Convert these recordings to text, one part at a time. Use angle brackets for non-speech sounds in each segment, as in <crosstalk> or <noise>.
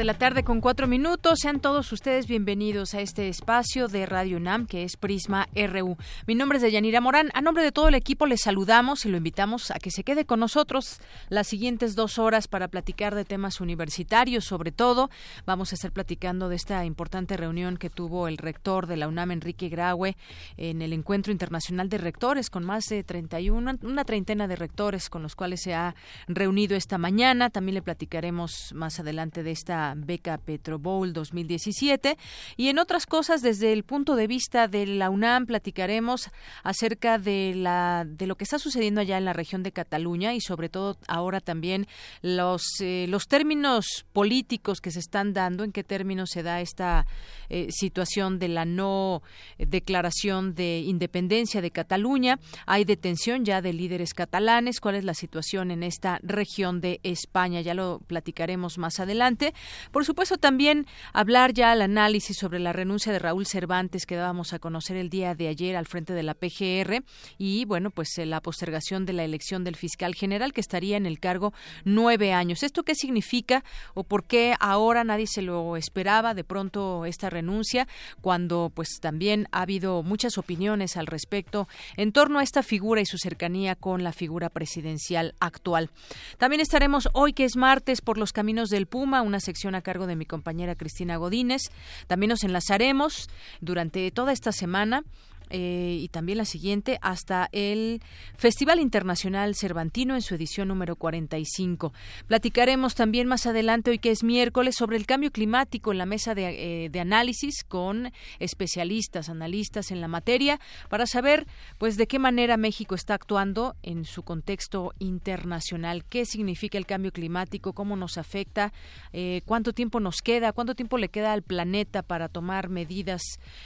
De la tarde con cuatro minutos. Sean todos ustedes bienvenidos a este espacio de Radio UNAM que es Prisma RU. Mi nombre es Deyanira Morán. A nombre de todo el equipo les saludamos y lo invitamos a que se quede con nosotros las siguientes dos horas para platicar de temas universitarios. Sobre todo, vamos a estar platicando de esta importante reunión que tuvo el rector de la UNAM, Enrique Graue, en el Encuentro Internacional de Rectores, con más de 31, una treintena de rectores con los cuales se ha reunido esta mañana. También le platicaremos más adelante de esta beca Petro Bowl 2017 y en otras cosas desde el punto de vista de la UNAM platicaremos acerca de la de lo que está sucediendo allá en la región de Cataluña y sobre todo ahora también los eh, los términos políticos que se están dando en qué términos se da esta eh, situación de la no declaración de independencia de Cataluña. Hay detención ya de líderes catalanes. Cuál es la situación en esta región de España ya lo platicaremos más adelante por supuesto, también hablar ya al análisis sobre la renuncia de Raúl Cervantes que dábamos a conocer el día de ayer al frente de la PGR y, bueno, pues eh, la postergación de la elección del fiscal general que estaría en el cargo nueve años. ¿Esto qué significa o por qué ahora nadie se lo esperaba de pronto esta renuncia cuando, pues, también ha habido muchas opiniones al respecto en torno a esta figura y su cercanía con la figura presidencial actual? También estaremos hoy, que es martes, por los caminos del Puma, una sección a cargo de mi compañera Cristina Godínez. También nos enlazaremos durante toda esta semana eh, y también la siguiente hasta el Festival Internacional Cervantino en su edición número 45. Platicaremos también más adelante, hoy que es miércoles, sobre el cambio climático en la mesa de, eh, de análisis con especialistas, analistas en la materia, para saber pues de qué manera México está actuando en su contexto internacional, qué significa el cambio climático, cómo nos afecta, eh, cuánto tiempo nos queda, cuánto tiempo le queda al planeta para tomar medidas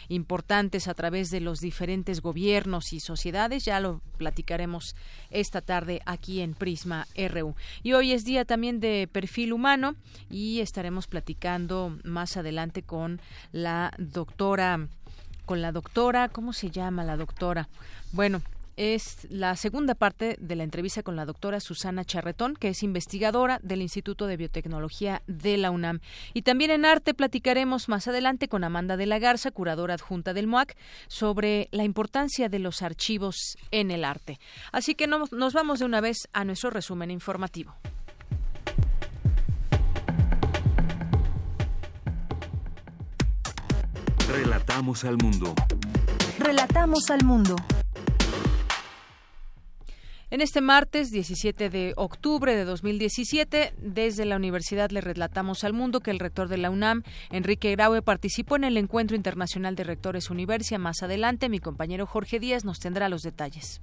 importantes a través de los diferentes gobiernos y sociedades. Ya lo platicaremos esta tarde aquí en Prisma RU. Y hoy es día también de perfil humano y estaremos platicando más adelante con la doctora con la doctora, ¿cómo se llama la doctora? Bueno, es la segunda parte de la entrevista con la doctora Susana Charretón, que es investigadora del Instituto de Biotecnología de la UNAM. Y también en arte platicaremos más adelante con Amanda de la Garza, curadora adjunta del MOAC, sobre la importancia de los archivos en el arte. Así que nos vamos de una vez a nuestro resumen informativo. Relatamos al mundo. Relatamos al mundo. En este martes 17 de octubre de 2017, desde la universidad le relatamos al mundo que el rector de la UNAM, Enrique Graue, participó en el Encuentro Internacional de Rectores Universia. Más adelante, mi compañero Jorge Díaz nos tendrá los detalles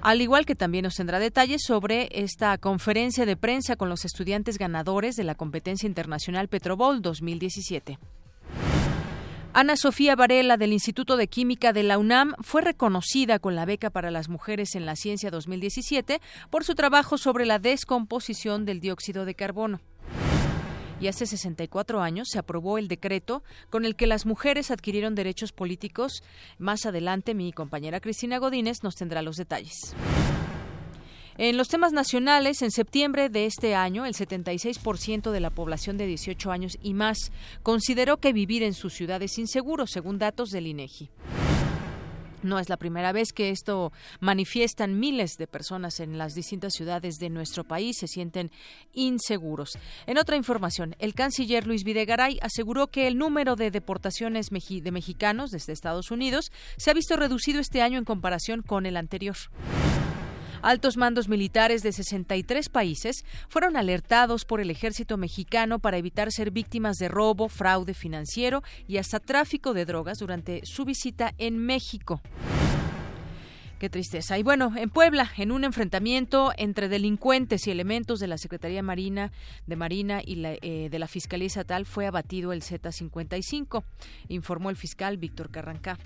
al igual que también nos tendrá detalles sobre esta conferencia de prensa con los estudiantes ganadores de la competencia internacional Petrobol 2017. Ana Sofía Varela del Instituto de Química de la UNAM fue reconocida con la beca para las mujeres en la ciencia 2017 por su trabajo sobre la descomposición del dióxido de carbono y hace 64 años se aprobó el decreto con el que las mujeres adquirieron derechos políticos. Más adelante mi compañera Cristina Godínez nos tendrá los detalles. En los temas nacionales, en septiembre de este año, el 76% de la población de 18 años y más consideró que vivir en su ciudad es inseguro, según datos del INEGI. No es la primera vez que esto manifiestan miles de personas en las distintas ciudades de nuestro país, se sienten inseguros. En otra información, el canciller Luis Videgaray aseguró que el número de deportaciones de mexicanos desde Estados Unidos se ha visto reducido este año en comparación con el anterior. Altos mandos militares de 63 países fueron alertados por el ejército mexicano para evitar ser víctimas de robo, fraude financiero y hasta tráfico de drogas durante su visita en México. Qué tristeza. Y bueno, en Puebla, en un enfrentamiento entre delincuentes y elementos de la Secretaría Marina de Marina y eh, de la Fiscalía Estatal fue abatido el Z-55, informó el fiscal Víctor Carrancá.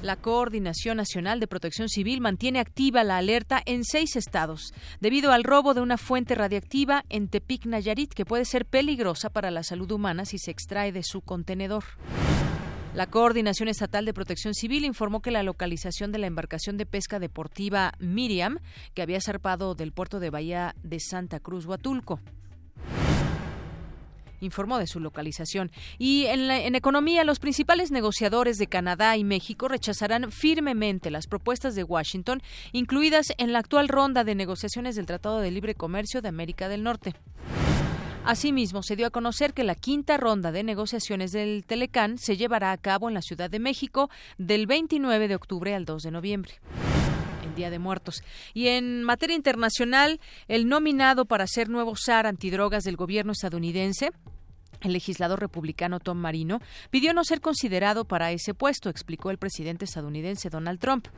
La Coordinación Nacional de Protección Civil mantiene activa la alerta en seis estados debido al robo de una fuente radiactiva en Tepic, Nayarit, que puede ser peligrosa para la salud humana si se extrae de su contenedor. La Coordinación Estatal de Protección Civil informó que la localización de la embarcación de pesca deportiva Miriam, que había zarpado del puerto de Bahía de Santa Cruz, Huatulco, informó de su localización. Y en, en, economía, los principales negociadores de Canadá y México rechazarán firmemente las propuestas de Washington, incluidas en la actual ronda de negociaciones del Tratado de Libre Comercio de América del Norte. Asimismo, se dio a conocer que la quinta ronda de negociaciones del Telecán se llevará a cabo en la Ciudad de México del 29 de octubre al 2 de noviembre. Día de Muertos. Y en materia internacional, el nominado para ser nuevo SAR antidrogas del gobierno estadounidense, el legislador republicano Tom Marino pidió no ser considerado para ese puesto, explicó el presidente estadounidense Donald Trump.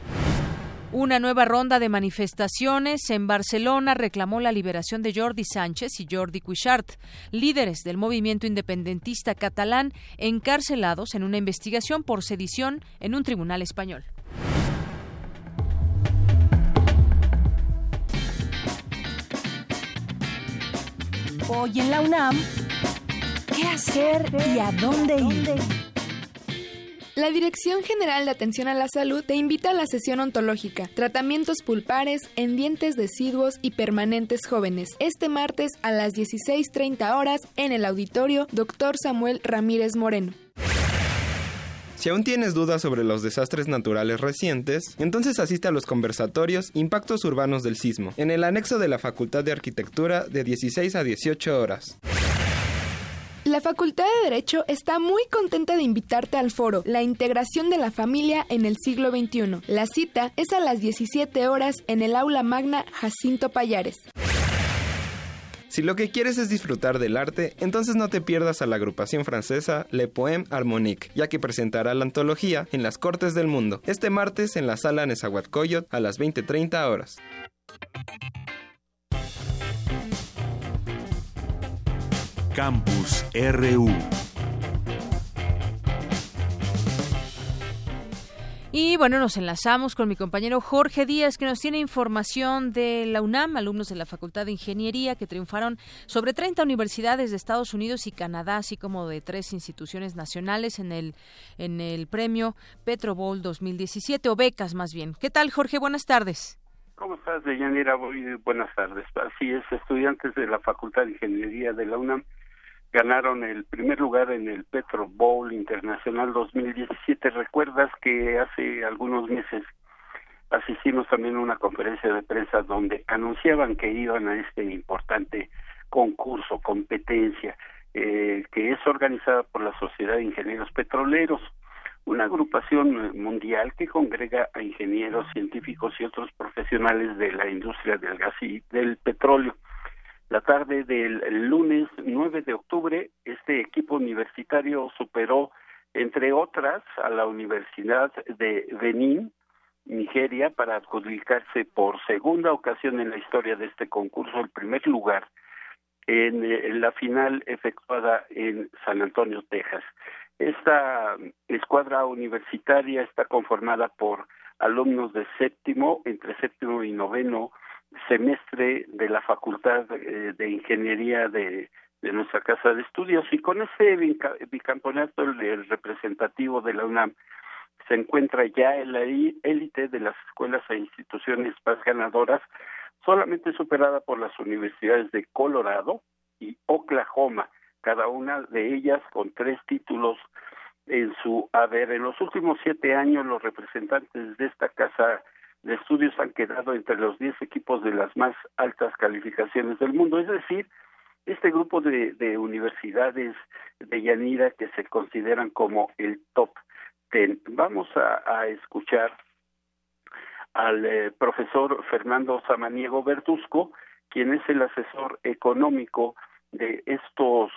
Una nueva ronda de manifestaciones en Barcelona reclamó la liberación de Jordi Sánchez y Jordi Cuixart, líderes del movimiento independentista catalán, encarcelados en una investigación por sedición en un tribunal español. Hoy en la UNAM, ¿qué hacer y a dónde ir? La Dirección General de Atención a la Salud te invita a la sesión ontológica, tratamientos pulpares en dientes deciduos y permanentes jóvenes, este martes a las 16.30 horas en el auditorio Dr. Samuel Ramírez Moreno. Si aún tienes dudas sobre los desastres naturales recientes, entonces asiste a los conversatorios Impactos Urbanos del Sismo, en el anexo de la Facultad de Arquitectura de 16 a 18 horas. La Facultad de Derecho está muy contenta de invitarte al foro La integración de la familia en el siglo XXI. La cita es a las 17 horas en el aula magna Jacinto Payares. Si lo que quieres es disfrutar del arte, entonces no te pierdas a la agrupación francesa Le Poème Harmonique, ya que presentará la antología en las Cortes del Mundo, este martes en la sala Nezahualcóyotl a las 20.30 horas. Campus RU. Y bueno, nos enlazamos con mi compañero Jorge Díaz, que nos tiene información de la UNAM, alumnos de la Facultad de Ingeniería que triunfaron sobre 30 universidades de Estados Unidos y Canadá, así como de tres instituciones nacionales en el, en el premio Petro Bowl 2017, o becas más bien. ¿Qué tal, Jorge? Buenas tardes. ¿Cómo estás, Deyanira? Buenas tardes. Así es, estudiantes de la Facultad de Ingeniería de la UNAM ganaron el primer lugar en el Petro Bowl Internacional 2017. ¿Recuerdas que hace algunos meses asistimos también a una conferencia de prensa donde anunciaban que iban a este importante concurso, competencia, eh, que es organizada por la Sociedad de Ingenieros Petroleros, una agrupación mundial que congrega a ingenieros, científicos y otros profesionales de la industria del gas y del petróleo. La tarde del lunes 9 de octubre, este equipo universitario superó, entre otras, a la Universidad de Benín, Nigeria, para adjudicarse por segunda ocasión en la historia de este concurso el primer lugar en, eh, la final efectuada en San Antonio, Texas. Esta escuadra universitaria está conformada por alumnos de séptimo, entre séptimo y noveno semestre de la Facultad eh, de Ingeniería de, de nuestra casa de estudios y con ese bicampeonato el, representativo de la UNAM se encuentra ya en la élite de las escuelas e instituciones más ganadoras, solamente superada por las universidades de Colorado y Oklahoma, cada una de ellas con tres títulos en su haber. En los últimos siete años, los representantes de esta casa de estudios han quedado entre los 10 equipos de las más altas calificaciones del mundo. Es decir, este grupo de, de universidades de Yanira que se consideran como el top ten. Vamos a, escuchar al eh, profesor Fernando Samaniego Bertusco, quien es el asesor económico de estos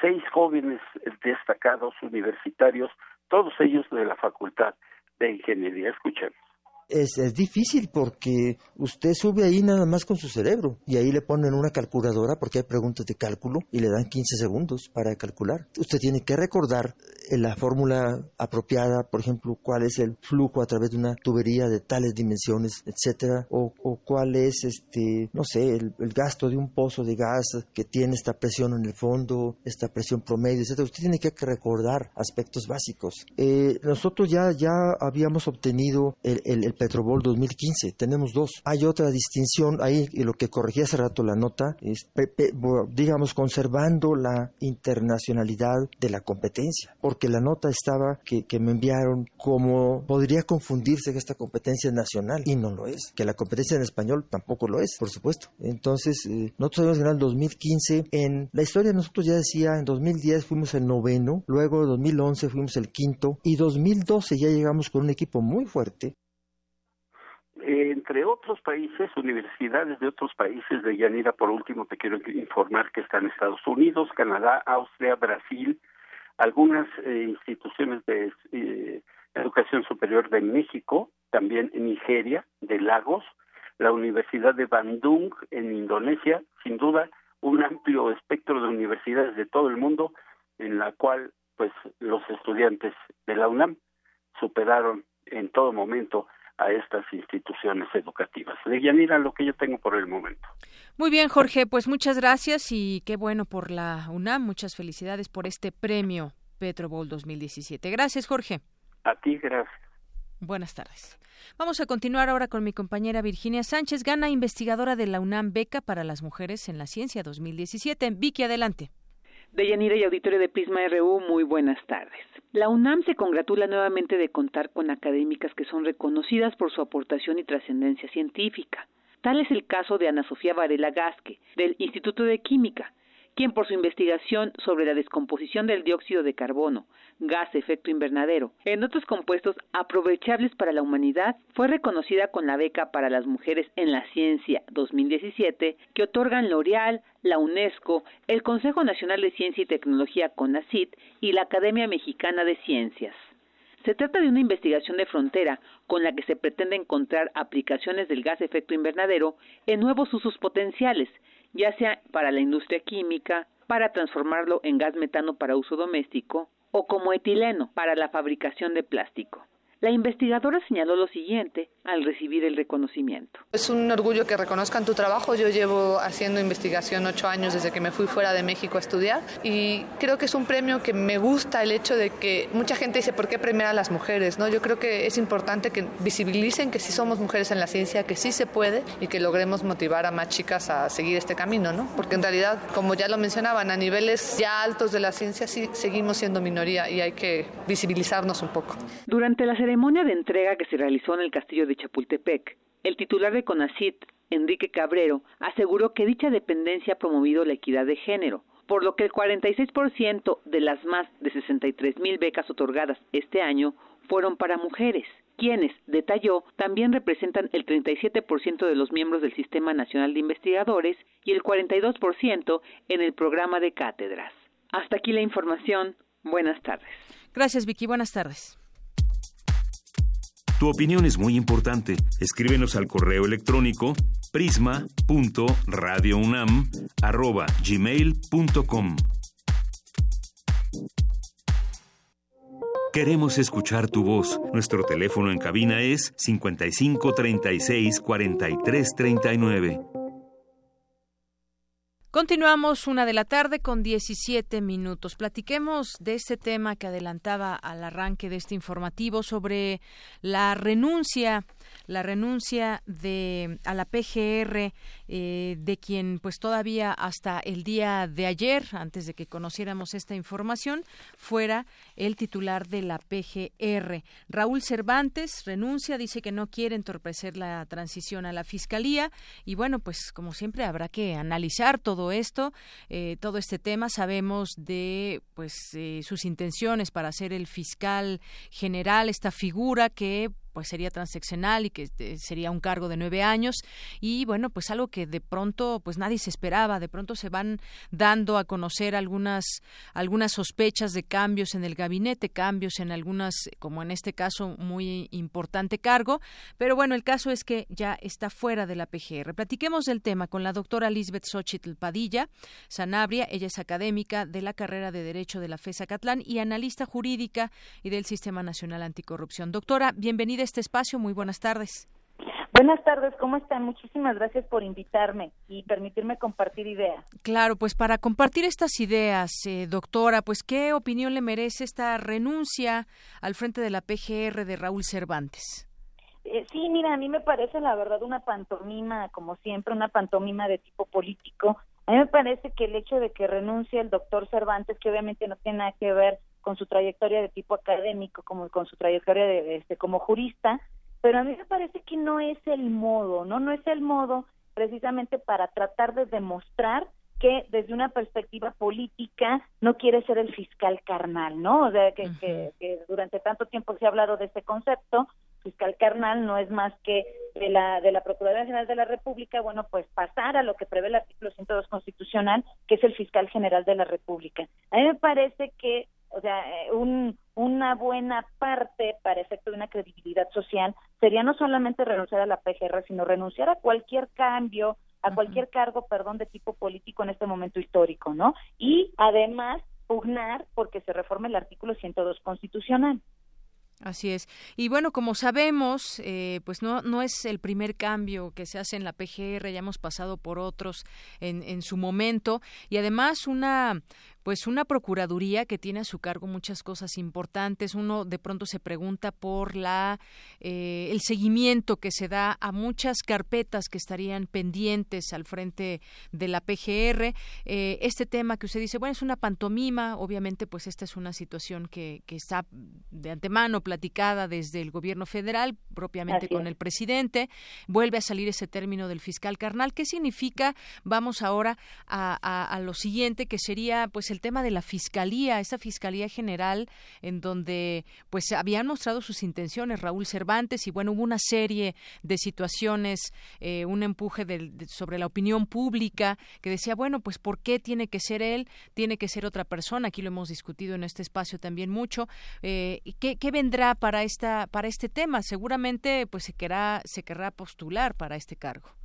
seis jóvenes destacados universitarios, todos ellos de la Facultad de Ingeniería. Escuchemos es, es, difícil porque usted sube ahí nada más con su cerebro y ahí le ponen una calculadora porque hay preguntas de cálculo y le dan 15 segundos para calcular. Usted tiene que recordar eh, la fórmula apropiada, por ejemplo, cuál es el flujo a través de una tubería de tales dimensiones, etcétera, o, o cuál es este, no sé, el, el, gasto de un pozo de gas que tiene esta presión en el fondo, esta presión promedio, etcétera. Usted tiene que recordar aspectos básicos. Eh, nosotros ya, ya habíamos obtenido el, Petrobol 2015. Tenemos dos. Hay otra distinción ahí, y lo que corregí hace rato la nota, es, digamos, conservando la internacionalidad de la competencia, porque la nota estaba que, me enviaron como podría confundirse que esta competencia es nacional y no lo es, que la competencia en español tampoco lo es, por supuesto. Entonces, eh, nosotros habíamos ganado el 2015. En la historia nosotros ya decía, en 2010 fuimos el noveno, luego en 2011 fuimos el quinto y 2012 ya llegamos con un equipo muy fuerte entre otros países, universidades de otros países de Yanira, por último te quiero informar que están Estados Unidos, Canadá, Austria, Brasil, algunas eh, instituciones de eh, educación superior de México, también Nigeria, de Lagos, la Universidad de Bandung en Indonesia, sin duda un amplio espectro de universidades de todo el mundo en la cual pues los estudiantes de la UNAM superaron en todo momento a estas instituciones educativas. De Yanira, lo que yo tengo por el momento. Muy bien, Jorge, pues muchas gracias y qué bueno por la UNAM. Muchas felicidades por este premio Petro Bowl 2017. Gracias, Jorge. A ti, gracias. Buenas tardes. Vamos a continuar ahora con mi compañera Virginia Sánchez, gana investigadora de la UNAM Beca para las Mujeres en la Ciencia 2017. Vicky, adelante. Deyanira y auditorio de Prisma RU, muy buenas tardes. La UNAM se congratula nuevamente de contar con académicas que son reconocidas por su aportación y trascendencia científica. Tal es el caso de Ana Sofía Varela Gasque, del Instituto de Química, quien por su investigación sobre la descomposición del dióxido de carbono, gas efecto invernadero, en otros compuestos aprovechables para la humanidad, fue reconocida con la beca para las mujeres en la ciencia 2017 que otorgan L'Oreal, la UNESCO, el Consejo Nacional de Ciencia y Tecnología CONACYT y la Academia Mexicana de Ciencias. Se trata de una investigación de frontera con la que se pretende encontrar aplicaciones del gas efecto invernadero en nuevos usos potenciales ya sea para la industria química, para transformarlo en gas metano para uso doméstico o como etileno para la fabricación de plástico. La investigadora señaló lo siguiente al recibir el reconocimiento. Es un orgullo que reconozcan tu trabajo. Yo llevo haciendo investigación ocho años desde que me fui fuera de México a estudiar y creo que es un premio que me gusta el hecho de que mucha gente dice, ¿por qué premiar a las mujeres? ¿no? Yo creo que es importante que visibilicen que sí somos mujeres en la ciencia, que sí se puede y que logremos motivar a más chicas a seguir este camino, ¿no? porque en realidad, como ya lo mencionaban, a niveles ya altos de la ciencia sí seguimos siendo minoría y hay que visibilizarnos un poco. Durante la ceremonia de entrega que se realizó en el castillo de Chapultepec, el titular de CONACIT, Enrique Cabrero, aseguró que dicha dependencia ha promovido la equidad de género, por lo que el 46% de las más de 63 mil becas otorgadas este año fueron para mujeres, quienes, detalló, también representan el 37% de los miembros del Sistema Nacional de Investigadores y el 42% en el programa de cátedras. Hasta aquí la información. Buenas tardes. Gracias, Vicky. Buenas tardes. Tu opinión es muy importante. Escríbenos al correo electrónico prisma.radiounam@gmail.com. Queremos escuchar tu voz. Nuestro teléfono en cabina es 55 36 43 39. Continuamos una de la tarde con 17 minutos. Platiquemos de este tema que adelantaba al arranque de este informativo sobre la renuncia la renuncia de a la PGR eh, de quien pues todavía hasta el día de ayer antes de que conociéramos esta información fuera el titular de la PGR Raúl Cervantes renuncia dice que no quiere entorpecer la transición a la fiscalía y bueno pues como siempre habrá que analizar todo esto eh, todo este tema. Sabemos de pues eh, sus intenciones para ser el fiscal general esta figura que pues sería transeccional y que este, sería un cargo de nueve años. Y bueno pues algo que de pronto pues nadie se esperaba. De pronto se van dando a conocer algunas algunas sospechas de cambios en el gabinete cambios en algunas como en este caso muy importante cargo. Pero bueno el caso es que ya está fuera de la PGR platiquemos del tema con la doctora Lisbeth Xochitl Padilla Sanabria. Ella es académica de la carrera de Derecho de la FESA Catlán y analista jurídica y del Sistema Nacional Anticorrupción. Doctora, bienvenida este espacio. Muy buenas tardes. Buenas tardes, ¿cómo están? Muchísimas gracias por invitarme y permitirme compartir ideas. Claro, pues para compartir estas ideas, eh, doctora, pues ¿qué opinión le merece esta renuncia al frente de la PGR de Raúl Cervantes? Eh, sí, mira, a mí me parece la verdad una pantomima, como siempre, una pantomima de tipo político. A mí me parece que el hecho de que renuncie el doctor Cervantes, que obviamente no tiene nada que ver con su trayectoria de tipo académico, como con su trayectoria de, este, como jurista, pero a mí me parece que no es el modo, ¿no? No es el modo precisamente para tratar de demostrar que desde una perspectiva política no quiere ser el fiscal carnal, ¿no? O sea, que, que, durante tanto tiempo se ha hablado de este concepto, fiscal carnal no es más que de la de la Procuraduría General de la República, bueno, pues pasar a lo que prevé el artículo 102 constitucional, que es el fiscal general de la República. A mí me parece que o sea, eh, un, una buena parte para efecto de una credibilidad social sería no solamente renunciar a la PGR, sino renunciar a cualquier cambio, a cualquier cargo, perdón, de tipo político en este momento histórico, ¿no? Y además pugnar porque se reforme el artículo 102 constitucional. Así es. Y bueno, como sabemos, eh, pues no, no es el primer cambio que se hace en la PGR, ya hemos pasado por otros en, en su momento y además una, pues una procuraduría que tiene a su cargo muchas cosas importantes. Uno de pronto se pregunta por la eh, el seguimiento que se da a muchas carpetas que estarían pendientes al frente de la PGR. Eh, este tema que usted dice, bueno, es una pantomima. Obviamente, pues esta es una situación que, que está de antemano platicada desde el gobierno federal, propiamente con el presidente. Vuelve a salir ese término del fiscal carnal. ¿Qué significa? Vamos ahora a, a, a lo siguiente, que sería pues el el tema de la fiscalía, esa fiscalía general en donde pues habían mostrado sus intenciones Raúl Cervantes y bueno hubo una serie de situaciones, eh, un empuje sobre la opinión pública que decía bueno pues por qué tiene que ser él, tiene que ser otra persona. Aquí lo hemos discutido en este espacio también mucho. Eh, ¿qué, ¿Qué vendrá para esta para este tema? Seguramente pues se querrá se querrá postular para este cargo.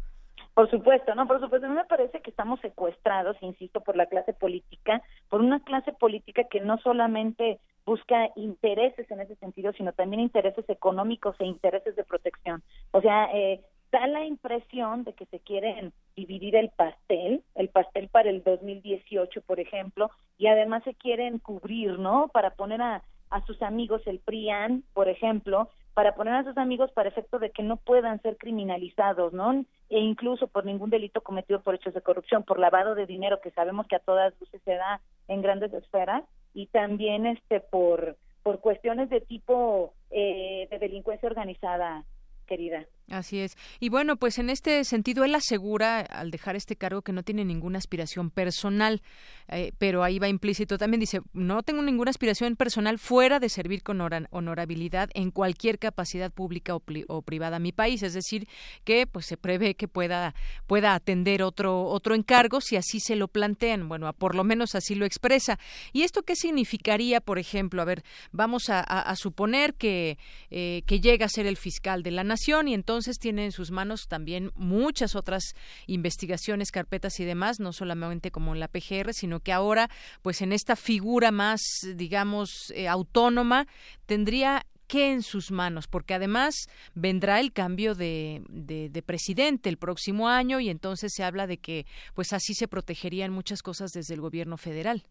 Por supuesto, no, por supuesto. A mí me parece que estamos secuestrados, insisto, por la clase política, por una clase política que no solamente busca intereses en ese sentido, sino también intereses económicos e intereses de protección. O sea, eh, da la impresión de que se quieren dividir el pastel, el pastel para el 2018, por ejemplo, y además se quieren cubrir, ¿no? Para poner a, a sus amigos el PRIAN, por ejemplo, para poner a sus amigos para efecto de que no puedan ser criminalizados, ¿no? E incluso por ningún delito cometido por hechos de corrupción, por lavado de dinero que sabemos que a todas luces se da en grandes esferas y también este por por cuestiones de tipo eh, de delincuencia organizada, querida. Así es. Y bueno, pues en este sentido, él asegura, al dejar este cargo, que no tiene ninguna aspiración personal, eh, pero ahí va implícito también, dice, no tengo ninguna aspiración personal fuera de servir con honorabilidad en cualquier capacidad pública o, privada a mi país. Es decir, que pues se prevé que pueda, pueda atender otro, otro encargo si así se lo plantean. Bueno, por lo menos así lo expresa. ¿Y esto qué significaría, por ejemplo? A ver, vamos a, suponer que, eh, que llega a ser el fiscal de la nación y entonces entonces tiene en sus manos también muchas otras investigaciones, carpetas y demás, no solamente como en la PGR, sino que ahora, pues en esta figura más, digamos, eh, autónoma, tendría que en sus manos, porque además vendrá el cambio de, de, presidente el próximo año y entonces se habla de que pues así se protegerían muchas cosas desde el gobierno federal.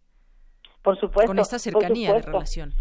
Por supuesto. Con esta cercanía de relación.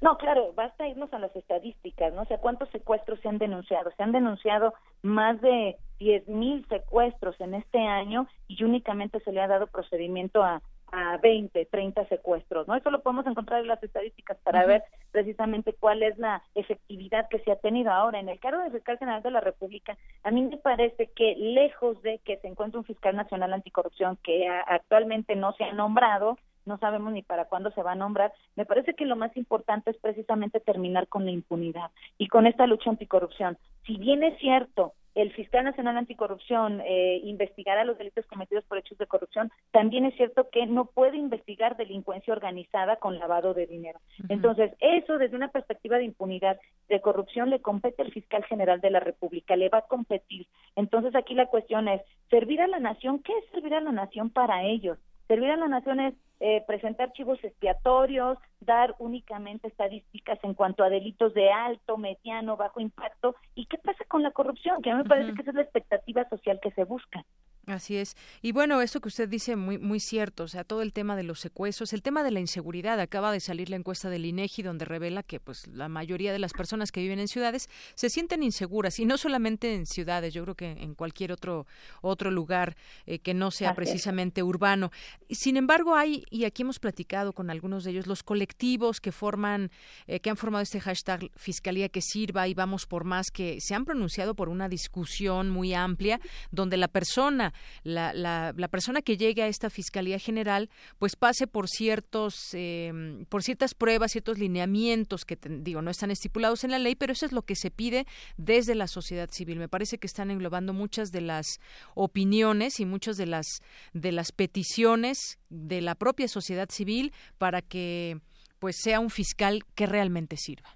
No, claro, basta irnos a las estadísticas, ¿no? O sea, ¿cuántos secuestros se han denunciado? Se han denunciado más de diez mil secuestros en este año y únicamente se le ha dado procedimiento a, a 20, 30 secuestros, ¿no? Eso lo podemos encontrar en las estadísticas para ver precisamente cuál es la efectividad que se ha tenido ahora. En el cargo del fiscal general de la República, a mí me parece que lejos de que se encuentre un fiscal nacional anticorrupción que actualmente no se ha nombrado, no sabemos ni para cuándo se va a nombrar. Me parece que lo más importante es precisamente terminar con la impunidad y con esta lucha anticorrupción. Si bien es cierto el fiscal nacional anticorrupción eh, investigará los delitos cometidos por hechos de corrupción, también es cierto que no puede investigar delincuencia organizada con lavado de dinero. Entonces, eso desde una perspectiva de impunidad, de corrupción, le compete al fiscal general de la República, le va a competir. Entonces, aquí la cuestión es, ¿servir a la nación? ¿Qué es servir a la nación para ellos? Servir a la nación es eh, presentar archivos expiatorios, dar únicamente estadísticas en cuanto a delitos de alto, mediano, bajo impacto. ¿Y qué pasa con la corrupción? Que a mí me parece que esa es la expectativa social que se busca. Así es. Y bueno, esto que usted dice muy muy cierto, o sea, todo el tema de los secuestros, el tema de la inseguridad, acaba de salir la encuesta del INEGI donde revela que pues la mayoría de las personas que viven en ciudades se sienten inseguras y no solamente en ciudades, yo creo que en cualquier otro otro lugar eh, que no sea precisamente urbano. Sin embargo, hay y aquí hemos platicado con algunos de ellos los colectivos que forman eh, que han formado este hashtag Fiscalía que sirva y vamos por más que se han pronunciado por una discusión muy amplia donde la persona la, la, la, persona que llegue a esta Fiscalía General pues pase por ciertos eh, por ciertas pruebas, ciertos lineamientos que digo no están estipulados en la ley, pero eso es lo que se pide desde la sociedad civil. Me parece que están englobando muchas de las opiniones y muchas de las de las peticiones de la propia sociedad civil para que pues sea un fiscal que realmente sirva.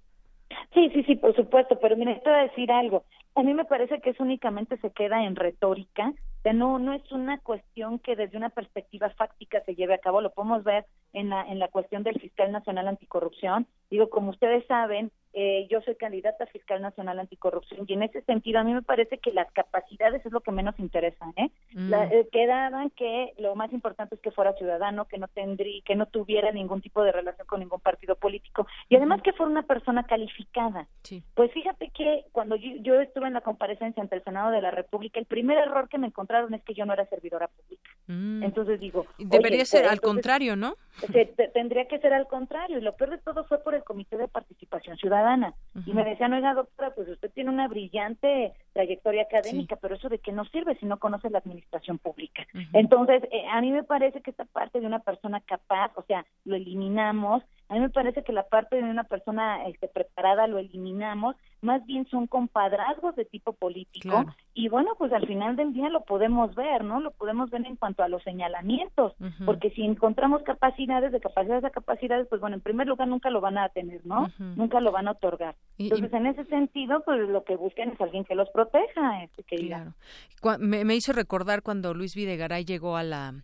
Sí, sí, sí, por supuesto, pero mire, te voy a decir algo. A mí me parece que eso únicamente se queda en retórica, no, no es una cuestión que desde una perspectiva fáctica se lleve a cabo, lo podemos ver en la, en la cuestión del fiscal nacional anticorrupción. Digo, como ustedes saben, eh, yo soy candidata a fiscal nacional anticorrupción y en ese sentido a mí me parece que las capacidades es lo que menos interesa. ¿eh? Mm. eh quedaban que lo más importante es que fuera ciudadano, que no tendría, que no tuviera ningún tipo de relación con ningún partido político y además que fuera una persona calificada. Pues fíjate que cuando yo, yo, estuve en la comparecencia ante el Senado de la República, el primer error que me encontraron es que yo no era servidora pública. Mm. Entonces digo, debería ser al contrario, ¿no? tendría que ser al contrario y lo peor de todo fue por el Comité de Participación Ciudadana. Y me decían, oiga, doctora, pues usted tiene una brillante trayectoria académica, pero eso de qué no sirve si no conoce la administración pública. Entonces, eh, a mí me parece que esta parte de una persona capaz, o sea, lo eliminamos. A mí me parece que la parte de una persona este, preparada lo eliminamos más bien son compadrazgos de tipo político y bueno, pues al final del día lo podemos ver, ¿no? Lo podemos ver en cuanto a los señalamientos, porque si encontramos capacidades de capacidades a capacidades, pues bueno, en primer lugar nunca lo van a tener, ¿no? Nunca lo van a otorgar. Entonces, en ese sentido, pues lo que busquen es alguien que los proteja, este, Claro. Me, me hizo recordar cuando Luis Videgaray llegó a la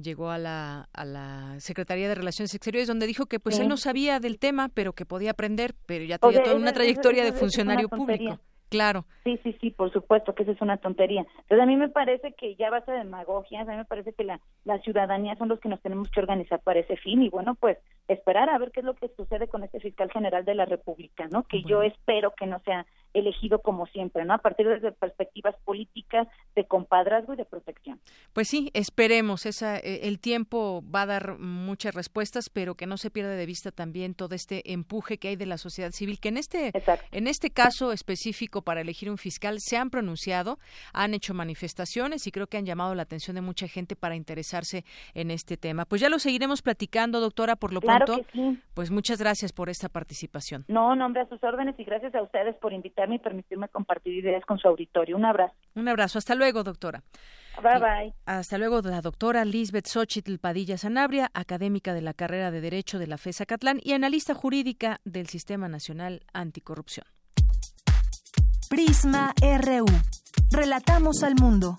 llegó a la, a la Secretaría de Relaciones Exteriores, donde dijo que pues él no sabía del tema, pero que podía aprender, pero ya tenía toda una trayectoria de funcionario público. Claro. Sí, sí, sí, por supuesto que esa es una tontería. Entonces a mí me parece que ya basta de demagogia, a mí me parece que la, la ciudadanía son los que nos tenemos que organizar para ese fin y bueno, pues esperar a ver qué es lo que sucede con este fiscal general de la República, ¿no? Que yo espero que no sea elegido como siempre, ¿no? A partir de perspectivas políticas de compadrazgo y de protección. Pues sí, esperemos. Esa, eh, el tiempo va a dar muchas respuestas, pero que no se pierda de vista también todo este empuje que hay de la sociedad civil, que en este, en este caso específico para elegir un fiscal se han pronunciado, han hecho manifestaciones y creo que han llamado la atención de mucha gente para interesarse en este tema. Pues ya lo seguiremos platicando, doctora, por lo pronto. Pues muchas gracias por esta participación. No, nombre a sus órdenes y gracias a ustedes por invitarme y permitirme compartir ideas con su auditorio. Un abrazo. Un abrazo. Hasta luego, doctora. Bye bye. Hasta luego, la doctora Lisbeth Xochitl Padilla Sanabria, académica de la carrera de Derecho de la FESA Catlán y analista jurídica del Sistema Nacional Anticorrupción. Prisma RU. Relatamos al mundo.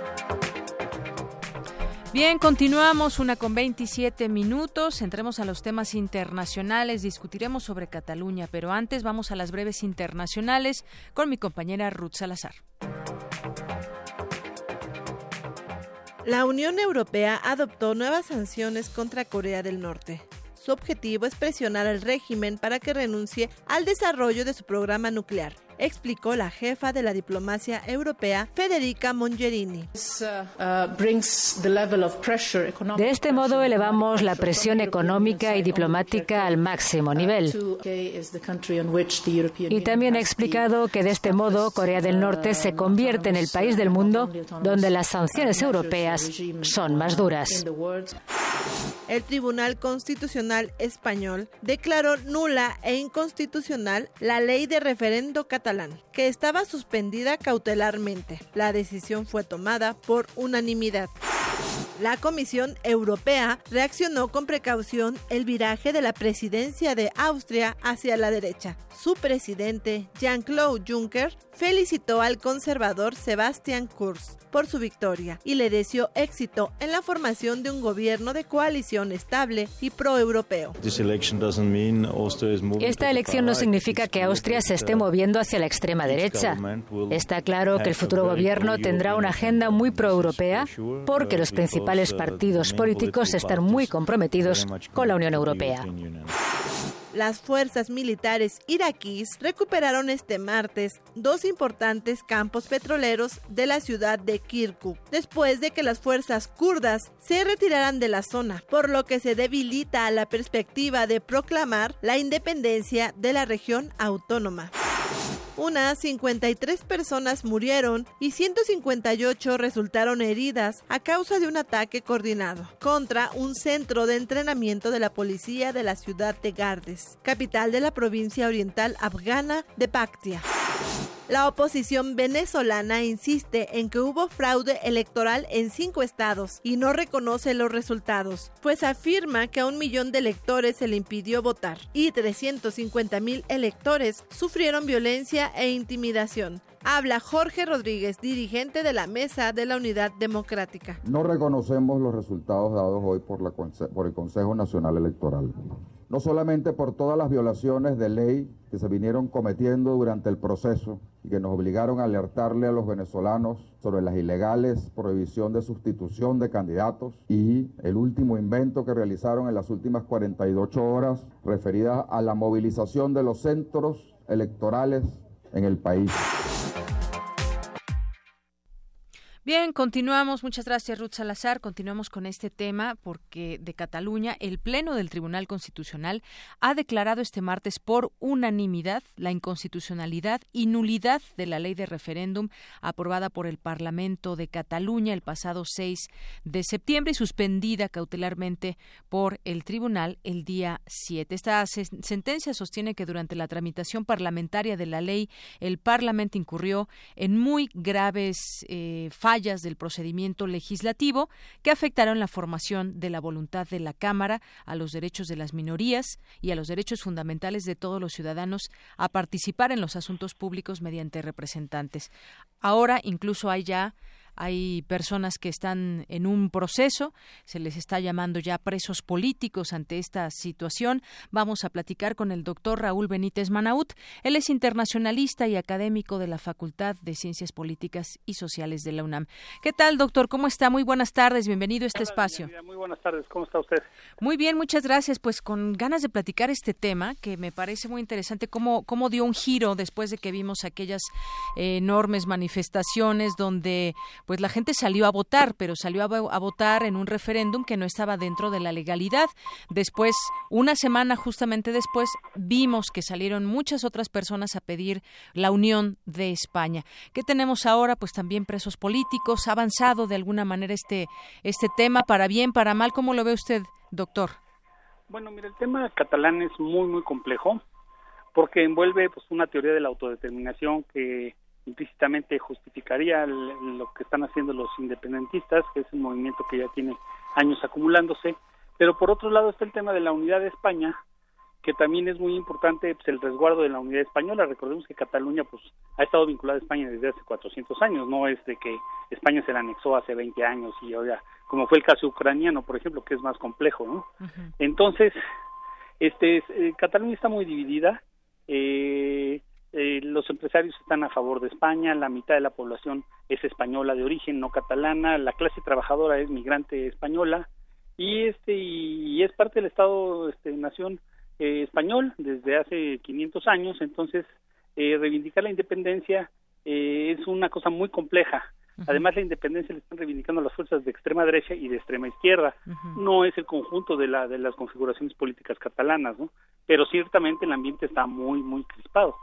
Bien, continuamos una con 27 minutos. Entremos a los temas internacionales. Discutiremos sobre Cataluña, pero antes vamos a las breves internacionales con mi compañera Ruth Salazar. La Unión Europea adoptó nuevas sanciones contra Corea del Norte. Su objetivo es presionar al régimen para que renuncie al desarrollo de su programa nuclear explicó la jefa de la diplomacia europea, Federica Mongerini. De este modo elevamos la presión económica y diplomática al máximo nivel. Y también ha explicado que de este modo Corea del Norte se convierte en el país del mundo donde las sanciones europeas son más duras. El Tribunal Constitucional Español declaró nula e inconstitucional la ley de referendo catalán, que estaba suspendida cautelarmente. La decisión fue tomada por unanimidad. La Comisión Europea reaccionó con precaución el viraje de la presidencia de Austria hacia la derecha. Su presidente, Jean-Claude Juncker, felicitó al conservador Sebastian Kurz por su victoria y le deseó éxito en la formación de un gobierno de coalición estable y proeuropeo. Esta elección no significa que Austria se esté moviendo hacia la extrema derecha. Está claro que el futuro gobierno tendrá una agenda muy proeuropea porque los principales partidos políticos están muy comprometidos con la Unión Europea. Las fuerzas militares iraquíes recuperaron este martes dos importantes campos petroleros de la ciudad de Kirkuk, después de que las fuerzas kurdas se retiraran de la zona, por lo que se debilita la perspectiva de proclamar la independencia de la región autónoma. Unas 53 personas murieron y 158 resultaron heridas a causa de un ataque coordinado contra un centro de entrenamiento de la policía de la ciudad de Gardes, capital de la provincia oriental afgana de Paktia. La oposición venezolana insiste en que hubo fraude electoral en cinco estados y no reconoce los resultados, pues afirma que a un millón de electores se le impidió votar y 350 mil electores sufrieron violencia e intimidación. Habla Jorge Rodríguez, dirigente de la Mesa de la Unidad Democrática. No reconocemos los resultados dados hoy por, por el Consejo Nacional Electoral no solamente por todas las violaciones de ley que se vinieron cometiendo durante el proceso y que nos obligaron a alertarle a los venezolanos sobre las ilegales prohibición de sustitución de candidatos y el último invento que realizaron en las últimas 48 horas referida a la movilización de los centros electorales en el país. Bien, continuamos. Muchas gracias, Ruth Salazar. Continuamos con este tema porque de Cataluña el Pleno del Tribunal Constitucional ha declarado este martes por unanimidad la inconstitucionalidad y nulidad de la ley de referéndum aprobada por el Parlamento de Cataluña el pasado 6 de septiembre y suspendida cautelarmente por el Tribunal el día 7. Esta sentencia sostiene que durante la tramitación parlamentaria de la ley el Parlamento incurrió en muy graves eh, fallas del procedimiento legislativo que afectaron la formación de la voluntad de la Cámara, a los derechos de las minorías y a los derechos fundamentales de todos los ciudadanos a participar en los asuntos públicos mediante representantes. Ahora incluso hay ya hay personas que están en un proceso, se les está llamando ya presos políticos ante esta situación. Vamos a platicar con el doctor Raúl Benítez Manaut. Él es internacionalista y académico de la Facultad de Ciencias Políticas y Sociales de la UNAM. ¿Qué tal, doctor? ¿Cómo está? Muy buenas tardes. Bienvenido a este espacio. Muy buenas tardes. ¿Cómo está usted? Muy bien, muchas gracias. Pues con ganas de platicar este tema que me parece muy interesante, cómo, cómo dio un giro después de que vimos aquellas eh, enormes manifestaciones donde pues la gente salió a votar, pero salió a, votar en un referéndum que no estaba dentro de la legalidad. Después, una semana justamente después, vimos que salieron muchas otras personas a pedir la unión de España. ¿Qué tenemos ahora? Pues también presos políticos. ¿Ha avanzado de alguna manera este, este tema para bien, para mal? ¿Cómo lo ve usted, doctor? Bueno, mira, el tema catalán es muy, muy complejo porque envuelve pues una teoría de la autodeterminación que implícitamente justificaría lo que están haciendo los independentistas, que es un movimiento que ya tiene años acumulándose, pero por otro lado está el tema de la unidad de España, que también es muy importante pues, el resguardo de la unidad española. Recordemos que Cataluña pues ha estado vinculada a España desde hace 400 años, no es de que España se la anexó hace 20 años y ahora, como fue el caso ucraniano, por ejemplo, que es más complejo, ¿no? Entonces, este, eh, Cataluña está muy dividida, eh, eh, los empresarios están a favor de España, la mitad de la población es española de origen, no catalana, la clase trabajadora es migrante española y este y, es parte del Estado este, nación eh, español desde hace 500 años, entonces eh, reivindicar la independencia eh, es una cosa muy compleja. Además, la independencia le están reivindicando las fuerzas de extrema derecha y de extrema izquierda. No es el conjunto de, la, de las configuraciones políticas catalanas, ¿no? Pero ciertamente el ambiente está muy, muy crispado.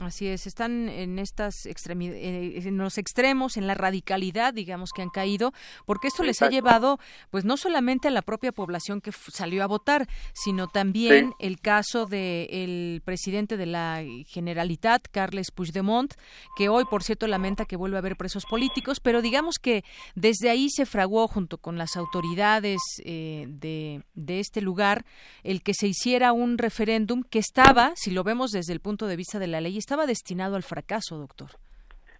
Así es, están en estas eh, en los extremos, en la radicalidad, digamos que han caído, porque esto les ha llevado, pues no solamente a la propia población que salió a votar, sino también el caso del presidente de la Generalitat, Carles Puigdemont, que hoy, por cierto, lamenta que vuelva a haber presos políticos, pero digamos que desde ahí se fraguó junto con las autoridades eh, de, de este lugar el que se hiciera un referéndum que estaba, si lo vemos desde el punto de vista de la ley, estaba destinado al fracaso, doctor.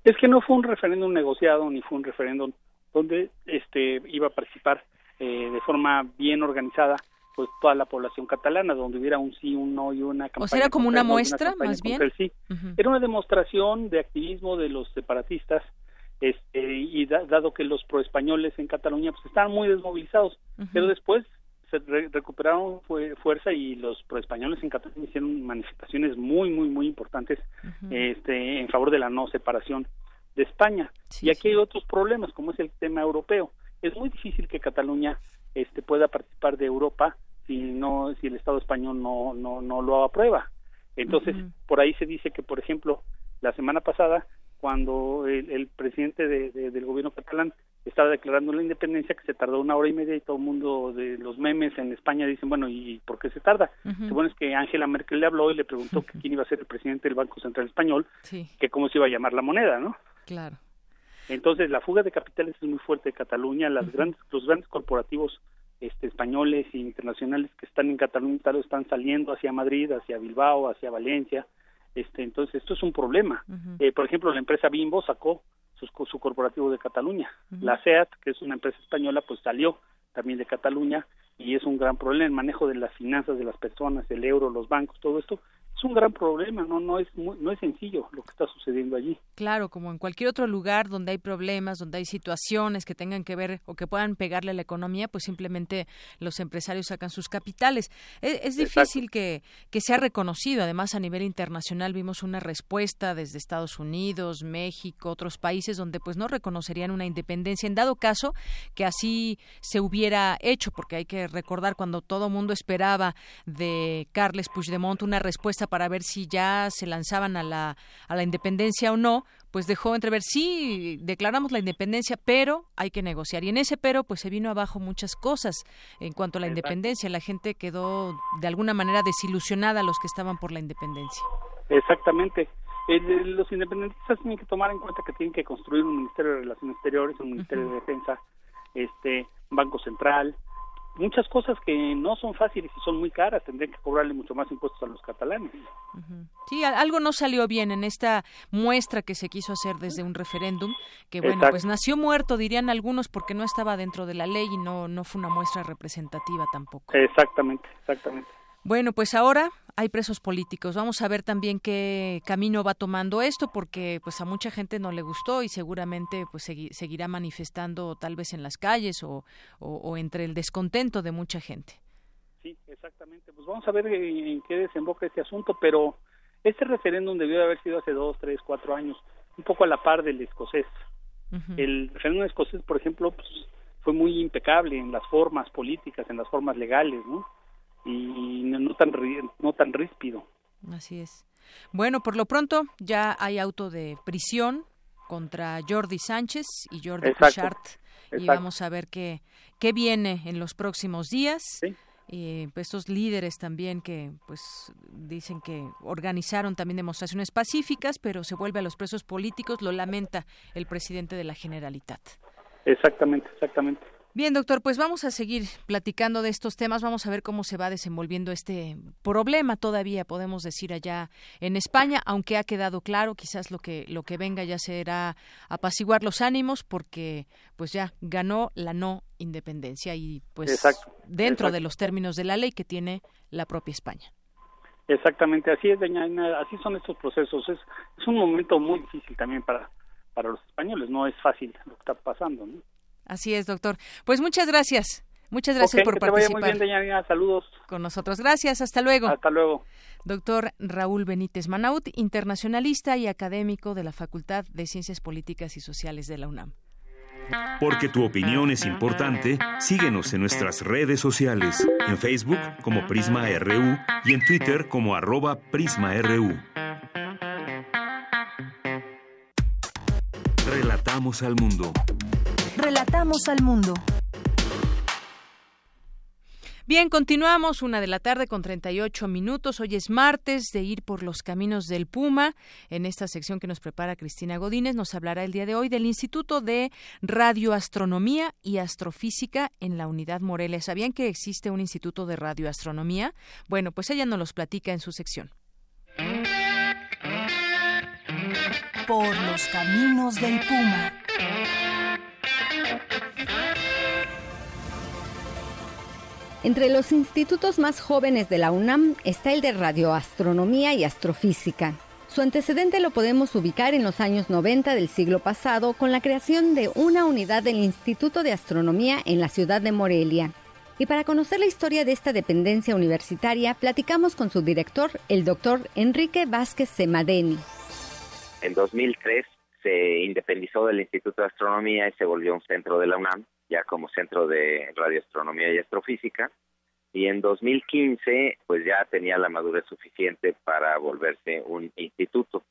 Es que no fue un referéndum negociado ni fue un referéndum donde este iba a participar eh, de forma bien organizada pues toda la población catalana, donde hubiera un sí, un no y una campaña. O sea, era como una muestra, más bien. sí. Era una demostración de activismo de los separatistas, este, y dado que los proespañoles en Cataluña pues estaban muy desmovilizados, pero después se recuperaron fuerza y los proespañoles en Cataluña hicieron manifestaciones muy, muy, muy importantes este, en favor de la no separación de España. y aquí hay otros problemas, como es el tema europeo. Es muy difícil que Cataluña este, pueda participar de Europa si no si el Estado español no no, no lo aprueba. Entonces, por ahí se dice que, por ejemplo, la semana pasada, cuando el, presidente del gobierno catalán estaba declarando la independencia que se tardó una hora y media y todo el mundo de los memes en España dicen, bueno, ¿y por qué se tarda? Lo bueno es que Angela Merkel le habló y le preguntó que quién iba a ser el presidente del Banco Central Español, que cómo se iba a llamar la moneda, ¿no? Claro. Entonces, la fuga de capitales es muy fuerte de Cataluña, las grandes, los grandes corporativos este, españoles e internacionales que están en Cataluña están saliendo hacia Madrid, hacia Bilbao, hacia Valencia, este, entonces esto es un problema. Eh, por ejemplo, la empresa Bimbo sacó su, corporativo de Cataluña. La SEAT, que es una empresa española, pues salió también de Cataluña y es un gran problema el manejo de las finanzas de las personas, el euro, los bancos, todo esto es un gran problema, no no es no es sencillo lo que está sucediendo allí. Claro, como en cualquier otro lugar donde hay problemas, donde hay situaciones que tengan que ver o que puedan pegarle a la economía, pues simplemente los empresarios sacan sus capitales. E, es, difícil que, que sea reconocido, además a nivel internacional vimos una respuesta desde Estados Unidos, México, otros países donde pues no reconocerían una independencia en dado caso que así se hubiera hecho, porque hay que recordar cuando todo mundo esperaba de Carles Puigdemont una respuesta para ver si ya se lanzaban a la, a la independencia o no, pues dejó entrever, sí, declaramos la independencia, pero hay que negociar. Y en ese pero, pues se vino abajo muchas cosas en cuanto a la independencia. La gente quedó de alguna manera desilusionada los que estaban por la independencia. Exactamente. los independentistas tienen que tomar en cuenta que tienen que construir un Ministerio de Relaciones Exteriores, un Ministerio de Defensa, este, Banco Central, muchas cosas que no son fáciles y son muy caras, tendrían que cobrarle mucho más impuestos a los catalanes. Sí, algo no salió bien en esta muestra que se quiso hacer desde un referéndum, que bueno, pues nació muerto, dirían algunos, porque no estaba dentro de la ley y no, no fue una muestra representativa tampoco. Exactamente, exactamente. Bueno, pues ahora hay presos políticos. Vamos a ver también qué camino va tomando esto, porque pues a mucha gente no le gustó y seguramente pues seguirá manifestando tal vez en las calles o, o, entre el descontento de mucha gente. Sí, exactamente. Pues vamos a ver en qué desemboca este asunto, pero este referéndum debió de haber sido hace dos, tres, cuatro años, un poco a la par del escocés. El referéndum escocés, por ejemplo, pues, fue muy impecable en las formas políticas, en las formas legales, ¿no? Y no tan no tan ríspido. Así es. Bueno, por lo pronto ya hay auto de prisión contra Jordi Sánchez y Jordi Pichart y vamos a ver qué qué viene en los próximos días. Y pues, estos líderes también que pues dicen que organizaron también demostraciones pacíficas, pero se vuelve a los presos políticos, lo lamenta el presidente de la Generalitat. Exactamente, exactamente. Bien, doctor, pues vamos a seguir platicando de estos temas, vamos a ver cómo se va desenvolviendo este problema todavía, podemos decir allá en España, aunque ha quedado claro, quizás lo que lo que venga ya será apaciguar los ánimos porque pues ya ganó la no independencia y pues dentro de los términos de la ley que tiene la propia España. Exactamente, así es, doña así son estos procesos. Es, es un momento muy difícil también para, para los españoles, no es fácil lo que está pasando. ¿no? Así es, doctor. Pues muchas gracias. Muchas gracias por que participar. Te vaya muy bien, doña Saludos. Con nosotros. Gracias. Hasta luego. Hasta luego. Doctor Raúl Benítez Manaut, internacionalista y académico de la Facultad de Ciencias Políticas y Sociales de la UNAM. Porque tu opinión es importante, síguenos en nuestras redes sociales, en Facebook como Prisma RU y en Twitter como arroba PrismaRU. Relatamos al mundo. Relatamos al mundo. Bien, continuamos una de la tarde con 38 minutos. Hoy es martes de ir por los caminos del Puma. En esta sección que nos prepara Cristina Godínez nos hablará el día de hoy del Instituto de Radioastronomía y Astrofísica en la Unidad Morelia. ¿Sabían que existe un Instituto de Radioastronomía? Bueno, pues ella nos los platica en su sección. Por los caminos del Puma. Entre los institutos más jóvenes de la UNAM está el de Radioastronomía y Astrofísica. Su antecedente lo podemos ubicar en los años 90 del siglo pasado con la creación de una unidad del Instituto de Astronomía en la ciudad de Morelia. Y para conocer la historia de esta dependencia universitaria, platicamos con su director, el doctor Enrique Vázquez Semadeni. En 2003 se independizó del Instituto de Astronomía y se volvió un centro de la UNAM ya como centro de radioastronomía y astrofísica. Y en 2015, pues ya tenía la madurez suficiente para volverse un instituto.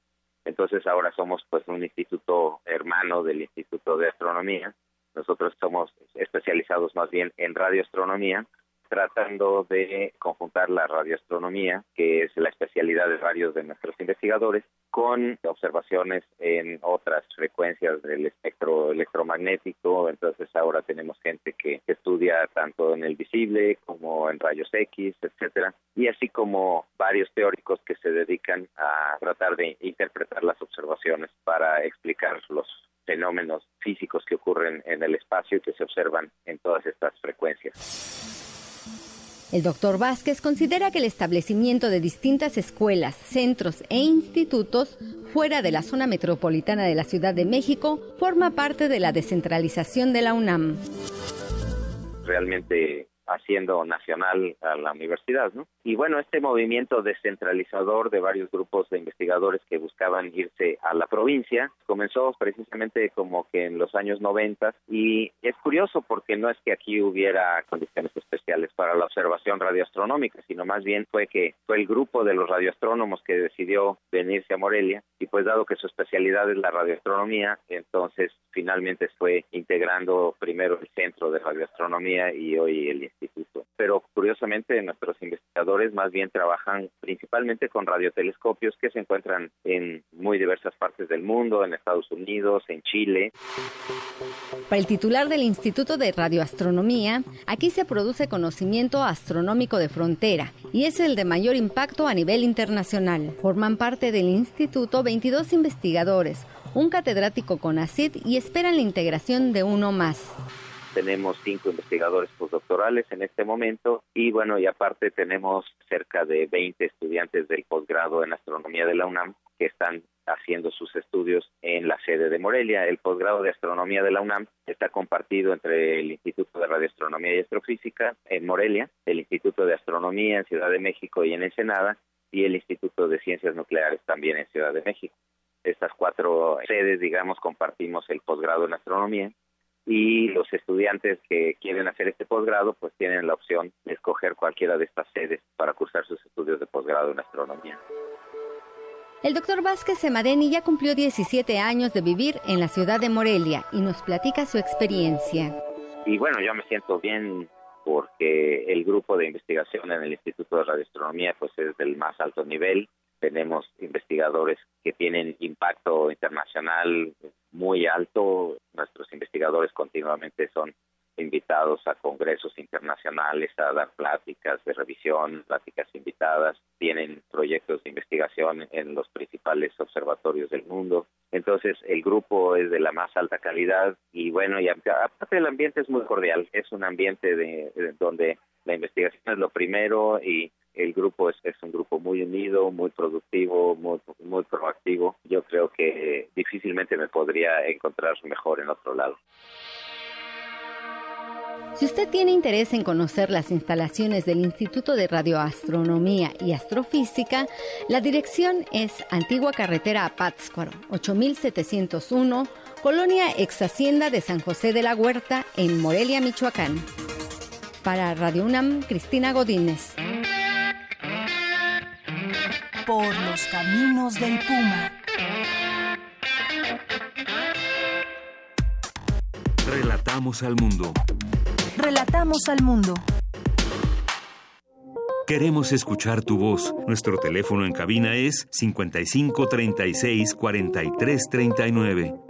Entonces ahora somos pues un instituto hermano del Instituto de Astronomía. Nosotros somos especializados más bien en radioastronomía tratando de conjuntar la radioastronomía, que es la especialidad de varios de nuestros investigadores, con observaciones en otras frecuencias del espectro electromagnético. Entonces ahora tenemos gente que estudia tanto en el visible como en rayos X, etcétera, y así como varios teóricos que se dedican a tratar de interpretar las observaciones para explicar los fenómenos físicos que ocurren en el espacio y que se observan en todas estas frecuencias. El doctor Vázquez considera que el establecimiento de distintas escuelas, centros e institutos fuera de la zona metropolitana de la Ciudad de México forma parte de la descentralización de la UNAM. Realmente haciendo nacional a la universidad, ¿no? Y bueno, este movimiento descentralizador de varios grupos de investigadores que buscaban irse a la provincia comenzó precisamente como que en los años 90 y es curioso porque no es que aquí hubiera condiciones especiales para la observación radioastronómica, sino más bien fue que fue el grupo de los radioastrónomos que decidió venirse a Morelia y pues dado que su especialidad es la radioastronomía, entonces finalmente fue integrando primero el centro de radioastronomía y hoy el instituto. Pero curiosamente nuestros investigadores más bien trabajan principalmente con radiotelescopios que se encuentran en muy diversas partes del mundo, en Estados Unidos, en Chile. Para el titular del Instituto de Radioastronomía, aquí se produce conocimiento astronómico de frontera y es el de mayor impacto a nivel internacional. Forman parte del instituto 22 investigadores, un catedrático con ACID y esperan la integración de uno más tenemos cinco investigadores postdoctorales en este momento y bueno, y aparte tenemos cerca de 20 estudiantes del posgrado en astronomía de la UNAM que están haciendo sus estudios en la sede de Morelia. El posgrado de astronomía de la UNAM está compartido entre el Instituto de Radioastronomía y Astrofísica en Morelia, el Instituto de Astronomía en Ciudad de México y en Ensenada y el Instituto de Ciencias Nucleares también en Ciudad de México. Estas cuatro sedes, digamos, compartimos el posgrado en astronomía y los estudiantes que quieren hacer este posgrado pues tienen la opción de escoger cualquiera de estas sedes para cursar sus estudios de posgrado en astronomía. El doctor Vázquez Semadeni ya cumplió 17 años de vivir en la ciudad de Morelia y nos platica su experiencia. Y bueno, yo me siento bien porque el grupo de investigación en el Instituto de Radioastronomía pues es del más alto nivel. Tenemos investigadores que tienen impacto internacional muy alto. Nuestros investigadores continuamente son invitados a congresos internacionales a dar pláticas de revisión, pláticas invitadas, tienen proyectos de investigación en los principales observatorios del mundo. Entonces el grupo es de la más alta calidad y bueno, y aparte el ambiente es muy cordial, es un ambiente de, donde la investigación es lo primero y el grupo es, un grupo muy unido, muy productivo, muy, muy proactivo. Yo creo que difícilmente me podría encontrar mejor en otro lado. Si usted tiene interés en conocer las instalaciones del Instituto de Radioastronomía y Astrofísica, la dirección es Antigua Carretera a Pátzcuaro, 8701, Colonia Ex Hacienda de San José de la Huerta, en Morelia, Michoacán. Para Radio UNAM, Cristina Godínez. Por los caminos del Puma. Relatamos al mundo. Relatamos al mundo. Queremos escuchar tu voz. Nuestro teléfono en cabina es 55 36 43 39.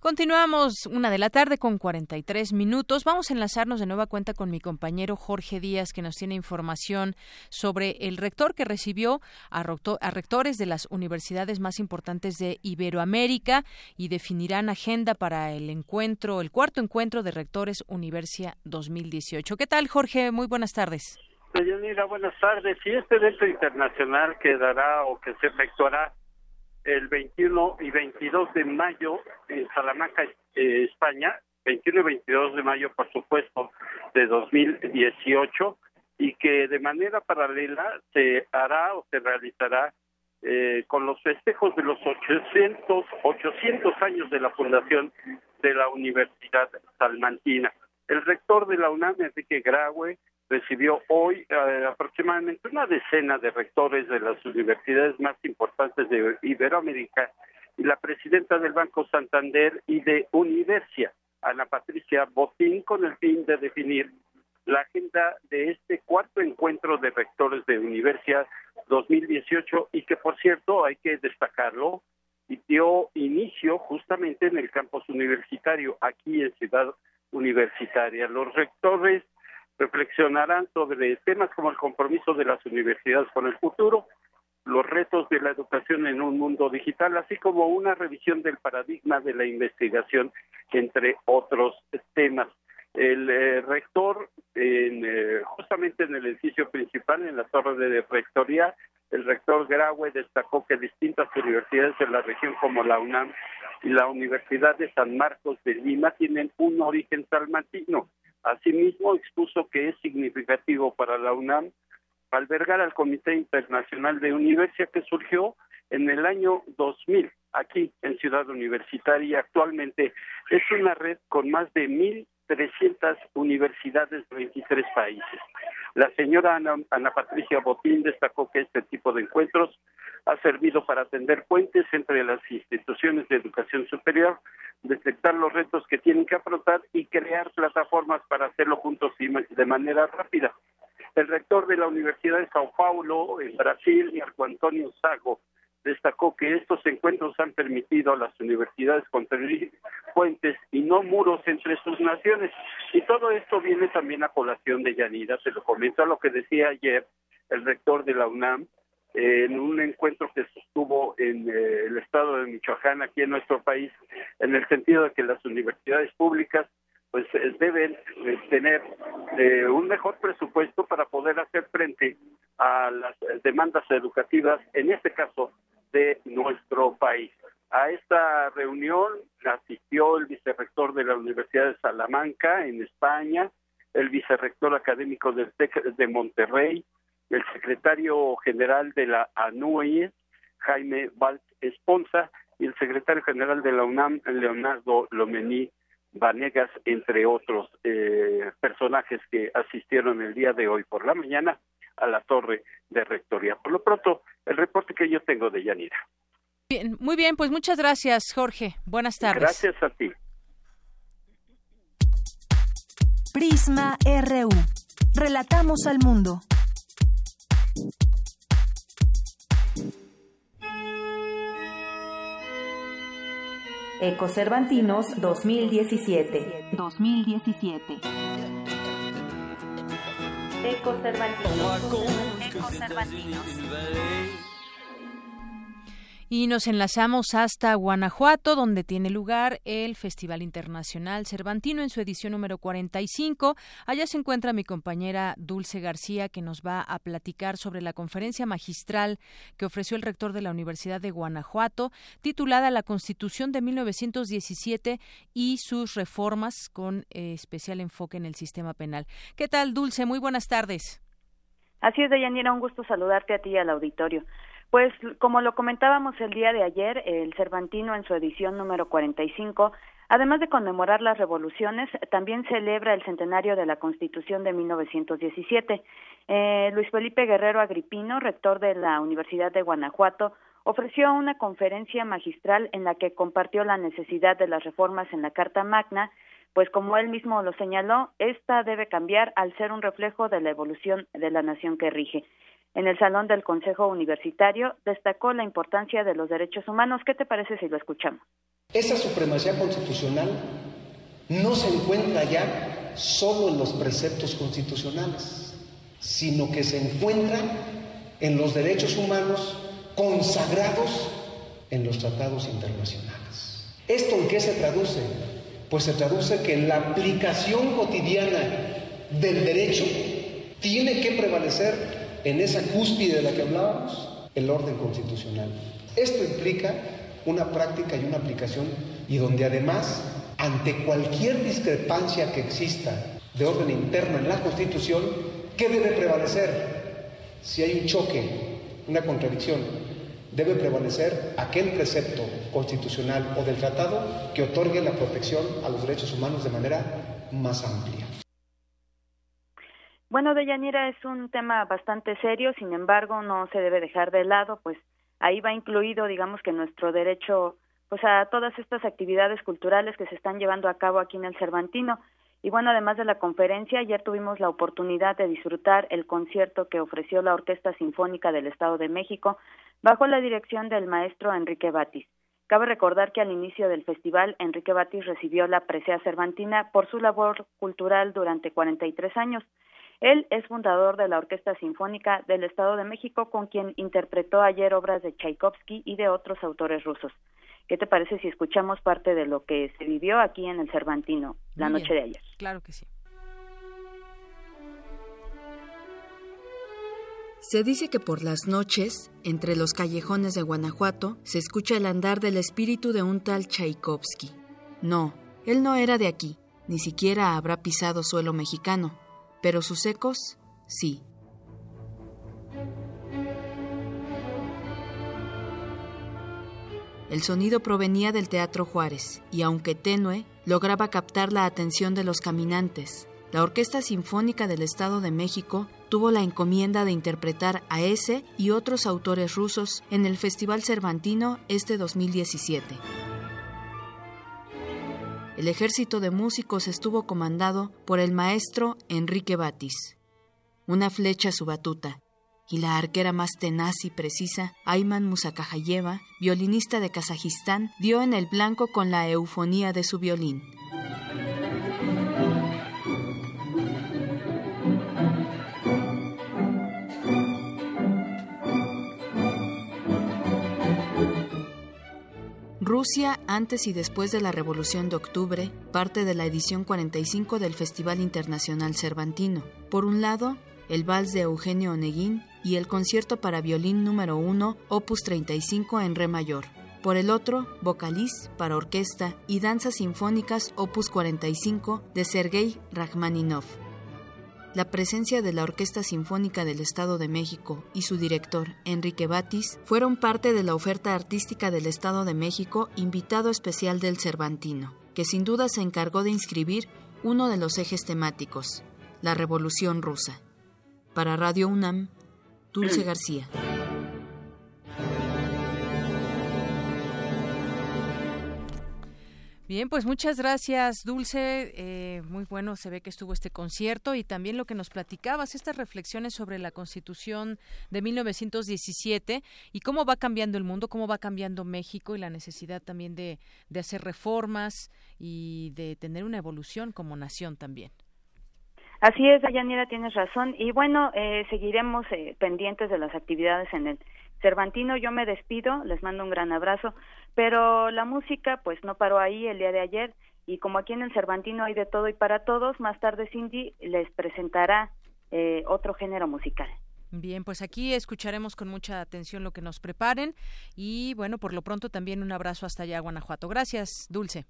Continuamos una de la tarde con 43 minutos. Vamos a enlazarnos de nueva cuenta con mi compañero Jorge Díaz, que nos tiene información sobre el rector que recibió a, rectores de las universidades más importantes de Iberoamérica y definirán agenda para el encuentro, el cuarto encuentro de rectores Universia 2018. ¿Qué tal, Jorge? Muy buenas tardes. Señorita, buenas tardes. Y este evento internacional que dará o que se efectuará el 21 y 22 de mayo en Salamanca, eh, España, 21 y 22 de mayo, por supuesto, de 2018, y que de manera paralela se hará o se realizará eh, con los festejos de los 800, 800 años de la fundación de la Universidad Salmantina. El rector de la UNAM, Enrique Graue, recibió hoy eh, aproximadamente una decena de rectores de las universidades más importantes de Iberoamérica y la presidenta del Banco Santander y de Universia, Ana Patricia Botín, con el fin de definir la agenda de este cuarto encuentro de rectores de Universia 2018 y que, por cierto, hay que destacarlo, dio inicio justamente en el campus universitario, aquí en Ciudad Universitaria. Los rectores reflexionarán sobre temas como el compromiso de las universidades con el futuro, los retos de la educación en un mundo digital, así como una revisión del paradigma de la investigación, entre otros temas. El eh, rector, eh, justamente en el edificio principal, en la torre de rectoría, el rector Graue destacó que distintas universidades de la región como la UNAM y la Universidad de San Marcos de Lima tienen un origen salmantino Asimismo, expuso que es significativo para la UNAM albergar al Comité Internacional de Universidad que surgió en el año 2000 aquí en Ciudad Universitaria. Actualmente es una red con más de 1.300 universidades de 23 países. La señora Ana, Ana, Patricia Botín destacó que este tipo de encuentros ha servido para atender puentes entre las instituciones de educación superior detectar los retos que tienen que afrontar y crear plataformas para hacerlo juntos y de manera rápida. El rector de la Universidad de Sao Paulo, en Brasil, Marco Antonio Sago, destacó que estos encuentros han permitido a las universidades construir puentes y no muros entre sus naciones. Y todo esto viene también a colación de Yanira, se lo comento a lo que decía ayer el rector de la UNAM, en un encuentro que sostuvo en eh, el estado de Michoacán, aquí en nuestro país, en el sentido de que las universidades públicas pues eh, deben eh, tener un mejor presupuesto para poder hacer frente a las demandas educativas, en este caso, de nuestro país. A esta reunión asistió el vicerrector de la Universidad de Salamanca, en España, el vicerrector académico del TEC de Monterrey, el secretario general de la ANUE, Jaime Valls Esponza, y el secretario general de la UNAM, Leonardo Lomení Vanegas, entre otros eh, personajes que asistieron el día de hoy por la mañana a la torre de rectoría. Por lo pronto, el reporte que yo tengo de Yanira. Bien, muy bien, pues muchas gracias, Jorge. Buenas tardes. Gracias a ti. Prisma RU. Relatamos al mundo. Ecocervantinos 2017. 2017. Ecocervantinos. Ecocervantinos. Y nos enlazamos hasta Guanajuato, donde tiene lugar el Festival Internacional Cervantino en su edición número 45. Allá se encuentra mi compañera Dulce García, que nos va a platicar sobre la conferencia magistral que ofreció el rector de la Universidad de Guanajuato, titulada La Constitución de 1917 y sus reformas, con eh, especial enfoque en el sistema penal. ¿Qué tal, Dulce? Muy buenas tardes. Así es, Deyanira, un gusto saludarte a ti y al auditorio. Pues como lo comentábamos el día de ayer, el Cervantino en su edición número 45, además de conmemorar las revoluciones, también celebra el centenario de la Constitución de 1917. Eh, Luis Felipe Guerrero Agripino, rector de la Universidad de Guanajuato, ofreció una conferencia magistral en la que compartió la necesidad de las reformas en la Carta Magna, pues como él mismo lo señaló, esta debe cambiar al ser un reflejo de la evolución de la nación que rige. En el salón del Consejo Universitario destacó la importancia de los derechos humanos. ¿Qué te parece si lo escuchamos? Esa supremacía constitucional no se encuentra ya solo en los preceptos constitucionales, sino que se encuentra en los derechos humanos consagrados en los tratados internacionales. ¿Esto en qué se traduce? Pues se traduce que la aplicación cotidiana del derecho tiene que prevalecer en esa cúspide de la que hablábamos, el orden constitucional. Esto implica una práctica y una aplicación y donde además, ante cualquier discrepancia que exista de orden interno en la Constitución, ¿qué debe prevalecer? Si hay un choque, una contradicción, debe prevalecer aquel precepto constitucional o del tratado que otorgue la protección a los derechos humanos de manera más amplia. Bueno, Deyanira, es un tema bastante serio, sin embargo, no se debe dejar de lado, pues ahí va incluido, digamos que nuestro derecho pues a todas estas actividades culturales que se están llevando a cabo aquí en el Cervantino. Y bueno, además de la conferencia, ayer tuvimos la oportunidad de disfrutar el concierto que ofreció la Orquesta Sinfónica del Estado de México bajo la dirección del maestro Enrique Batis. Cabe recordar que al inicio del festival, Enrique Batis recibió la presea cervantina por su labor cultural durante 43 años. Él es fundador de la Orquesta Sinfónica del Estado de México, con quien interpretó ayer obras de Tchaikovsky y de otros autores rusos. ¿Qué te parece si escuchamos parte de lo que se vivió aquí en el Cervantino la noche de ayer? Claro que sí. Se dice que por las noches, entre los callejones de Guanajuato, se escucha el andar del espíritu de un tal Tchaikovsky. No, él no era de aquí, ni siquiera habrá pisado suelo mexicano pero sus ecos sí. El sonido provenía del Teatro Juárez y, aunque tenue, lograba captar la atención de los caminantes. La Orquesta Sinfónica del Estado de México tuvo la encomienda de interpretar a ese y otros autores rusos en el Festival Cervantino este 2017. El ejército de músicos estuvo comandado por el maestro Enrique Batis. Una flecha su batuta, y la arquera más tenaz y precisa, Ayman Musakajayeva, violinista de Kazajistán, dio en el blanco con la eufonía de su violín. Rusia, antes y después de la Revolución de Octubre, parte de la edición 45 del Festival Internacional Cervantino. Por un lado, el vals de Eugenio Oneguín y el concierto para violín número 1, opus 35 en re mayor. Por el otro, Vocaliz para orquesta y danzas sinfónicas opus 45 de Sergei Rachmaninov la presencia de la Orquesta Sinfónica del Estado de México y su director, Enrique Batis, fueron parte de la oferta artística del Estado de México, invitado especial del Cervantino, que sin duda se encargó de inscribir uno de los ejes temáticos, la Revolución Rusa. Para Radio UNAM, Dulce García. Bien, pues muchas gracias, Dulce. Eh, muy bueno se ve que estuvo este concierto y también lo que nos platicabas, estas reflexiones sobre la Constitución de 1917 y cómo va cambiando el mundo, cómo va cambiando México y la necesidad también de, hacer reformas y de tener una evolución como nación también. Así es, Dayanira, tienes razón. Y bueno, eh, seguiremos eh, pendientes de las actividades en el Cervantino. Yo me despido, les mando un gran abrazo. Pero la música, pues no paró ahí el día de ayer. Y como aquí en el Cervantino hay de todo y para todos, más tarde Cindy les presentará eh, otro género musical. Bien, pues aquí escucharemos con mucha atención lo que nos preparen y bueno, por lo pronto también un abrazo hasta allá, Guanajuato. Gracias, Dulce.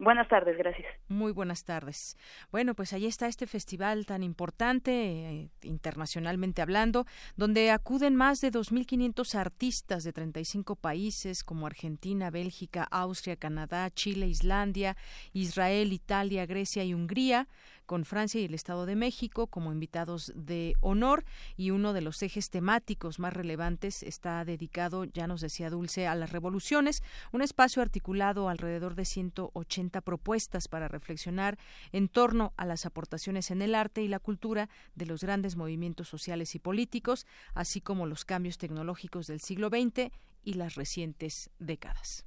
Buenas tardes, gracias. Muy buenas tardes. Bueno, pues ahí está este festival tan importante, eh, internacionalmente hablando, donde acuden más de 2.500 artistas de 35 países como Argentina, Bélgica, Austria, Canadá, Chile, Islandia, Israel, Italia, Grecia y Hungría con Francia y el Estado de México como invitados de honor y uno de los ejes temáticos más relevantes está dedicado, ya nos decía Dulce, a las revoluciones, un espacio articulado alrededor de 180 propuestas para reflexionar en torno a las aportaciones en el arte y la cultura de los grandes movimientos sociales y políticos, así como los cambios tecnológicos del siglo XX y las recientes décadas.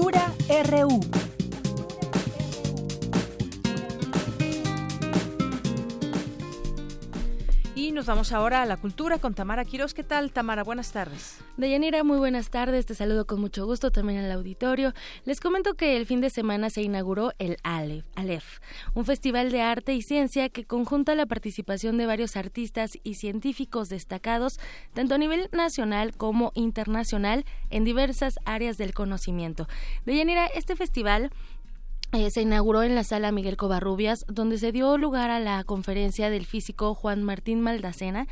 Cultura RU. Y nos vamos ahora a la cultura con Tamara Quiroz. ¿Qué tal, Tamara? Buenas tardes. Deyanira, muy buenas tardes. Te saludo con mucho gusto también al auditorio. Les comento que el fin de semana se inauguró el ALEF, un festival de arte y ciencia que conjunta la participación de varios artistas y científicos destacados, tanto a nivel nacional como internacional, en diversas áreas del conocimiento. Deyanira, este festival eh, se inauguró en la sala Miguel Covarrubias, donde se dio lugar a la conferencia del físico Juan Martín Maldacena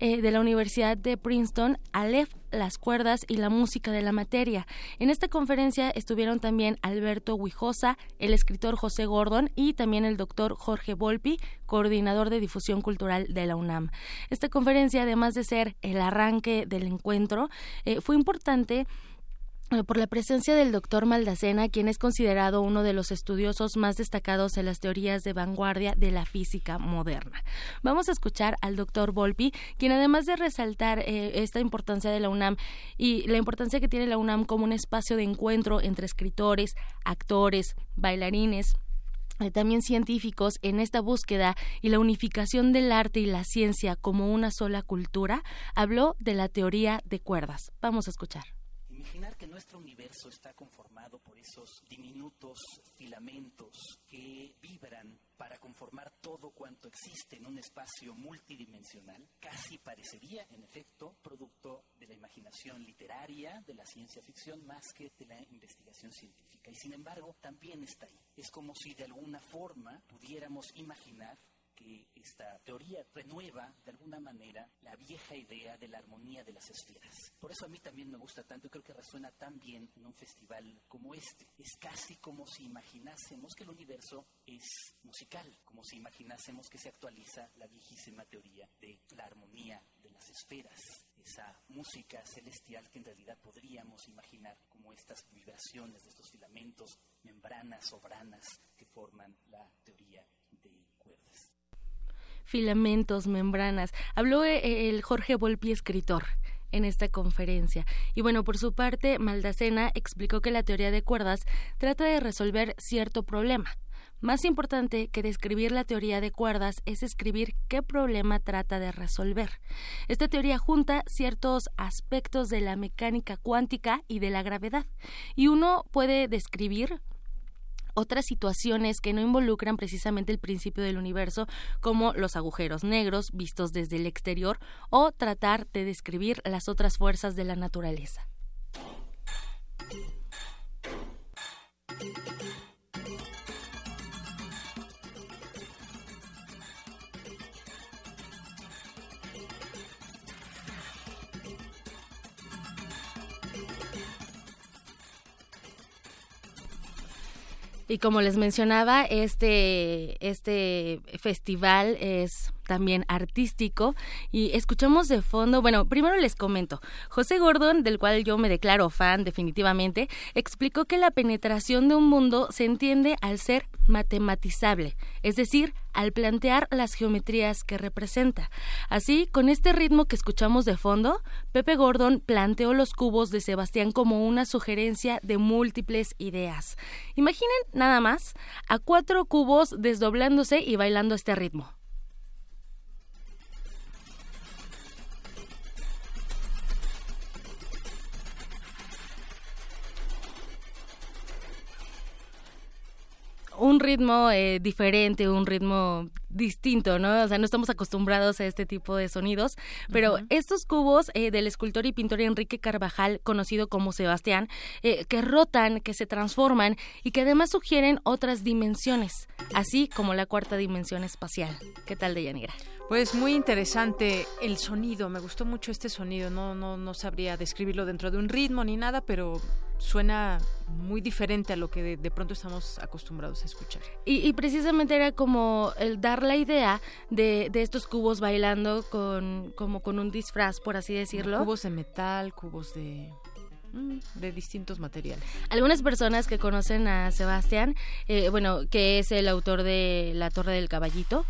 eh, de la Universidad de Princeton, Aleph, las cuerdas y la música de la materia. En esta conferencia estuvieron también Alberto Huijosa, el escritor José Gordon y también el doctor Jorge Volpi, coordinador de difusión cultural de la UNAM. Esta conferencia, además de ser el arranque del encuentro, eh, fue importante por la presencia del doctor Maldacena, quien es considerado uno de los estudiosos más destacados en las teorías de vanguardia de la física moderna. Vamos a escuchar al doctor Volpi, quien además de resaltar eh, esta importancia de la UNAM y la importancia que tiene la UNAM como un espacio de encuentro entre escritores, actores, bailarines, eh, también científicos en esta búsqueda y la unificación del arte y la ciencia como una sola cultura, habló de la teoría de cuerdas. Vamos a escuchar imaginar que nuestro universo está conformado por esos diminutos filamentos que vibran para conformar todo cuanto existe en un espacio multidimensional, casi parecería, en efecto, producto de la imaginación literaria, de la ciencia ficción, más que de la investigación científica. Y sin embargo, también está ahí. Es como si de alguna forma pudiéramos imaginar que esta teoría renueva de alguna manera la vieja idea de la armonía de las esferas. Por eso a mí también me gusta tanto y creo que resuena tan bien en un festival como este. Es casi como si imaginásemos que el universo es musical, como si imaginásemos que se actualiza la viejísima teoría de la armonía de las esferas esa música celestial que en realidad podríamos imaginar como estas vibraciones de estos filamentos, membranas sobranas que forman la teoría filamentos, membranas. Habló eh, el Jorge Volpi, escritor en esta conferencia. Y bueno, por su parte, Maldacena explicó que la teoría de cuerdas trata de resolver cierto problema. Más importante que describir la teoría de cuerdas es escribir qué problema trata de resolver. Esta teoría junta ciertos aspectos de la mecánica cuántica y de la gravedad, y uno puede describir otras situaciones que no involucran precisamente el principio del universo, como los agujeros negros vistos desde el exterior, o tratar de describir las otras fuerzas de la naturaleza. Y como les mencionaba, este, este festival es también artístico. Y escuchamos de fondo, bueno, primero les comento, José Gordon, del cual yo me declaro fan definitivamente, explicó que la penetración de un mundo se entiende al ser matematizable, es decir, al plantear las geometrías que representa. Así, con este ritmo que escuchamos de fondo, Pepe Gordon planteó los cubos de Sebastián como una sugerencia de múltiples ideas. Imaginen nada más a cuatro cubos desdoblándose y bailando este ritmo. Un ritmo eh, diferente, un ritmo distinto, ¿no? O sea, no estamos acostumbrados a este tipo de sonidos, pero estos cubos eh, del escultor y pintor Enrique Carvajal, conocido como Sebastián, eh, que rotan, que se transforman y que además sugieren otras dimensiones, así como la cuarta dimensión espacial. ¿Qué tal, Deyanira? Pues muy interesante el sonido, me gustó mucho este sonido, no, no, no sabría describirlo dentro de un ritmo ni nada, pero suena muy diferente a lo que de, pronto estamos acostumbrados a escuchar. Y, precisamente era como el dar la idea de, de, estos cubos bailando con como con un disfraz, por así decirlo. Cubos de metal, cubos de mm, de distintos materiales. Algunas personas que conocen a Sebastián, eh, bueno, que es el autor de La Torre del Caballito,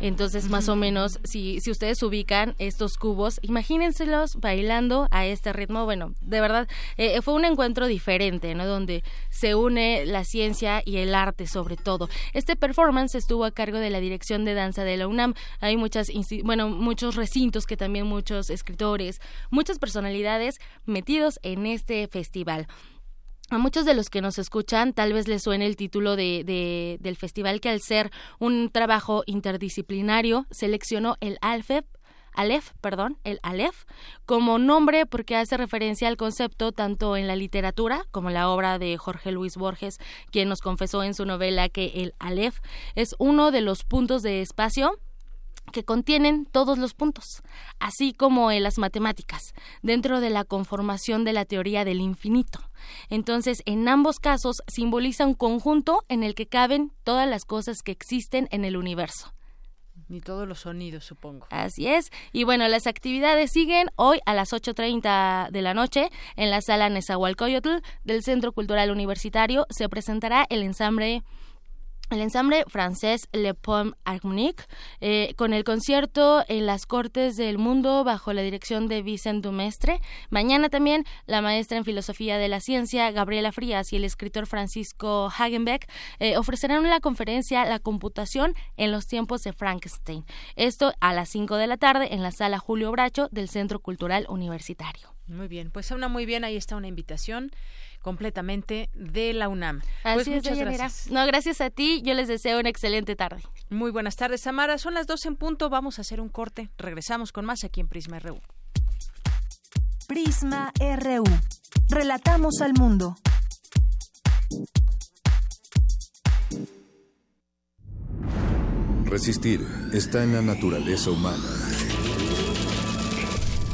entonces, más o menos, si, si ustedes ubican estos cubos, imagínenselos bailando a este ritmo. Bueno, de verdad, eh, fue un encuentro diferente, ¿no? Donde se une la ciencia y el arte, sobre todo. Este performance estuvo a cargo de la dirección de danza de la UNAM. Hay muchas, bueno, muchos recintos que también muchos escritores, muchas personalidades metidos en este festival. A muchos de los que nos escuchan tal vez les suene el título de, del festival que al ser un trabajo interdisciplinario seleccionó el Aleph, perdón, el Aleph, como nombre porque hace referencia al concepto tanto en la literatura como en la obra de Jorge Luis Borges, quien nos confesó en su novela que el Aleph es uno de los puntos de espacio que contienen todos los puntos, así como en las matemáticas, dentro de la conformación de la teoría del infinito. Entonces, en ambos casos simboliza un conjunto en el que caben todas las cosas que existen en el universo. Ni todos los sonidos, supongo. Así es. Y bueno, las actividades siguen hoy a las 8.30 de la noche en la sala Nezahualcóyotl del Centro Cultural Universitario. Se presentará el ensamble el ensamble francés Le Pomme Harmonique, eh, con el concierto en las Cortes del Mundo bajo la dirección de Vicent Dumestre. Mañana también la maestra en Filosofía de la Ciencia, Gabriela Frías, y el escritor Francisco Hagenbeck eh, ofrecerán una conferencia La computación en los tiempos de Frankenstein. Esto a las 5 de la tarde en la sala Julio Bracho del Centro Cultural Universitario. Muy bien, pues suena muy bien, ahí está una invitación completamente de la UNAM. Pues Así muchas gracias. No, gracias a ti. Yo les deseo una excelente tarde. Muy buenas tardes, Samara. Son las 12 en punto. Vamos a hacer un corte. Regresamos con más aquí en Prisma RU. Prisma RU. Relatamos al mundo. Resistir está en la naturaleza humana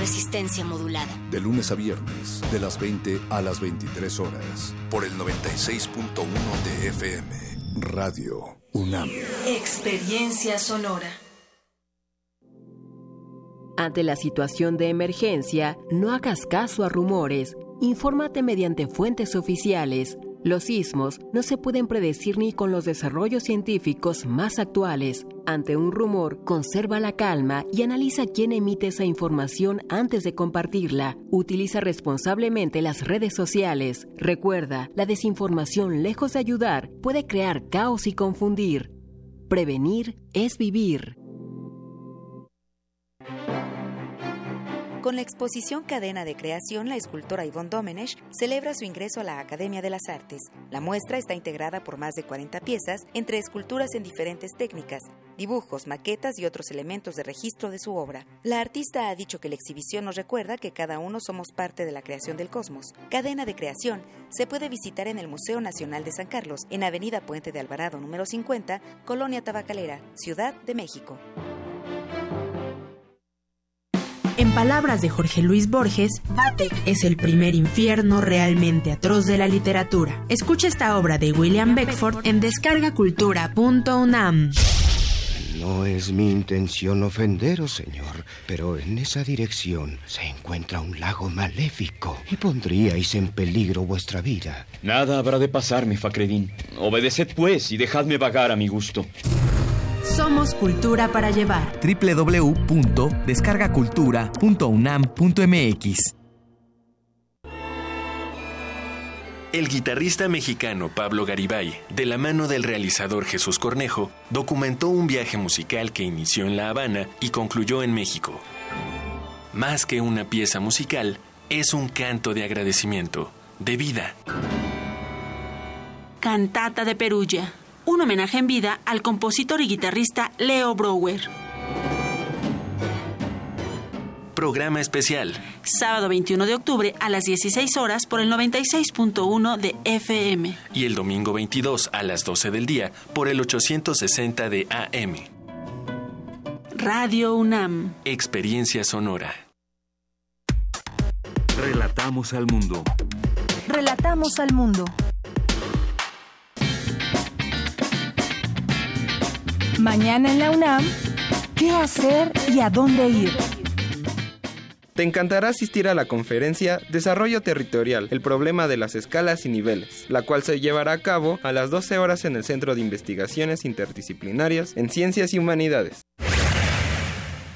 Resistencia modulada. De lunes a viernes, de las 20 a las 23 horas, por el 96.1 de FM. Radio UNAM. Experiencia sonora. Ante la situación de emergencia, no hagas caso a rumores. Infórmate mediante fuentes oficiales los sismos no se pueden predecir ni con los desarrollos científicos más actuales. Ante un rumor, conserva la calma y analiza quién emite esa información antes de compartirla. Utiliza responsablemente las redes sociales. Recuerda, la desinformación, lejos de ayudar, puede crear caos y confundir. Prevenir es vivir. Con la exposición Cadena de Creación, la escultora Yvonne Domenech celebra su ingreso a la Academia de las Artes. La muestra está integrada por más de 40 piezas, entre esculturas en diferentes técnicas, dibujos, maquetas y otros elementos de registro de su obra. La artista ha dicho que la exhibición nos recuerda que cada uno somos parte de la creación del cosmos. Cadena de creación se puede visitar en el Museo Nacional de San Carlos, en Avenida Puente de Alvarado número 50, Colonia Tabacalera, Ciudad de México. En palabras de Jorge Luis Borges, Batek es el primer infierno realmente atroz de la literatura. Escucha esta obra de William Beckford en descargacultura.unam. No es mi intención ofenderos, señor, pero en esa dirección se encuentra un lago maléfico y pondríais en peligro vuestra vida. Nada habrá de pasar, mi Facredín. Obedeced, pues, y dejadme vagar a mi gusto. Somos cultura para llevar. www.descargacultura.unam.mx El guitarrista mexicano Pablo Garibay, de la mano del realizador Jesús Cornejo, documentó un viaje musical que inició en La Habana y concluyó en México. Más que una pieza musical, es un canto de agradecimiento, de vida. Cantata de Perugia, un homenaje en vida al compositor y guitarrista Leo Brower. Programa especial. Sábado 21 de octubre a las 16 horas por el 96.1 de FM. Y el domingo 22 a las 12 del día por el 860 de AM. Radio UNAM. Experiencia sonora. Relatamos al mundo. Relatamos al mundo. Mañana en la UNAM, ¿qué hacer y a dónde ir? Te encantará asistir a la conferencia Desarrollo Territorial, el problema de las escalas y niveles, la cual se llevará a cabo a las 12 horas en el Centro de Investigaciones Interdisciplinarias en Ciencias y Humanidades.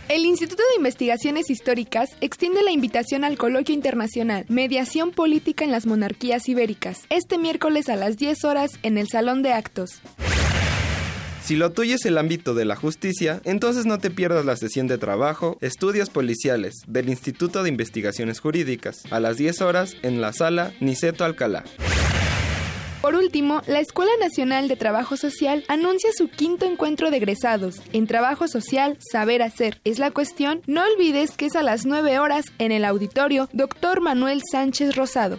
El Instituto de Investigaciones Históricas extiende la invitación al Coloquio Internacional Mediación Política en las Monarquías Ibéricas, este miércoles a las 10 horas en el Salón de Actos. Si lo tuyo es el ámbito de la justicia, entonces no te pierdas la sesión de trabajo, estudios policiales del Instituto de Investigaciones Jurídicas, a las 10 horas en la sala Niceto Alcalá. Por último, la Escuela Nacional de Trabajo Social anuncia su quinto encuentro de egresados. En Trabajo Social, Saber Hacer. Es la cuestión, no olvides que es a las 9 horas en el auditorio Dr. Manuel Sánchez Rosado.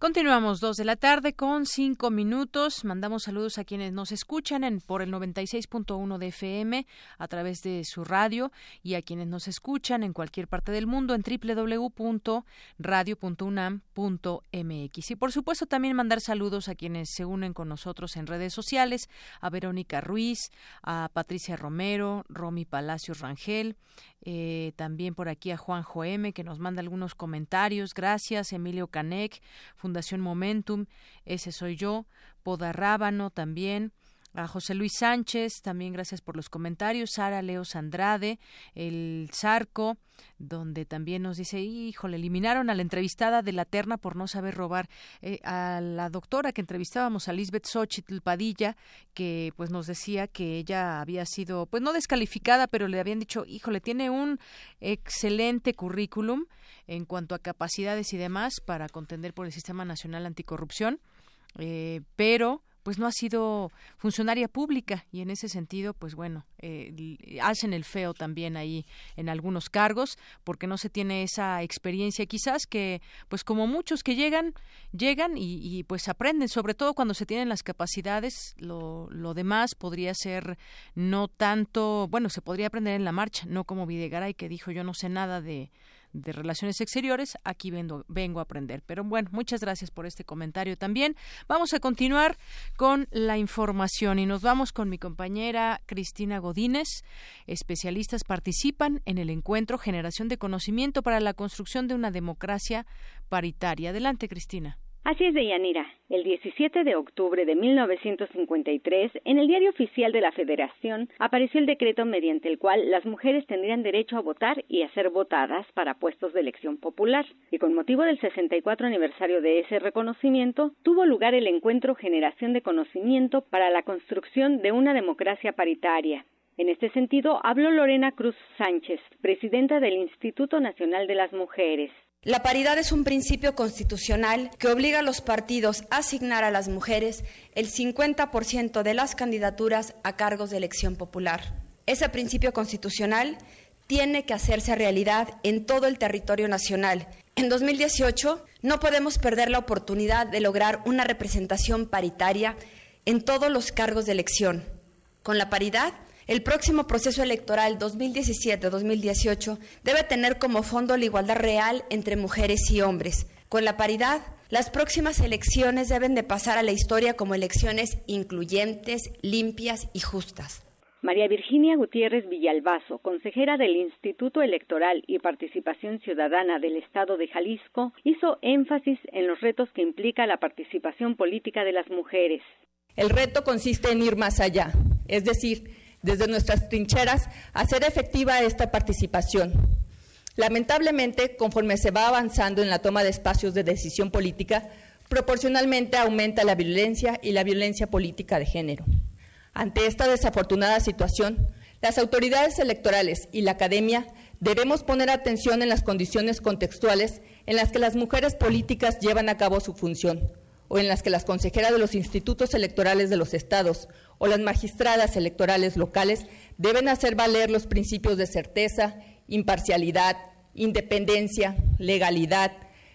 Continuamos dos de la tarde con cinco minutos. Mandamos saludos a quienes nos escuchan en, por el 96.1 de FM a través de su radio y a quienes nos escuchan en cualquier parte del mundo en www.radio.unam.mx. Y por supuesto también mandar saludos a quienes se unen con nosotros en redes sociales, a Verónica Ruiz, a Patricia Romero, Romy Palacios Rangel, eh, también por aquí a Juanjo M, que nos manda algunos comentarios. Gracias, Emilio Canec, Fundación Momentum, ese soy yo. Podarrábano también a José Luis Sánchez, también gracias por los comentarios, Sara Leos Andrade, el Zarco, donde también nos dice, híjole, eliminaron a la entrevistada de la terna por no saber robar, eh, a la doctora que entrevistábamos, a Lisbeth Xochitl Padilla, que pues nos decía que ella había sido, pues no descalificada, pero le habían dicho, híjole, tiene un excelente currículum en cuanto a capacidades y demás para contender por el Sistema Nacional Anticorrupción, eh, pero pues no ha sido funcionaria pública y en ese sentido, pues bueno, eh, hacen el feo también ahí en algunos cargos porque no se tiene esa experiencia. Quizás que, pues como muchos que llegan, llegan y, pues aprenden, sobre todo cuando se tienen las capacidades, lo, lo demás podría ser no tanto, bueno, se podría aprender en la marcha, no como Videgaray que dijo yo no sé nada de de Relaciones Exteriores. Aquí vengo, vengo a aprender. Pero bueno, muchas gracias por este comentario también. Vamos a continuar con la información y nos vamos con mi compañera Cristina Godínez. Especialistas participan en el encuentro Generación de Conocimiento para la construcción de una democracia paritaria. Adelante, Cristina. Así es, Deyanira. El 17 de octubre de 1953, en el Diario Oficial de la Federación, apareció el decreto mediante el cual las mujeres tendrían derecho a votar y a ser votadas para puestos de elección popular. Y con motivo del 64 aniversario de ese reconocimiento, tuvo lugar el encuentro Generación de Conocimiento para la construcción de una democracia paritaria. En este sentido, habló Lorena Cruz Sánchez, presidenta del Instituto Nacional de las Mujeres. La paridad es un principio constitucional que obliga a los partidos a asignar a las mujeres el 50% de las candidaturas a cargos de elección popular. Ese principio constitucional tiene que hacerse realidad en todo el territorio nacional. En 2018 no podemos perder la oportunidad de lograr una representación paritaria en todos los cargos de elección. Con la paridad el próximo proceso electoral 2017-2018 debe tener como fondo la igualdad real entre mujeres y hombres. Con la paridad, las próximas elecciones deben de pasar a la historia como elecciones incluyentes, limpias y justas. María Virginia Gutiérrez Villalbazo, consejera del Instituto Electoral y Participación Ciudadana del Estado de Jalisco, hizo énfasis en los retos que implica la participación política de las mujeres. El reto consiste en ir más allá, es decir, desde nuestras trincheras hacer efectiva esta participación. Lamentablemente, conforme se va avanzando en la toma de espacios de decisión política, proporcionalmente aumenta la violencia y la violencia política de género. Ante esta desafortunada situación, las autoridades electorales y la academia debemos poner atención en las condiciones contextuales en las que las mujeres políticas llevan a cabo su función, o en las que las consejeras de los institutos electorales de los estados o las magistradas electorales locales deben hacer valer los principios de certeza, imparcialidad, independencia, legalidad,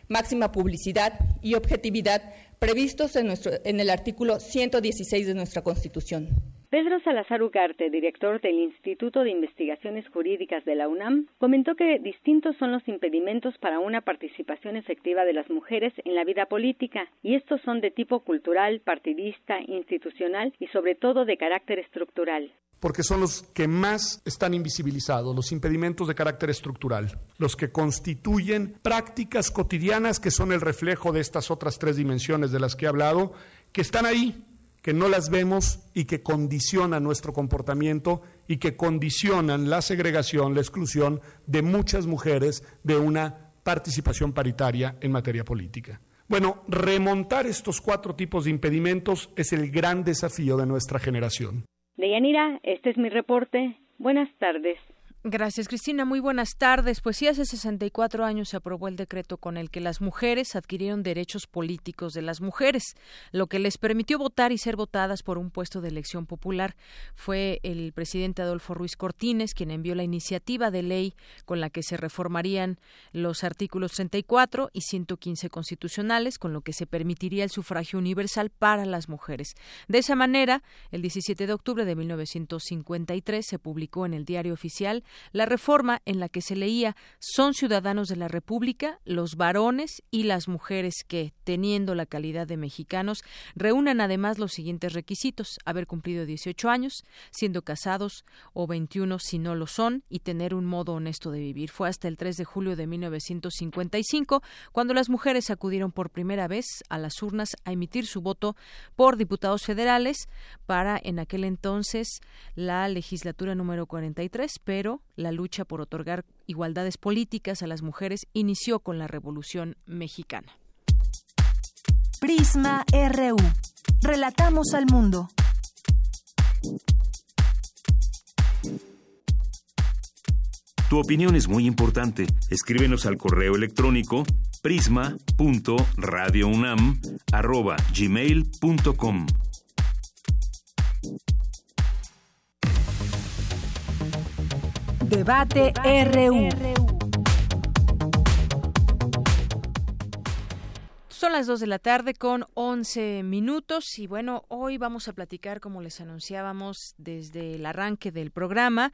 máxima publicidad y objetividad previstos en, el artículo 116 de nuestra Constitución. Pedro Salazar Ugarte, director del Instituto de Investigaciones Jurídicas de la UNAM, comentó que distintos son los impedimentos para una participación efectiva de las mujeres en la vida política, y estos son de tipo cultural, partidista, institucional y sobre todo de carácter estructural. Porque son los que más están invisibilizados, los impedimentos de carácter estructural, los que constituyen prácticas cotidianas que son el reflejo de estas otras tres dimensiones de las que he hablado, que están ahí, que no las vemos y que condicionan nuestro comportamiento y que condicionan la segregación, la exclusión de muchas mujeres de una participación paritaria en materia política. Bueno, remontar estos cuatro tipos de impedimentos es el gran desafío de nuestra generación. Deyanira, este es mi reporte. Buenas tardes. Gracias, Cristina. Muy buenas tardes. Pues sí, hace 64 años se aprobó el decreto con el que las mujeres adquirieron derechos políticos de las mujeres, lo que les permitió votar y ser votadas por un puesto de elección popular. Fue el presidente Adolfo Ruiz Cortines quien envió la iniciativa de ley con la que se reformarían los artículos 34 y 115 constitucionales, con lo que se permitiría el sufragio universal para las mujeres. De esa manera, el 17 de octubre de 1953 se publicó en el Diario Oficial la reforma en la que se leía son ciudadanos de la República los varones y las mujeres que, teniendo la calidad de mexicanos, reúnan además los siguientes requisitos haber cumplido 18 años, siendo casados o 21 si no lo son y tener un modo honesto de vivir. Fue hasta el 3 de julio de 1955 cuando las mujeres acudieron por primera vez a las urnas a emitir su voto por diputados federales para en aquel entonces la legislatura número 43, pero la lucha por otorgar igualdades políticas a las mujeres inició con la Revolución Mexicana. Prisma RU. Relatamos al mundo. Tu opinión es muy importante. Escríbenos al correo electrónico prisma.radiounam@gmail.com. Debate RU. Son las 2 de la tarde con 11 minutos y bueno, hoy vamos a platicar, como les anunciábamos desde el arranque del programa,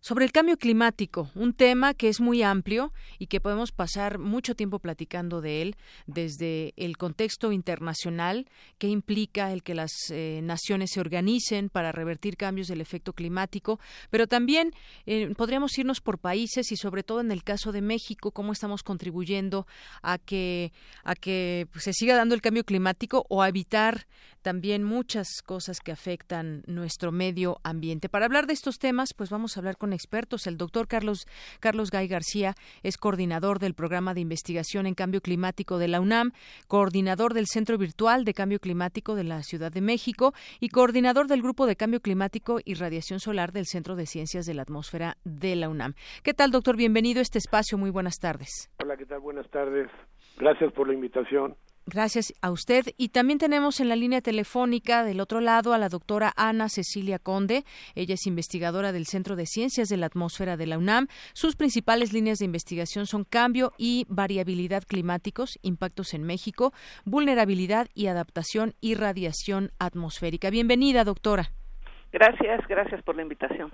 sobre el cambio climático, un tema que es muy amplio y que podemos pasar mucho tiempo platicando de él desde el contexto internacional que implica el que las eh, naciones se organicen para revertir cambios del efecto climático, pero también eh, podríamos irnos por países y sobre todo en el caso de México cómo estamos contribuyendo a que a que se siga dando el cambio climático o a evitar también muchas cosas que afectan nuestro medio ambiente. Para hablar de estos temas, pues vamos a hablar con expertos. El doctor Carlos, Carlos Gay García es coordinador del programa de investigación en cambio climático de la UNAM, coordinador del Centro Virtual de Cambio Climático de la Ciudad de México y coordinador del Grupo de Cambio Climático y Radiación Solar del Centro de Ciencias de la Atmósfera de la UNAM. ¿Qué tal, doctor? Bienvenido a este espacio. Muy buenas tardes. Hola, ¿qué tal? Buenas tardes. Gracias por la invitación. Gracias a usted. Y también tenemos en la línea telefónica del otro lado a la doctora Ana Cecilia Conde. Ella es investigadora del Centro de Ciencias de la Atmósfera de la UNAM. Sus principales líneas de investigación son cambio y variabilidad climáticos, impactos en México, vulnerabilidad y adaptación y radiación atmosférica. Bienvenida, doctora. Gracias, gracias por la invitación.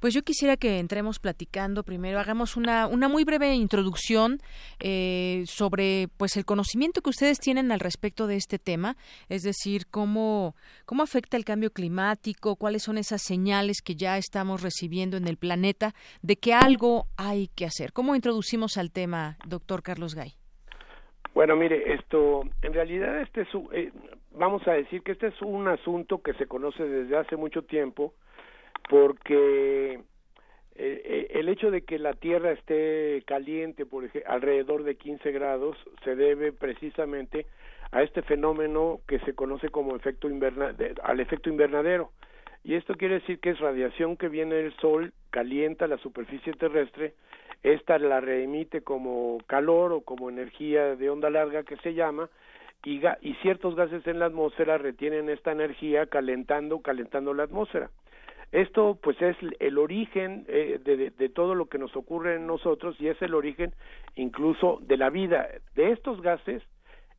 Pues yo quisiera que entremos platicando primero, hagamos una, una muy breve introducción eh, sobre pues el conocimiento que ustedes tienen al respecto de este tema, es decir, cómo, cómo afecta el cambio climático, cuáles son esas señales que ya estamos recibiendo en el planeta de que algo hay que hacer. ¿Cómo introducimos al tema, doctor Carlos Gay? Bueno, mire, esto, en realidad este es, eh, vamos a decir que este es un asunto que se conoce desde hace mucho tiempo, porque eh, eh, el hecho de que la Tierra esté caliente, por ejemplo, alrededor de 15 grados, se debe precisamente a este fenómeno que se conoce como efecto al efecto invernadero. Y esto quiere decir que es radiación que viene del Sol, calienta la superficie terrestre esta la reemite como calor o como energía de onda larga que se llama y, y ciertos gases en la atmósfera retienen esta energía calentando, calentando la atmósfera. Esto pues es el origen eh, de, de, todo lo que nos ocurre en nosotros y es el origen incluso de la vida. De estos gases,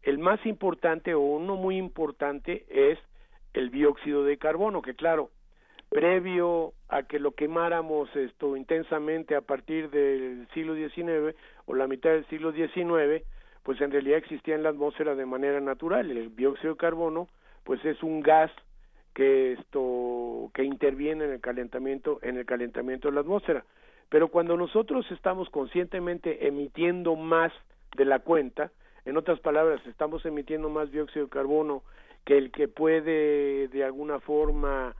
el más importante o uno muy importante es el dióxido de carbono, que claro, previo a que lo quemáramos esto intensamente a partir del siglo XIX o la mitad del siglo XIX, pues en realidad existía en la atmósfera de manera natural. El dióxido de carbono, pues es un gas que esto que interviene en el calentamiento en el calentamiento de la atmósfera. Pero cuando nosotros estamos conscientemente emitiendo más de la cuenta, en otras palabras, estamos emitiendo más dióxido de carbono que el que puede de alguna forma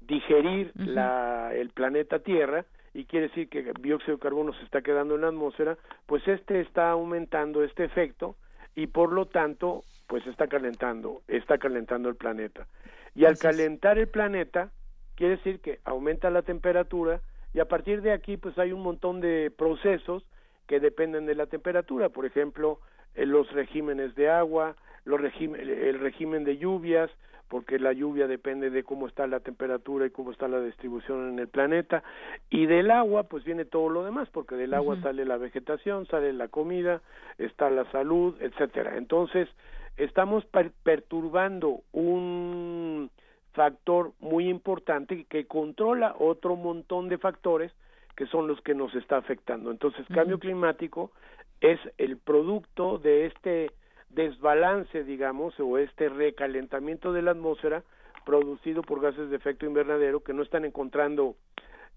digerir la, el planeta Tierra y quiere decir que el dióxido de carbono se está quedando en la atmósfera, pues este está aumentando este efecto y por lo tanto pues está calentando, está calentando el planeta. Y al calentar el planeta quiere decir que aumenta la temperatura y a partir de aquí pues hay un montón de procesos que dependen de la temperatura, por ejemplo, eh, los regímenes de agua, los el régimen de lluvias, porque la lluvia depende de cómo está la temperatura y cómo está la distribución en el planeta. Y del agua pues viene todo lo demás porque del agua sale la vegetación sale la comida está la salud etcétera. Entonces estamos perturbando un factor muy importante que controla otro montón de factores que son los que nos está afectando. Entonces cambio climático es el producto de este desbalance, digamos, o este recalentamiento de la atmósfera producido por gases de efecto invernadero que no están encontrando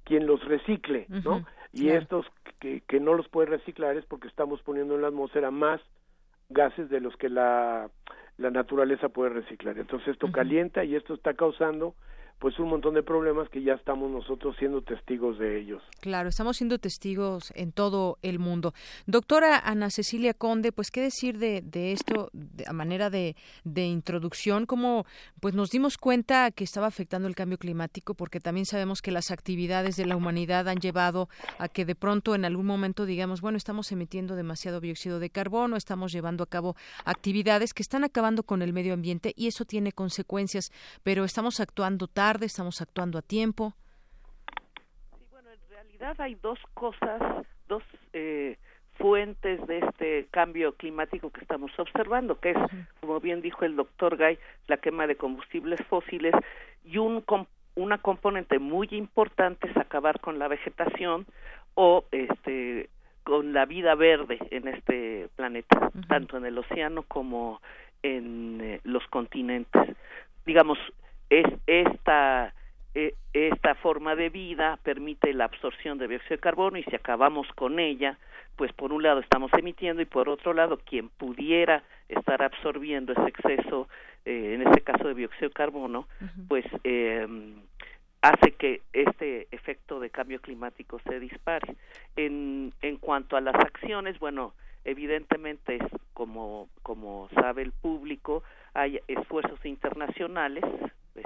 quien los recicle, ¿no? y estos que, que no los puede reciclar es porque estamos poniendo en la atmósfera más gases de los que la, la naturaleza puede reciclar. Entonces esto calienta y esto está causando pues un montón de problemas que ya estamos nosotros siendo testigos de ellos. Claro, estamos siendo testigos en todo el mundo. Doctora Ana Cecilia Conde, pues qué decir de, de esto a manera de, de introducción, como pues nos dimos cuenta que estaba afectando el cambio climático, porque también sabemos que las actividades de la humanidad han llevado a que de pronto en algún momento digamos, bueno, estamos emitiendo demasiado dióxido de carbono, estamos llevando a cabo actividades que están acabando con el medio ambiente y eso tiene consecuencias, pero estamos actuando tarde ¿Estamos actuando a tiempo? Sí, bueno, en realidad hay dos cosas, dos eh, fuentes de este cambio climático que estamos observando, que es, como bien dijo el doctor Gay, la quema de combustibles fósiles y un una componente muy importante es acabar con la vegetación o este con la vida verde en este planeta, tanto en el océano como en eh, los continentes. Digamos, es esta e, esta forma de vida permite la absorción de dióxido de carbono y si acabamos con ella, pues por un lado estamos emitiendo y por otro lado quien pudiera estar absorbiendo ese exceso, eh, en este caso de dióxido de carbono, pues eh, hace que este efecto de cambio climático se dispare. En, en cuanto a las acciones, bueno, evidentemente es como, como sabe el público, hay esfuerzos internacionales,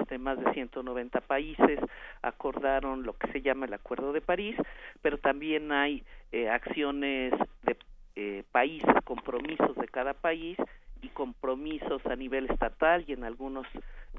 este, más de 190 países acordaron lo que se llama el Acuerdo de París, pero también hay eh, acciones de eh, países, compromisos de cada país y compromisos a nivel estatal y en algunos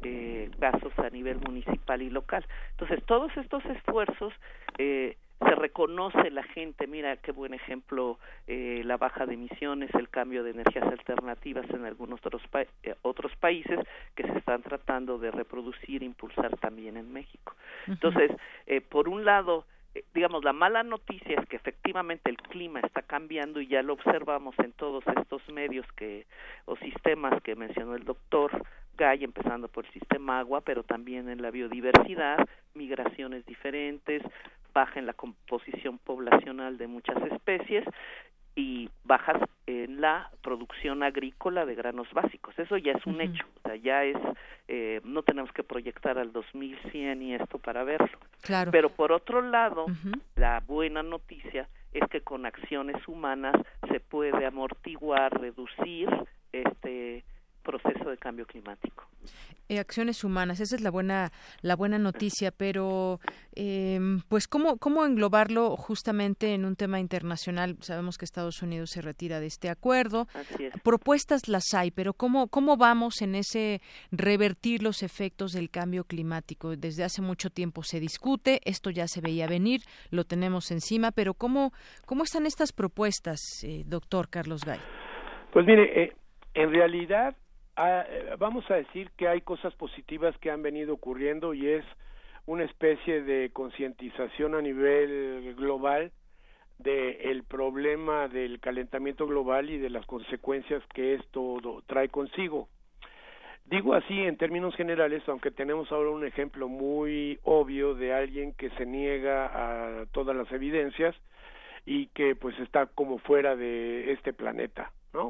eh, casos a nivel municipal y local. Entonces, todos estos esfuerzos eh, se reconoce la gente, mira qué buen ejemplo eh, la baja de emisiones, el cambio de energías alternativas en algunos otros, eh, otros países que se están tratando de reproducir e impulsar también en México. Entonces, eh, por un lado, eh, digamos, la mala noticia es que efectivamente el clima está cambiando y ya lo observamos en todos estos medios que o sistemas que mencionó el doctor Gay, empezando por el sistema agua, pero también en la biodiversidad, migraciones diferentes, baja en la composición poblacional de muchas especies y bajas en la producción agrícola de granos básicos. Eso ya es un hecho, o sea, ya es, eh, no tenemos que proyectar al 2100 y esto para verlo. Claro. Pero por otro lado, la buena noticia es que con acciones humanas se puede amortiguar, reducir este proceso de cambio climático. Eh, acciones humanas, esa es la buena la buena noticia, pero eh, pues cómo cómo englobarlo justamente en un tema internacional. Sabemos que Estados Unidos se retira de este acuerdo. Propuestas las hay, pero cómo cómo vamos en ese revertir los efectos del cambio climático. Desde hace mucho tiempo se discute, esto ya se veía venir, lo tenemos encima, pero cómo cómo están estas propuestas, eh, doctor Carlos Gay. Pues mire, eh, en realidad Ah, eh, vamos a decir que hay cosas positivas que han venido ocurriendo y es una especie de concientización a nivel global del problema del calentamiento global y de las consecuencias que esto trae consigo. Digo así en términos generales, aunque tenemos ahora un ejemplo muy obvio de alguien que se niega a todas las evidencias y que pues está como fuera de este planeta, ¿no?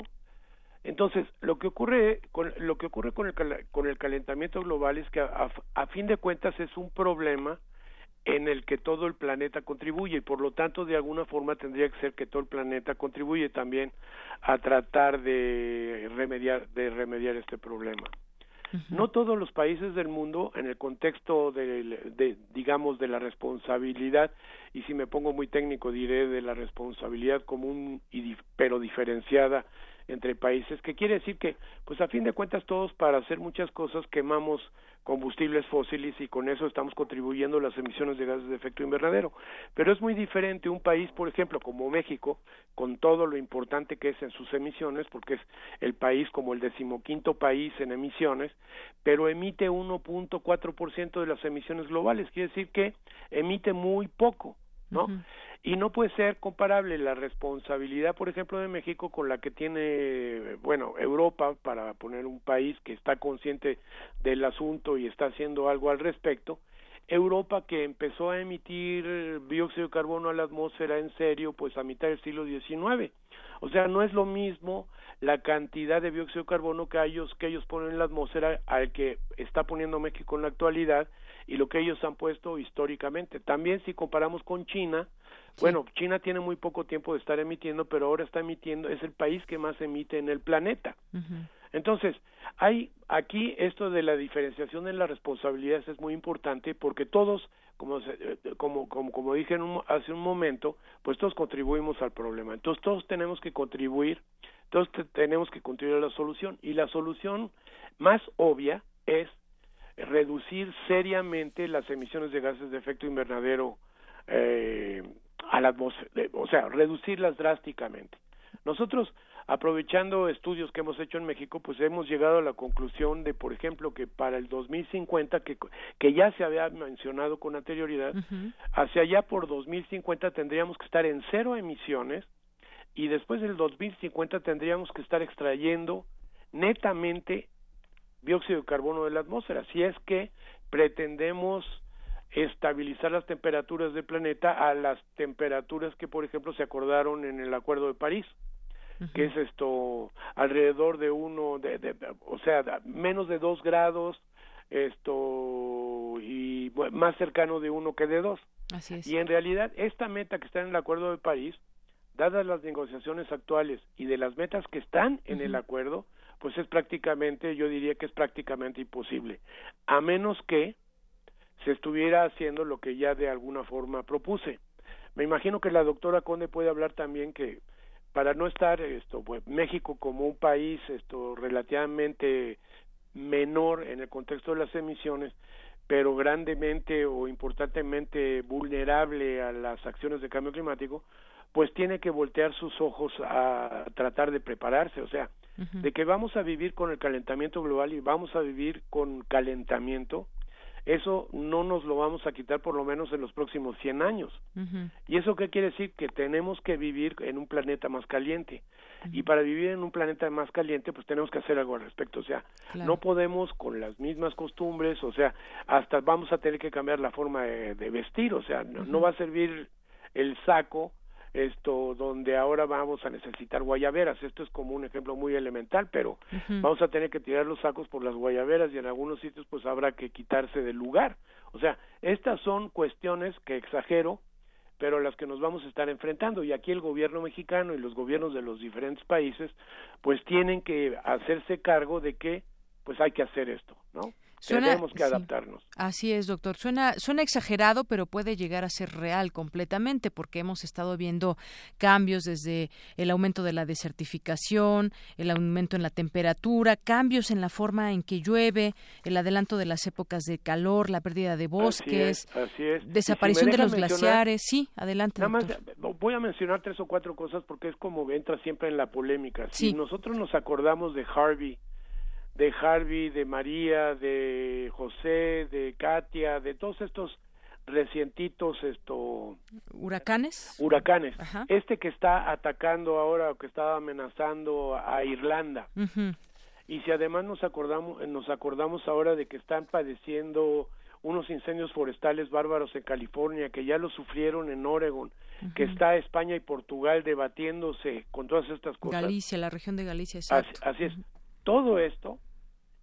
Entonces, lo que ocurre con lo que ocurre con el con el calentamiento global es que a, fin de cuentas es un problema en el que todo el planeta contribuye y por lo tanto de alguna forma tendría que ser que todo el planeta contribuye también a tratar de remediar de remediar este problema. No todos los países del mundo, en el contexto de, de, digamos, de la responsabilidad, y si me pongo muy técnico diré de la responsabilidad común y pero diferenciada entre países, que quiere decir que, pues a fin de cuentas todos para hacer muchas cosas quemamos combustibles fósiles y con eso estamos contribuyendo a las emisiones de gases de efecto invernadero. Pero es muy diferente un país, por ejemplo, como México, con todo lo importante que es en sus emisiones, porque es el país como el decimoquinto país en emisiones, pero emite 1.4% de las emisiones globales, quiere decir que emite muy poco, ¿no? y no puede ser comparable la responsabilidad, por ejemplo, de México con la que tiene, bueno, Europa, para poner un país que está consciente del asunto y está haciendo algo al respecto, Europa que empezó a emitir dióxido de carbono a la atmósfera en serio, pues a mitad del siglo XIX. O sea, no es lo mismo la cantidad de dióxido de carbono que ellos, que ellos ponen en la atmósfera al que está poniendo México en la actualidad y lo que ellos han puesto históricamente. También si comparamos con China, bueno, China tiene muy poco tiempo de estar emitiendo, pero ahora está emitiendo, es el país que más emite en el planeta. Entonces, hay aquí esto de la diferenciación en las responsabilidades es muy importante porque todos, como, eh, como, como, como dije en un, hace un momento, pues todos contribuimos al problema. Entonces, todos tenemos que contribuir, todos tenemos que contribuir a la solución. Y la solución más obvia es reducir seriamente las emisiones de gases de efecto invernadero eh, a la atmósfera, o sea, reducirlas drásticamente. Nosotros aprovechando estudios que hemos hecho en México, pues hemos llegado a la conclusión de, por ejemplo, que para el 2050, que, que ya se había mencionado con anterioridad, hacia allá por 2050 tendríamos que estar en cero emisiones y después del 2050 tendríamos que estar extrayendo netamente dióxido de carbono de la atmósfera, si es que pretendemos estabilizar las temperaturas del planeta a las temperaturas que, por ejemplo, se acordaron en el Acuerdo de París, que es esto alrededor de uno, de, o sea, menos de dos grados, esto y más cercano de uno que de dos. Y en realidad esta meta que está en el Acuerdo de París, dadas las negociaciones actuales y de las metas que están en el acuerdo, pues es prácticamente, yo diría que es prácticamente imposible, a menos que se estuviera haciendo lo que ya de alguna forma propuse. Me imagino que la doctora Conde puede hablar también que para no estar esto pues, México como un país esto relativamente menor en el contexto de las emisiones pero grandemente o importantemente vulnerable a las acciones de cambio climático pues tiene que voltear sus ojos a tratar de prepararse o sea de que vamos a vivir con el calentamiento global y vamos a vivir con calentamiento eso no nos lo vamos a quitar por lo menos en los próximos 100 años. ¿Y eso qué quiere decir? Que tenemos que vivir en un planeta más caliente. Y para vivir en un planeta más caliente, pues tenemos que hacer algo al respecto. O sea, no podemos con las mismas costumbres, o sea, hasta vamos a tener que cambiar la forma de, vestir. O sea, no va a servir el saco esto donde ahora vamos a necesitar guayaberas. Esto es como un ejemplo muy elemental, pero vamos a tener que tirar los sacos por las guayaberas y en algunos sitios pues habrá que quitarse del lugar. O sea, estas son cuestiones que exagero, pero las que nos vamos a estar enfrentando y aquí el gobierno mexicano y los gobiernos de los diferentes países pues tienen que hacerse cargo de que pues hay que hacer esto, ¿no? Tenemos que adaptarnos. así es, doctor. Suena, suena exagerado, pero puede llegar a ser real completamente, porque hemos estado viendo cambios desde el aumento de la desertificación, el aumento en la temperatura, cambios en la forma en que llueve, el adelanto de las épocas de calor, la pérdida de bosques, desaparición de los glaciares. Sí, adelante. Nada más voy a mencionar tres o cuatro cosas porque es como entra siempre en la polémica. Si nosotros nos acordamos de Harvey, de Harvey, de María, de José, de Katia, de todos estos recientitos esto huracanes huracanes. Este que está atacando ahora o que está amenazando a Irlanda. Y si además nos acordamos nos acordamos ahora de que están padeciendo unos incendios forestales bárbaros en California que ya lo sufrieron en Oregon que está España y Portugal debatiéndose con todas estas cosas. Galicia la región de Galicia así, así es. Todo esto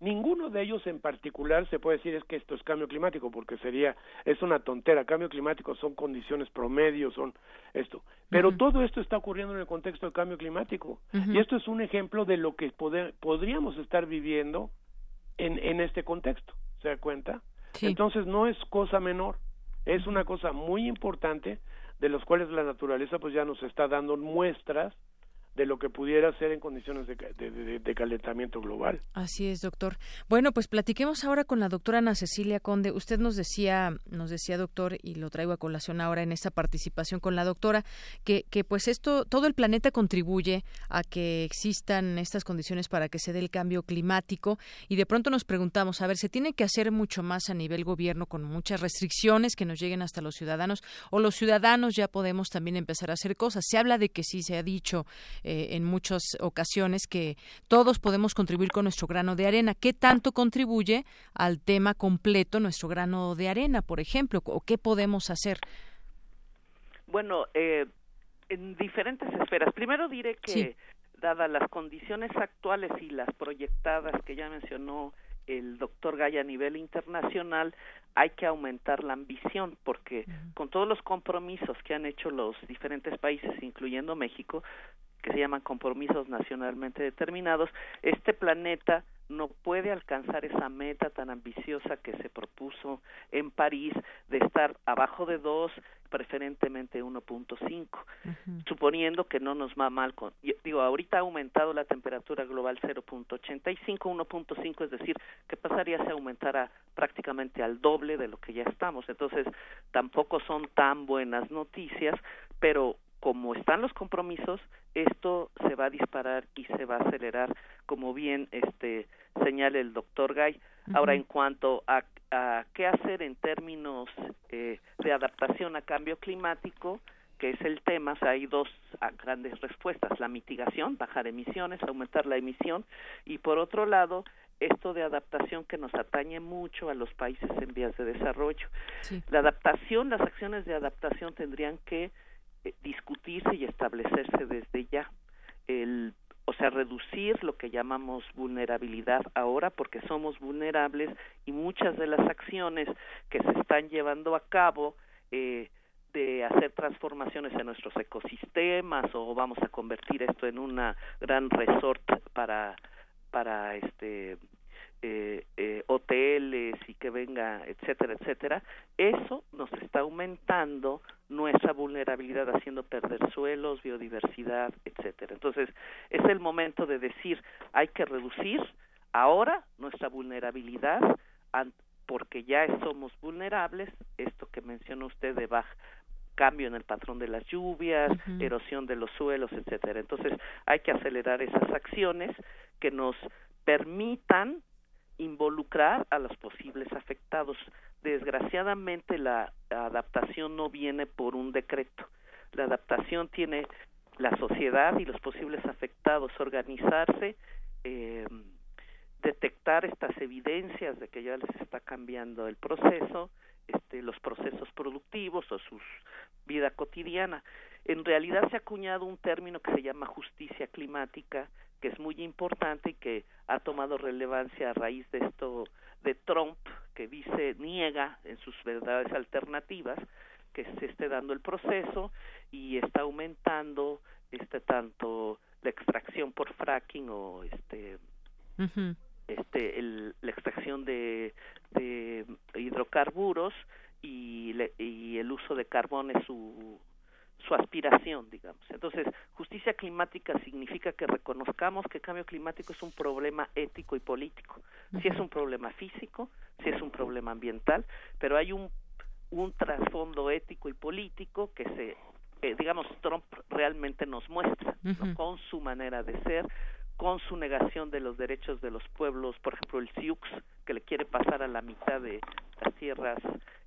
Ninguno de ellos en particular se puede decir es que esto es cambio climático, porque sería, es una tontera. Cambio climático son condiciones promedio, son esto. Pero todo esto está ocurriendo en el contexto del cambio climático. Y esto es un ejemplo de lo que podríamos estar viviendo en, en este contexto. ¿Se da cuenta? Entonces no es cosa menor, es una cosa muy importante de los cuales la naturaleza pues ya nos está dando muestras de lo que pudiera ser en condiciones de, calentamiento global. Así es, doctor. Bueno, pues platiquemos ahora con la doctora Ana Cecilia Conde. Usted nos decía, nos decía, doctor, y lo traigo a colación ahora en esta participación con la doctora, que, que pues esto, todo el planeta contribuye a que existan estas condiciones para que se dé el cambio climático y de pronto nos preguntamos, a ver, ¿se tiene que hacer mucho más a nivel gobierno con muchas restricciones que nos lleguen hasta los ciudadanos o los ciudadanos ya podemos también empezar a hacer cosas? Se habla de que sí se ha dicho eh, en muchas ocasiones que todos podemos contribuir con nuestro grano de arena. ¿Qué tanto contribuye al tema completo nuestro grano de arena, por ejemplo? ¿O qué podemos hacer? Bueno, eh, en diferentes esferas. Primero diré que, dadas las condiciones actuales y las proyectadas que ya mencionó el doctor Gaya a nivel internacional, hay que aumentar la ambición, porque con todos los compromisos que han hecho los diferentes países, incluyendo México, que se llaman compromisos nacionalmente determinados, este planeta no puede alcanzar esa meta tan ambiciosa que se propuso en París de estar abajo de 2, preferentemente 1.5, suponiendo que no nos va mal con digo, ahorita ha aumentado la temperatura global 0.85, 1.5, es decir, ¿qué pasaría si aumentara prácticamente al doble de lo que ya estamos? Entonces, tampoco son tan buenas noticias, pero como están los compromisos, esto se va a disparar y se va a acelerar, como bien este señala el doctor Gay. Ahora, en cuanto a, a, qué hacer en términos eh, de adaptación a cambio climático, que es el tema, o sea, hay dos ah, grandes respuestas, la mitigación, bajar emisiones, aumentar la emisión, y por otro lado, esto de adaptación que nos atañe mucho a los países en vías de desarrollo. La adaptación, las acciones de adaptación tendrían que discutirse y establecerse desde ya. El, o sea, reducir lo que llamamos vulnerabilidad ahora, porque somos vulnerables y muchas de las acciones que se están llevando a cabo eh, de hacer transformaciones en nuestros ecosistemas o vamos a convertir esto en una gran resort para para este eh, eh, hoteles y que venga, etcétera, etcétera, eso nos está aumentando nuestra vulnerabilidad, haciendo perder suelos, biodiversidad, etcétera. Entonces, es el momento de decir, hay que reducir ahora nuestra vulnerabilidad porque ya somos vulnerables, esto que mencionó usted de baja, cambio en el patrón de las lluvias, erosión de los suelos, etcétera. Entonces, hay que acelerar esas acciones que nos permitan involucrar a los posibles afectados. Desgraciadamente la adaptación no viene por un decreto. La adaptación tiene la sociedad y los posibles afectados organizarse, eh, detectar estas evidencias de que ya les está cambiando el proceso, este, los procesos productivos o su vida cotidiana. En realidad se ha acuñado un término que se llama justicia climática, que es muy importante y que ha tomado relevancia a raíz de esto de Trump, que dice, niega en sus verdades alternativas que se esté dando el proceso y está aumentando este tanto la extracción por fracking o este este el, la extracción de, de hidrocarburos y, y el uso de carbón es su su aspiración, digamos. Entonces, justicia climática significa que reconozcamos que el cambio climático es un problema ético y político. Si es un problema físico, si es un problema ambiental, pero hay un, un trasfondo ético y político que se, eh, digamos, Trump realmente nos muestra con su manera de ser, con su negación de los derechos de los pueblos, por ejemplo, el Sioux, que le quiere pasar a la mitad de las tierras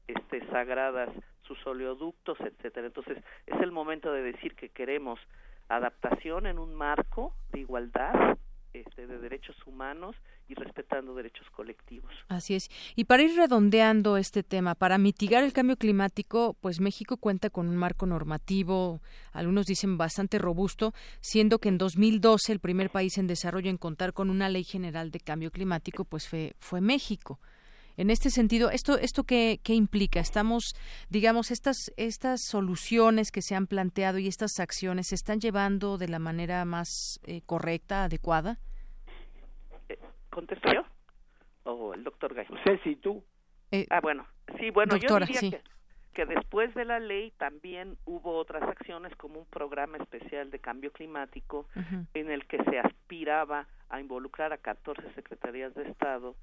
este, sagradas sus oleoductos, etcétera. Entonces, es el momento de decir que queremos adaptación en un marco de igualdad este, de derechos humanos y respetando derechos colectivos. Así es. Y para ir redondeando este tema, para mitigar el cambio climático, pues México cuenta con un marco normativo, algunos dicen bastante robusto, siendo que en 2012 el primer país en desarrollo en contar con una ley general de cambio climático, pues fue, fue México. En este sentido, ¿esto, esto qué, qué implica? Estamos, digamos, estas, estas soluciones que se han planteado y estas acciones se están llevando de la manera más eh, correcta, adecuada? Eh, ¿Contesto yo? ¿O el doctor Gay? Ceci, tú. Eh, ah, bueno. Sí, bueno, yo diría que, que después de la ley también hubo otras acciones como un programa especial de cambio climático en el que se aspiraba a involucrar a 14 secretarías de Estado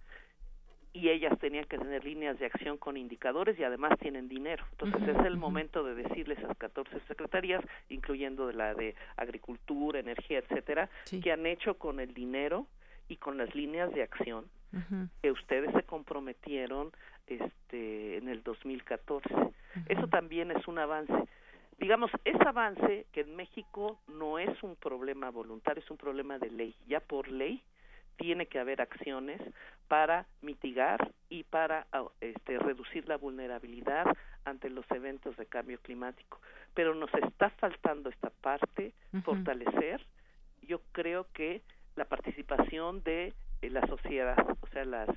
y ellas tenían que tener líneas de acción con indicadores y además tienen dinero. Entonces es el momento de decirles a esas 14 secretarías, incluyendo de la de agricultura, energía, etcétera, que han hecho con el dinero y con las líneas de acción que ustedes se comprometieron este en el 2014. Eso también es un avance. Digamos, ese avance que en México no es un problema voluntario, es un problema de ley. Ya por ley tiene que haber acciones para mitigar y para ah, este, reducir la vulnerabilidad ante los eventos de cambio climático. Pero nos está faltando esta parte, fortalecer. Yo creo que la participación de eh, la sociedad, o sea, las,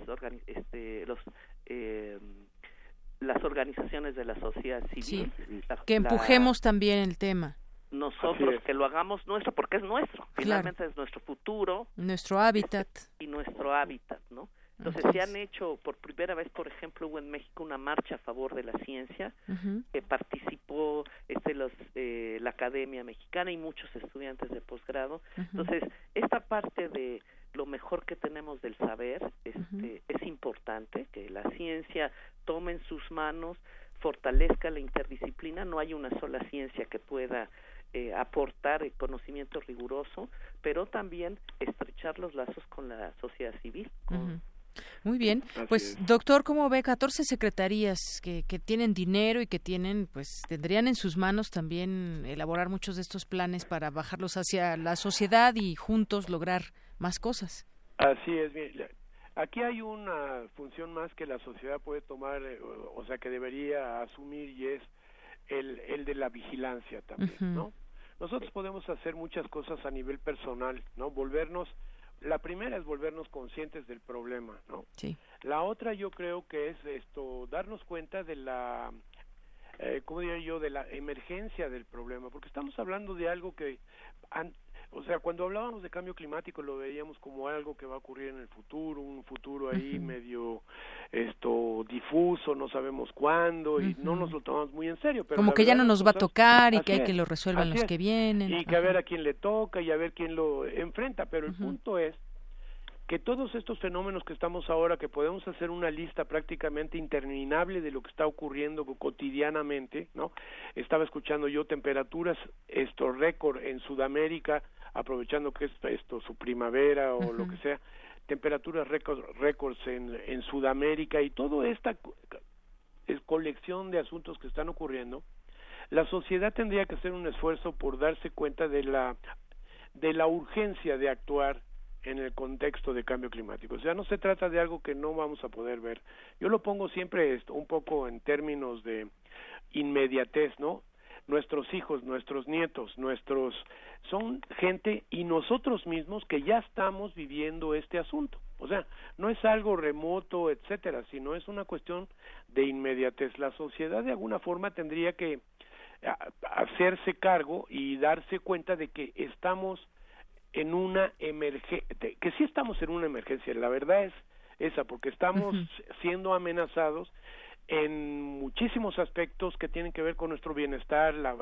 este, los, eh, las organizaciones de la sociedad civil. que empujemos también el tema nosotros que lo hagamos nuestro porque es nuestro. Finalmente es nuestro futuro. Nuestro hábitat. Y nuestro hábitat no entonces se han hecho por primera vez por ejemplo hubo en México una marcha a favor de la ciencia que participó este los eh, la Academia Mexicana y muchos estudiantes de posgrado. Entonces esta parte de lo mejor que tenemos del saber este es importante que la ciencia tome en sus manos fortalezca la interdisciplina. No hay una sola ciencia que pueda eh, aportar el conocimiento riguroso, pero también estrechar los lazos con la sociedad civil. Muy bien, pues doctor, ¿cómo ve 14 secretarías que, que tienen dinero y que tienen, pues tendrían en sus manos también elaborar muchos de estos planes para bajarlos hacia la sociedad y juntos lograr más cosas? Así es, aquí hay una función más que la sociedad puede tomar, eh, o sea, que debería asumir y es la vigilancia también, ¿no? Nosotros podemos hacer muchas cosas a nivel personal, ¿no? Volvernos, la primera es volvernos conscientes del problema, ¿no? Sí. La otra yo creo que es esto, darnos cuenta de la, eh, ¿cómo diría yo?, de la emergencia del problema, porque estamos hablando de algo que o sea, cuando hablábamos de cambio climático lo veíamos como algo que va a ocurrir en el futuro, un futuro ahí medio esto difuso, no sabemos cuándo y no nos lo tomamos muy en serio. Pero como que ya no nos va a tocar y que hay que lo resuelvan los que vienen. Y que a ver a quién le toca y a ver quién lo enfrenta, pero el punto es que todos estos fenómenos que estamos ahora, que podemos hacer una lista prácticamente interminable de lo que está ocurriendo cotidianamente, ¿no? Estaba escuchando yo temperaturas, esto récord en Sudamérica, aprovechando que es esto su primavera o lo que sea, temperaturas récords récords en, en Sudamérica y toda esta colección de asuntos que están ocurriendo, la sociedad tendría que hacer un esfuerzo por darse cuenta de la de la urgencia de actuar en el contexto de cambio climático. O sea, no se trata de algo que no vamos a poder ver. Yo lo pongo siempre esto, un poco en términos de inmediatez, ¿no? Nuestros hijos, nuestros nietos, nuestros son gente y nosotros mismos que ya estamos viviendo este asunto. O sea, no es algo remoto, etcétera, sino es una cuestión de inmediatez. La sociedad de alguna forma tendría que hacerse cargo y darse cuenta de que estamos en una emergencia, que sí estamos en una emergencia, la verdad es esa, porque estamos siendo amenazados en muchísimos aspectos que tienen que ver con nuestro bienestar, la,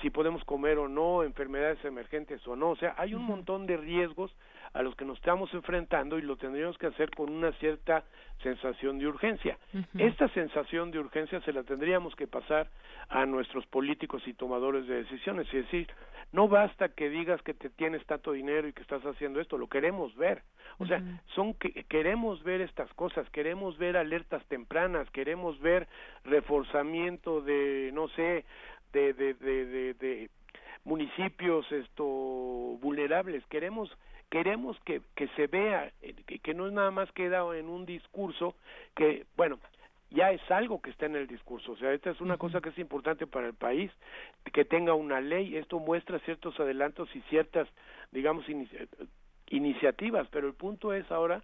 si podemos comer o no, enfermedades emergentes o no, o sea, hay un montón de riesgos a los que nos estamos enfrentando y lo tendríamos que hacer con una cierta sensación de urgencia. Esta sensación de urgencia se la tendríamos que pasar a nuestros políticos y tomadores de decisiones, es decir, no basta que digas que te tienes tanto dinero y que estás haciendo esto, lo queremos ver. O sea, son que queremos ver estas cosas, queremos ver alertas tempranas, queremos ver reforzamiento de no sé, de de de, de, municipios esto vulnerables, queremos queremos que, que se vea, eh, que, que no es nada más queda en un discurso que, bueno, ya es algo que está en el discurso. O sea, esta es una cosa que es importante para el país, que tenga una ley. Esto muestra ciertos adelantos y ciertas, digamos, iniciativas, pero el punto es ahora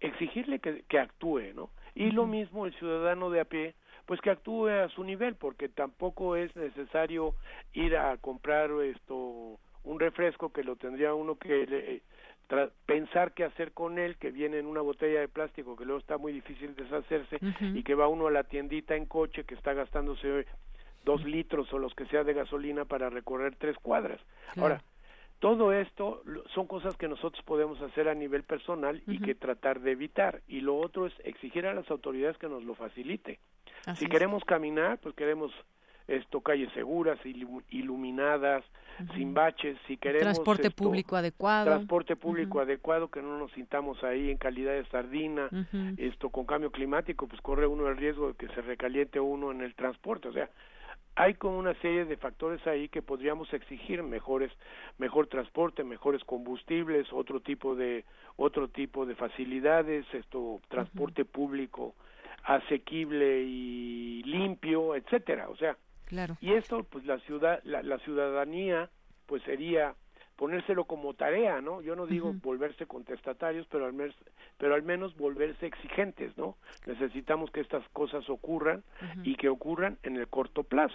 exigirle que, que actúe, ¿no? Y lo mismo el ciudadano de a pie, pues que actúe a su nivel, porque tampoco es necesario ir a comprar esto un refresco que lo tendría uno que pensar qué hacer con él, que viene en una botella de plástico que luego está muy difícil deshacerse y que va uno a la tiendita en coche que está gastándose dos litros o los que sea de gasolina para recorrer tres cuadras. Ahora, todo esto son cosas que nosotros podemos hacer a nivel personal y que tratar de evitar. Y lo otro es exigir a las autoridades que nos lo facilite. si queremos caminar, pues queremos esto calles seguras, iluminadas, sin baches, si queremos transporte público adecuado, transporte público adecuado, que no nos sintamos ahí en calidad de sardina, esto con cambio climático, pues corre uno el riesgo de que se recaliente uno en el transporte, o sea, hay como una serie de factores ahí que podríamos exigir mejores mejor transporte mejores combustibles otro tipo de otro tipo de facilidades esto transporte público asequible y limpio etcétera. O sea Claro. Y esto, pues la ciudad, la, la ciudadanía, pues sería ponérselo como tarea, ¿no? Yo no digo volverse contestatarios, pero al menos, pero al menos volverse exigentes, ¿no? Necesitamos que estas cosas ocurran y que ocurran en el corto plazo.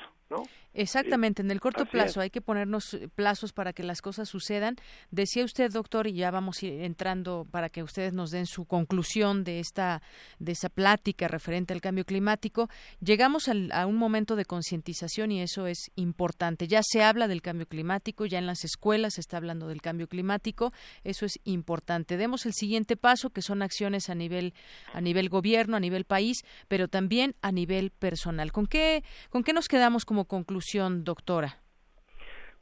Exactamente, en el corto plazo hay que ponernos eh, plazos para que las cosas sucedan. Decía usted, doctor, y ya vamos entrando para que ustedes nos den su conclusión de esta de esa plática referente al cambio climático. Llegamos a un momento de concientización y eso es importante. Ya se habla del cambio climático, ya en las escuelas se está hablando del cambio climático, eso es importante. Demos el siguiente paso, que son acciones a nivel a nivel gobierno, a nivel país, pero también a nivel personal. ¿Con qué con qué nos quedamos como conclusión, doctora?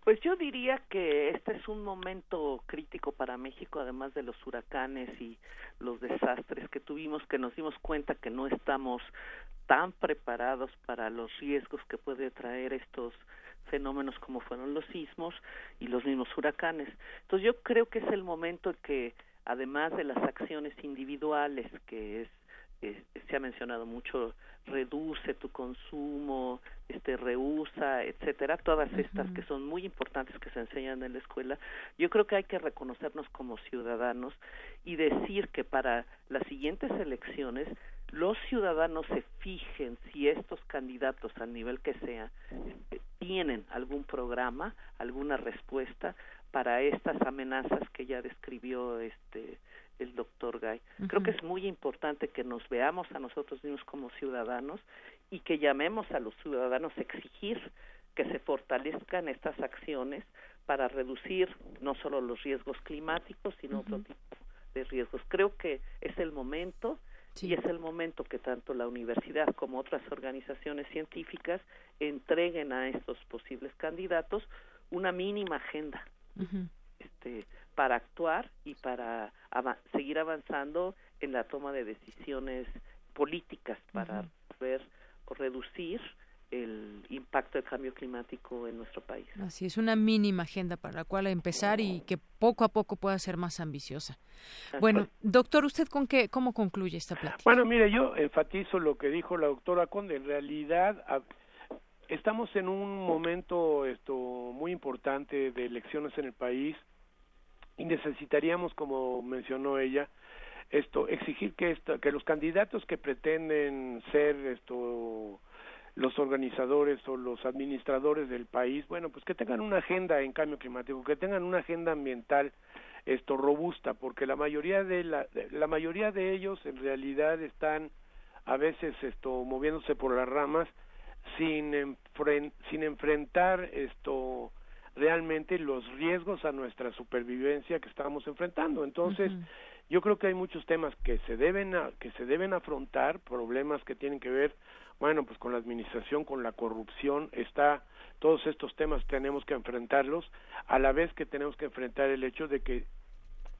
Pues yo diría que este es un momento crítico para México, además de los huracanes y los desastres que tuvimos, que nos dimos cuenta que no estamos tan preparados para los riesgos que puede traer estos fenómenos como fueron los sismos y los mismos huracanes. Entonces yo creo que es el momento en que además de las acciones individuales que es se ha mencionado mucho reduce tu consumo, este reusa, etcétera, todas estas que son muy importantes que se enseñan en la escuela, yo creo que hay que reconocernos como ciudadanos y decir que para las siguientes elecciones los ciudadanos se fijen si estos candidatos al nivel que sea este, tienen algún programa, alguna respuesta para estas amenazas que ya describió este el doctor Gay. Creo que es muy importante que nos veamos a nosotros mismos como ciudadanos y que llamemos a los ciudadanos a exigir que se fortalezcan estas acciones para reducir no solo los riesgos climáticos, sino otro tipo de riesgos. Creo que es el momento y es el momento que tanto la universidad como otras organizaciones científicas entreguen a estos posibles candidatos una mínima agenda. Este, para actuar y para seguir avanzando en la toma de decisiones políticas para ver o reducir el impacto del cambio climático en nuestro país. Así es, una mínima agenda para la cual empezar y que poco a poco pueda ser más ambiciosa. Bueno, doctor, ¿usted con qué, cómo concluye esta plática? Bueno, mire, yo enfatizo lo que dijo la doctora Conde. En realidad, estamos en un momento esto muy importante de elecciones en el país y necesitaríamos, como mencionó ella, esto exigir que esto, que los candidatos que pretenden ser esto los organizadores o los administradores del país, bueno, pues que tengan una agenda en cambio climático, que tengan una agenda ambiental esto robusta, porque la mayoría de la, la mayoría de ellos en realidad están a veces esto moviéndose por las ramas sin sin enfrentar esto realmente los riesgos a nuestra supervivencia que estamos enfrentando. Entonces, yo creo que hay muchos temas que se deben que se deben afrontar, problemas que tienen que ver, bueno, pues con la administración, con la corrupción, está todos estos temas tenemos que enfrentarlos, a la vez que tenemos que enfrentar el hecho de que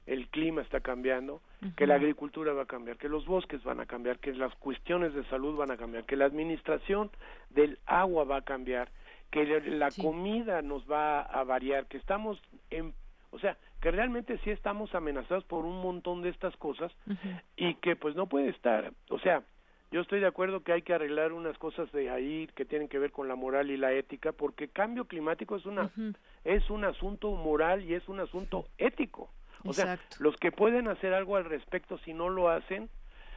el clima está cambiando, que la agricultura va a cambiar, que los bosques van a cambiar, que las cuestiones de salud van a cambiar, que la administración del agua va a cambiar, que la comida nos va a variar, que estamos en, o sea, que realmente sí estamos amenazados por un montón de estas cosas y que pues no puede estar, o sea, yo estoy de acuerdo que hay que arreglar unas cosas de ahí que tienen que ver con la moral y la ética, porque cambio climático es una es un asunto moral y es un asunto ético. O sea, los que pueden hacer algo al respecto si no lo hacen,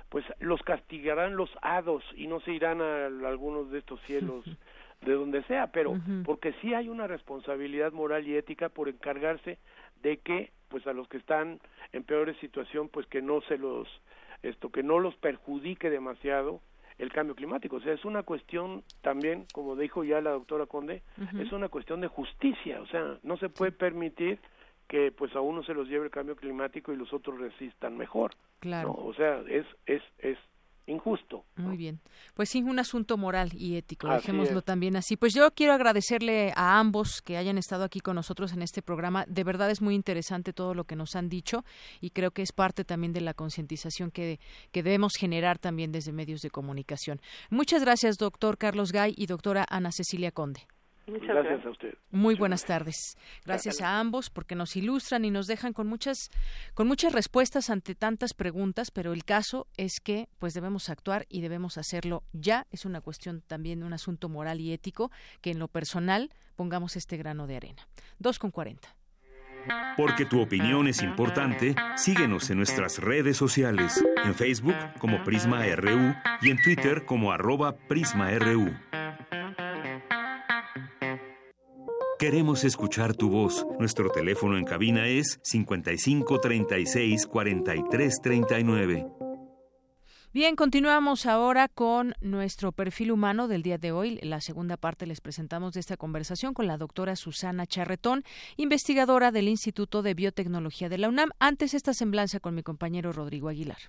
pues los castigarán los hados y no se irán a algunos de estos cielos <laughs> de donde sea, pero porque sí hay una responsabilidad moral y ética por encargarse de que pues a los que están en peores situación pues que no se los esto que no los perjudique demasiado el cambio climático, o sea, es una cuestión también, como dijo ya la doctora Conde, es una cuestión de justicia, o sea, no se puede permitir que pues a uno se los lleve el cambio climático y los otros resistan mejor. Claro. O sea, es es es injusto. Muy bien. Pues sí, un asunto moral y ético, dejémoslo también así. Pues yo quiero agradecerle a ambos que hayan estado aquí con nosotros en este programa. De verdad es muy interesante todo lo que nos han dicho y creo que es parte también de la concientización que, que debemos generar también desde medios de comunicación. Muchas gracias, doctor Carlos Gay y doctora Ana Cecilia Conde. Muchas gracias. a usted. Muy buenas tardes. Gracias a ambos porque nos ilustran y nos dejan con muchas con muchas respuestas ante tantas preguntas, pero el caso es que pues debemos actuar y debemos hacerlo ya. Es una cuestión también un asunto moral y ético que en lo personal pongamos este grano de arena. Dos con cuarenta. Porque tu opinión es importante, síguenos en nuestras redes sociales, en Facebook como Prisma RU y en Twitter como arroba PrismaRU. Queremos escuchar tu voz. Nuestro teléfono en cabina es 55 36 43 39. Bien, continuamos ahora con nuestro perfil humano del día de hoy. La segunda parte les presentamos de esta conversación con la doctora Susana Charretón, investigadora del Instituto de Biotecnología de la UNAM. Antes esta semblanza con mi compañero Rodrigo Aguilar.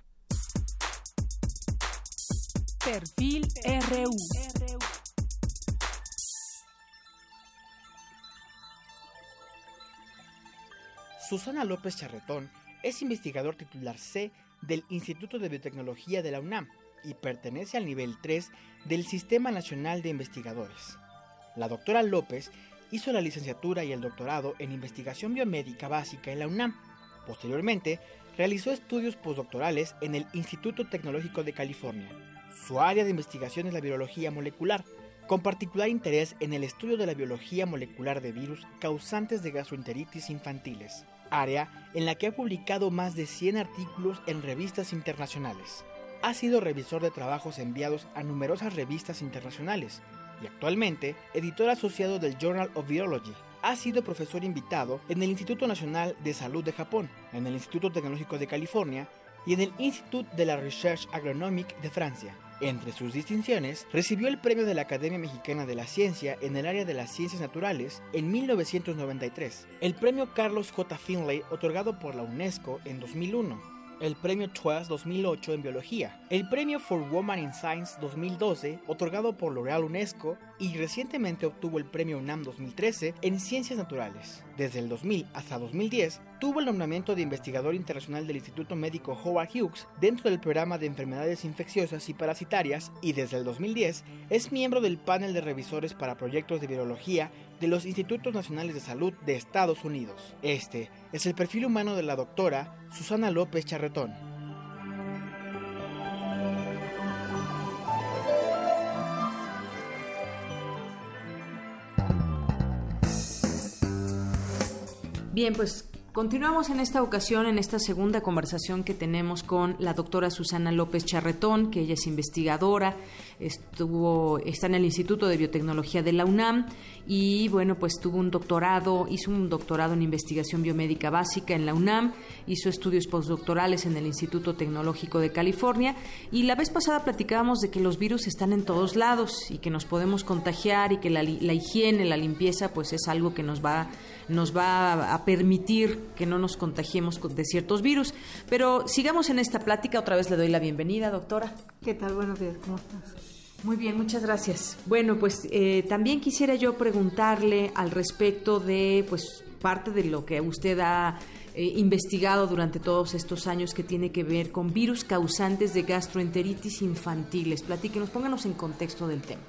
Perfil RU. Susana López Charretón es investigador titular C del Instituto de Biotecnología de la UNAM y pertenece al nivel 3 del Sistema Nacional de Investigadores. La doctora López hizo la licenciatura y el doctorado en investigación biomédica básica en la UNAM. Posteriormente, realizó estudios postdoctorales en el Instituto Tecnológico de California. Su área de investigación es la biología molecular, con particular interés en el estudio de la biología molecular de virus causantes de gastroenteritis infantiles, área en la que ha publicado más de 100 artículos en revistas internacionales. Ha sido revisor de trabajos enviados a numerosas revistas internacionales y actualmente editor asociado del Journal of Biology. Ha sido profesor invitado en el Instituto Nacional de Salud de Japón, en el Instituto Tecnológico de California y en el Institut de la Recherche Agronomique de Francia. Entre sus distinciones, recibió el premio de la Academia Mexicana de la Ciencia en el área de las ciencias naturales en 1993, el premio Carlos J. Finlay otorgado por la UNESCO en 2001, el premio TWAS 2008 en biología, el premio For Women in Science 2012 otorgado por L'Oreal UNESCO y recientemente obtuvo el premio UNAM 2013 en ciencias naturales. Desde el 2000 hasta 2010 tuvo el nombramiento de investigador internacional del Instituto Médico Howard Hughes dentro del programa de enfermedades infecciosas y parasitarias y desde el 2010 es miembro del panel de revisores para proyectos de biología de los Institutos Nacionales de Salud de Estados Unidos. Este es el perfil humano de la doctora Susana López Charretón. Bien, pues Continuamos en esta ocasión, en esta segunda conversación que tenemos con la doctora Susana López Charretón, que ella es investigadora, estuvo, está en el Instituto de Biotecnología de la UNAM y bueno, pues tuvo un doctorado, hizo un doctorado en investigación biomédica básica en la UNAM, hizo estudios postdoctorales en el Instituto Tecnológico de California y la vez pasada platicábamos de que los virus están en todos lados y que nos podemos contagiar y que la, la higiene, la limpieza, pues es algo que nos va, nos va a permitir que no nos contagiemos de ciertos virus. Pero sigamos en esta plática. Otra vez le doy la bienvenida, doctora. ¿Qué tal? Buenos días, ¿cómo estás? Muy bien, muchas gracias. Bueno, pues eh, también quisiera yo preguntarle al respecto de, pues, parte de lo que usted ha eh, investigado durante todos estos años que tiene que ver con virus causantes de gastroenteritis infantiles. Platíquenos, pónganos en contexto del tema.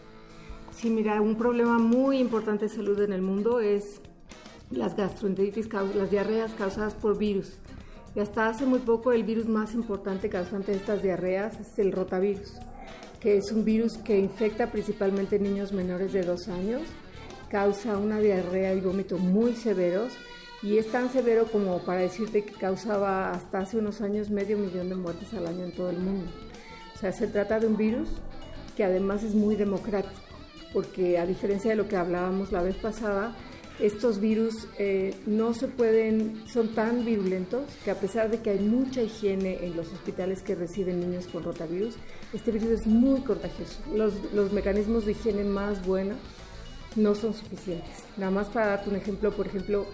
Sí, mira, un problema muy importante de salud en el mundo es las gastroenteritis, las diarreas causadas por virus. Y hasta hace muy poco el virus más importante causante de estas diarreas es el rotavirus, que es un virus que infecta principalmente niños menores de dos años, causa una diarrea y vómito muy severos y es tan severo como para decirte que causaba hasta hace unos años medio millón de muertes al año en todo el mundo. O sea, se trata de un virus que además es muy democrático, porque a diferencia de lo que hablábamos la vez pasada, estos virus eh, no se pueden, son tan virulentos que a pesar de que hay mucha higiene en los hospitales que reciben niños con rotavirus, este virus es muy contagioso. Los, los mecanismos de higiene más buenos no son suficientes. Nada más para darte un ejemplo, por ejemplo,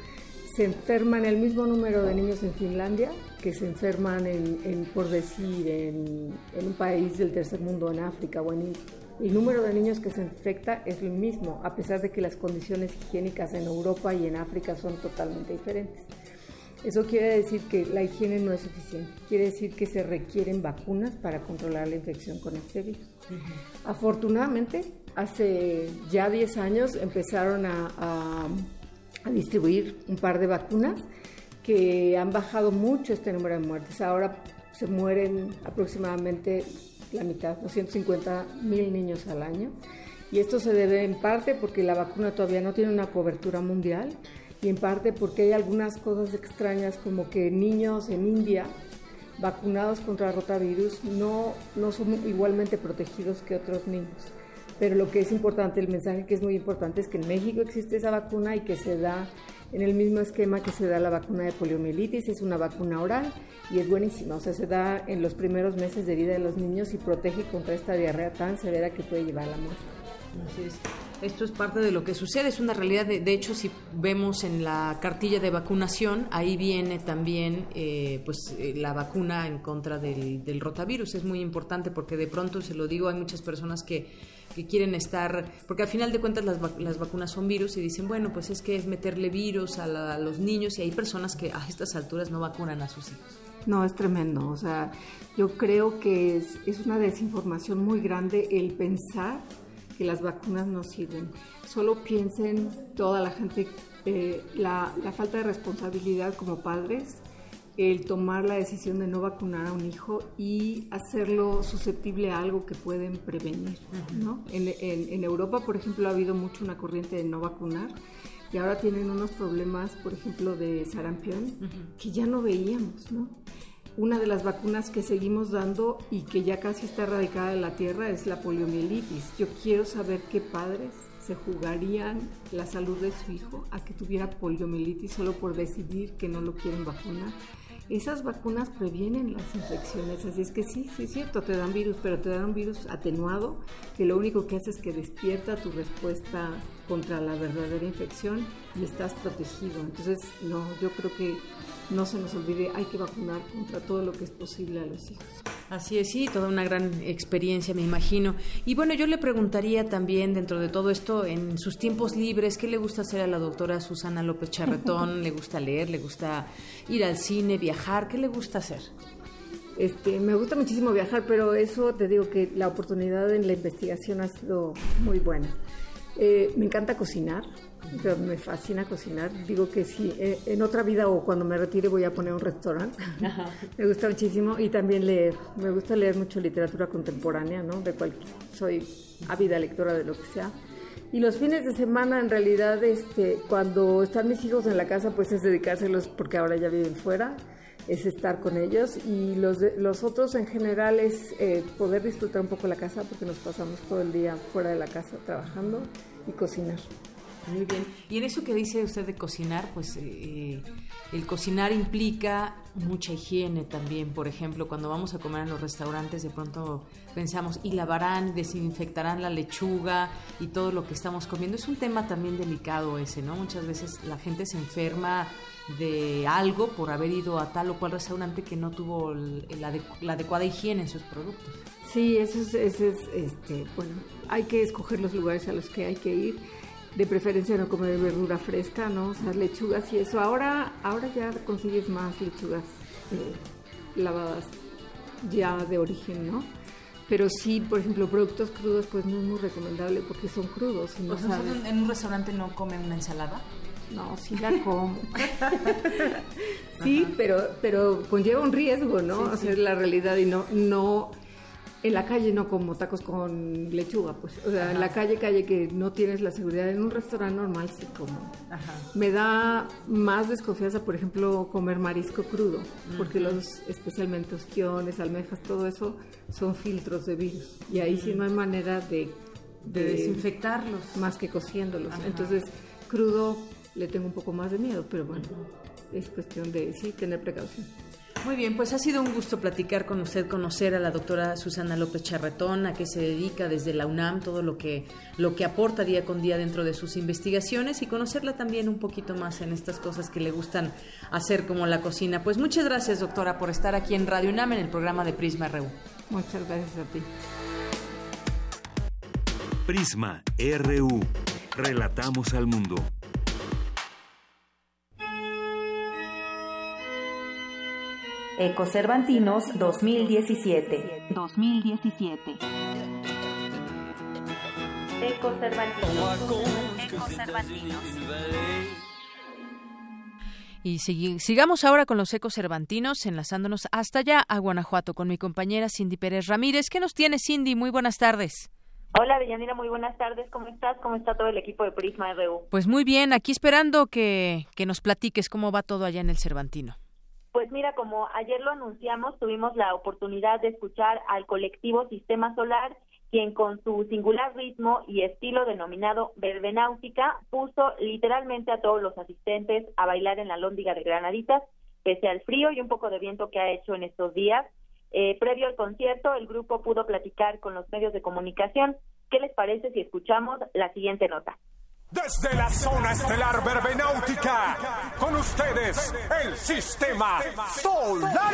se enferman el mismo número de niños en Finlandia que se enferman en, por decir, en, un país del tercer mundo, en África o en el número de niños que se infecta es el mismo, a pesar de que las condiciones higiénicas en Europa y en África son totalmente diferentes. Eso quiere decir que la higiene no es suficiente, quiere decir que se requieren vacunas para controlar la infección con este virus. Afortunadamente, hace ya 10 años empezaron a, a distribuir un par de vacunas que han bajado mucho este número de muertes. Ahora se mueren aproximadamente la mitad, 250 mil niños al año. Y esto se debe en parte porque la vacuna todavía no tiene una cobertura mundial y en parte porque hay algunas cosas extrañas como que niños en India vacunados contra rotavirus no, no son igualmente protegidos que otros niños. Pero lo que es importante, el mensaje que es muy importante es que en México existe esa vacuna y que se da en el mismo esquema que se da la vacuna de poliomielitis, es una vacuna oral y es buenísima, o sea, se da en los primeros meses de vida de los niños y protege contra esta diarrea tan severa que puede llevar a la muerte. Esto es parte de lo que sucede, es una realidad. De, de hecho, si vemos en la cartilla de vacunación, ahí viene también eh, pues eh, la vacuna en contra del, del, rotavirus. Es muy importante porque de pronto, se lo digo, hay muchas personas que que quieren estar, porque al final de cuentas las, las vacunas son virus y dicen, bueno, pues es que es meterle virus a, los niños y hay personas que a estas alturas no vacunan a sus hijos. No, es tremendo. O sea, yo creo que es, es una desinformación muy grande el pensar que las vacunas no sirven. Solo piensen toda la gente, eh, la, la falta de responsabilidad como padres el tomar la decisión de no vacunar a un hijo y hacerlo susceptible a algo que pueden prevenir. ¿no? En, en, Europa, por ejemplo, ha habido mucho una corriente de no vacunar y ahora tienen unos problemas, por ejemplo, de sarampión que ya no veíamos. ¿no? Una de las vacunas que seguimos dando y que ya casi está erradicada de la tierra es la poliomielitis. Yo quiero saber qué padres se jugarían la salud de su hijo a que tuviera poliomielitis solo por decidir que no lo quieren vacunar esas vacunas previenen las infecciones, así es que sí, sí es cierto, te dan virus, pero te dan un virus atenuado que lo único que hace es que despierta tu respuesta contra la verdadera infección y estás protegido. Entonces, no, yo creo que no se nos olvide, hay que vacunar contra todo lo que es posible a los hijos. Así es, sí, toda una gran experiencia, me imagino. Y bueno, yo le preguntaría también, dentro de todo esto, en sus tiempos libres, ¿qué le gusta hacer a la doctora Susana López Charretón? ¿Le gusta leer? ¿Le gusta ir al cine, viajar? ¿Qué le gusta hacer? Este, me gusta muchísimo viajar, pero eso te digo que la oportunidad en la investigación ha sido muy buena. Eh, me encanta cocinar, me fascina cocinar. Digo que sí, eh, en otra vida o cuando me retire voy a poner un restaurante. <laughs> me gusta muchísimo y también leer. Me gusta leer mucho literatura contemporánea, ¿no? De cualquier, soy ávida lectora de lo que sea. Y los fines de semana, en realidad, este, cuando están mis hijos en la casa, pues es dedicárselos porque ahora ya viven fuera, es estar con ellos. Y los, los otros en general es eh, poder disfrutar un poco la casa porque nos pasamos todo el día fuera de la casa trabajando y cocinar. Muy bien. Y en eso que dice usted de cocinar, pues eh, el cocinar implica mucha higiene también. Por ejemplo, cuando vamos a comer en los restaurantes, de pronto pensamos, y lavarán, desinfectarán la lechuga y todo lo que estamos comiendo. Es un tema también delicado ese, ¿no? Muchas veces la gente se enferma de algo por haber ido a tal o cual restaurante que no tuvo la, adecuada higiene en sus productos. Sí, eso es, eso es este, bueno, hay que escoger los lugares a los que hay que ir de preferencia no comer verdura fresca, ¿no? O sea, lechugas y eso. Ahora, ahora ya consigues más lechugas eh, lavadas ya de origen, ¿no? Pero sí, por ejemplo, productos crudos, pues no es muy recomendable porque son crudos. no en un restaurante no comen una ensalada? No, sí la como. <laughs> sí, pero, pero conlleva un riesgo, ¿no? o sea, es la realidad y no, no en la calle no como tacos con lechuga, pues. O sea, en la calle, calle que no tienes la seguridad. En un restaurante normal sí como. Me da más desconfianza, por ejemplo, comer marisco crudo, porque los, especialmente ostiones, almejas, todo eso son filtros de virus. Y ahí sí no hay manera de, de, desinfectarlos. Más que cociéndolos. Entonces, crudo le tengo un poco más de miedo, pero bueno, es cuestión de sí tener precaución. Muy bien, pues ha sido un gusto platicar con usted, conocer a la doctora Susana López Charretón, a qué se dedica desde la UNAM, todo lo que, lo que aporta día con día dentro de sus investigaciones y conocerla también un poquito más en estas cosas que le gustan hacer como la cocina. Pues muchas gracias, doctora, por estar aquí en Radio UNAM en el programa de Prisma RU. Muchas gracias a ti. Prisma RU. Relatamos al mundo. Ecocervantinos 2017. 2017. Ecocervantinos. Y sigamos ahora con los ecocervantinos, enlazándonos hasta allá a Guanajuato con mi compañera Cindy Pérez Ramírez. ¿Qué nos tiene Cindy? Muy buenas tardes. Hola, Deyanira, muy buenas tardes. ¿Cómo estás? ¿Cómo está todo el equipo de Prisma RU? Pues muy bien, aquí esperando que, que nos platiques cómo va todo allá en el Cervantino. Pues mira, como ayer lo anunciamos, tuvimos la oportunidad de escuchar al colectivo Sistema Solar, quien con su singular ritmo y estilo denominado verbenáutica puso literalmente a todos los asistentes a bailar en la lóndiga de Granaditas, pese al frío y un poco de viento que ha hecho en estos días. Eh, previo al concierto, el grupo pudo platicar con los medios de comunicación. ¿Qué les parece si escuchamos la siguiente nota? Desde la zona estelar verbenáutica, con ustedes el sistema solar.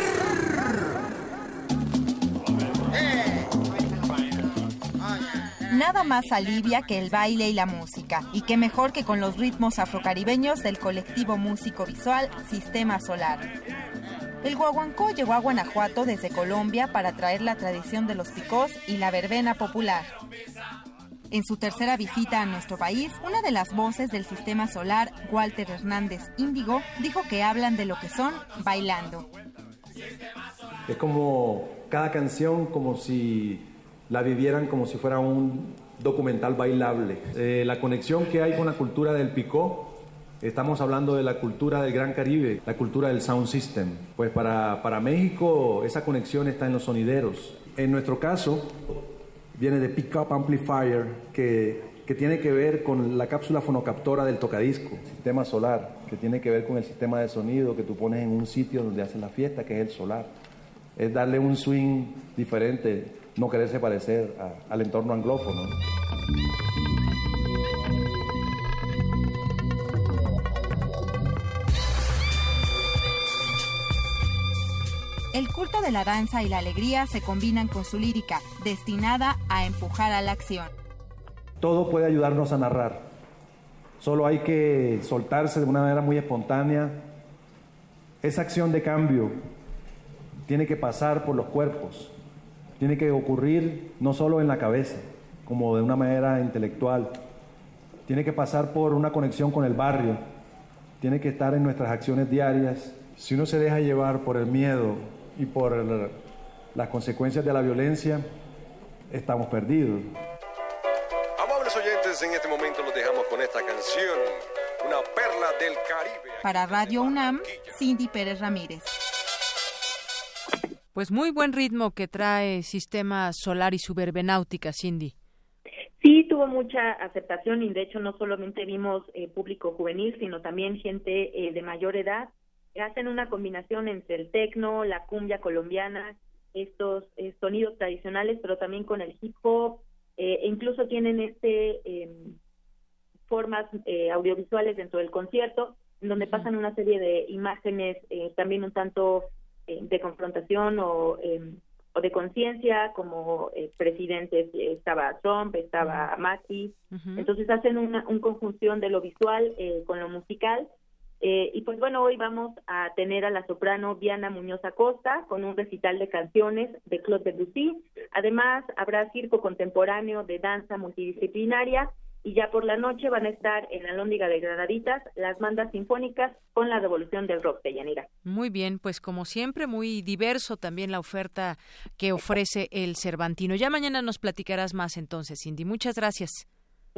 nada más alivia que el baile y la música. Y qué mejor que con los ritmos afrocaribeños del colectivo músico visual Sistema Solar. El guaguancó llegó a Guanajuato desde Colombia para traer la tradición de los picós y la verbena popular. En su tercera visita a nuestro país, una de las voces del sistema solar, Walter Hernández Índigo, dijo que hablan de lo que son bailando. Es como cada canción, como si la vivieran como si fuera un documental bailable. Eh, la conexión que hay con la cultura del picó Estamos hablando de la cultura del Gran Caribe, la cultura del sound system. Pues para, para México esa conexión está en los sonideros. En nuestro caso, viene de Pickup Amplifier, que, que tiene que ver con la cápsula fonocaptora del tocadisco, sistema solar, que tiene que ver con el sistema de sonido que tú pones en un sitio donde hacen la fiesta, que es el solar. Es darle un swing diferente, no quererse parecer al entorno anglófono. El culto de la danza y la alegría se combinan con su lírica, destinada a empujar a la acción. Todo puede ayudarnos a narrar. Solo hay que soltarse de una manera muy espontánea. Esa acción de cambio tiene que pasar por los cuerpos, tiene que ocurrir no solo en la cabeza, como de una manera intelectual, tiene que pasar por una conexión con el barrio, tiene que estar en nuestras acciones diarias. Si uno se deja llevar por el miedo y por las consecuencias de la violencia, estamos perdidos. Amables oyentes, en este momento nos dejamos con esta canción, una perla del Caribe. Para Radio UNAM, Cindy Pérez Ramírez. Pues muy buen ritmo que trae Sistema Solar y su verbenáutica, Cindy. Sí, tuvo mucha aceptación y de hecho no solamente vimos eh, público juvenil, sino también gente eh, de mayor edad hacen una combinación entre el tecno, la cumbia colombiana, estos eh, sonidos tradicionales, pero también con el hip hop, eh, e incluso tienen este em, formas eh, audiovisuales dentro del concierto, donde pasan una serie de imágenes también un tanto de confrontación o, em, o de conciencia, como presidentes, estaba Trump, estaba Macri, entonces hacen una un conjunción de lo visual con lo musical eh, y pues bueno, hoy vamos a tener a la soprano Diana Muñoz Acosta con un recital de canciones de Claude Debussy. Además, habrá circo contemporáneo de danza multidisciplinaria y ya por la noche van a estar en la Lóndiga de Granaditas las bandas sinfónicas con la revolución del rock de Yanira. Muy bien, pues como siempre, muy diverso también la oferta que ofrece el Cervantino. Ya mañana nos platicarás más entonces, Cindy. Muchas gracias.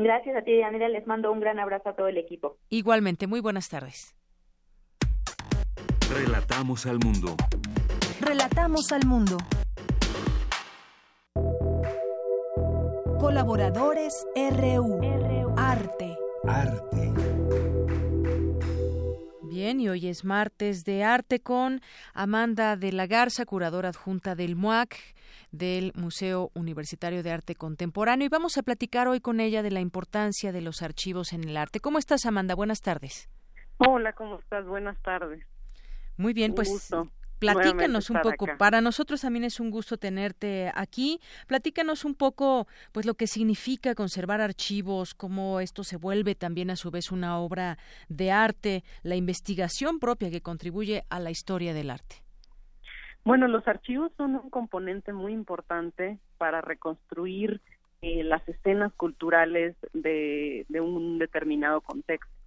Gracias a ti, Yanira. Les mando un gran abrazo a todo el equipo. Igualmente, muy buenas tardes. Relatamos al mundo. Relatamos al mundo. Colaboradores RU. Arte. Arte. Bien, y hoy es martes de arte con Amanda de la Garza, curadora adjunta del MUAC del Museo Universitario de Arte Contemporáneo y vamos a platicar hoy con ella de la importancia de los archivos en el arte. ¿Cómo estás, Amanda? Buenas tardes. Hola, ¿cómo estás? Buenas tardes. Muy bien, pues platícanos un poco. Para nosotros también es un gusto tenerte aquí. Platícanos un poco, pues, lo que significa conservar archivos, cómo esto se vuelve también a su vez una obra de arte, la investigación propia que contribuye a la historia del arte. Bueno, los archivos son un componente muy importante para reconstruir eh, las escenas culturales de, un determinado contexto.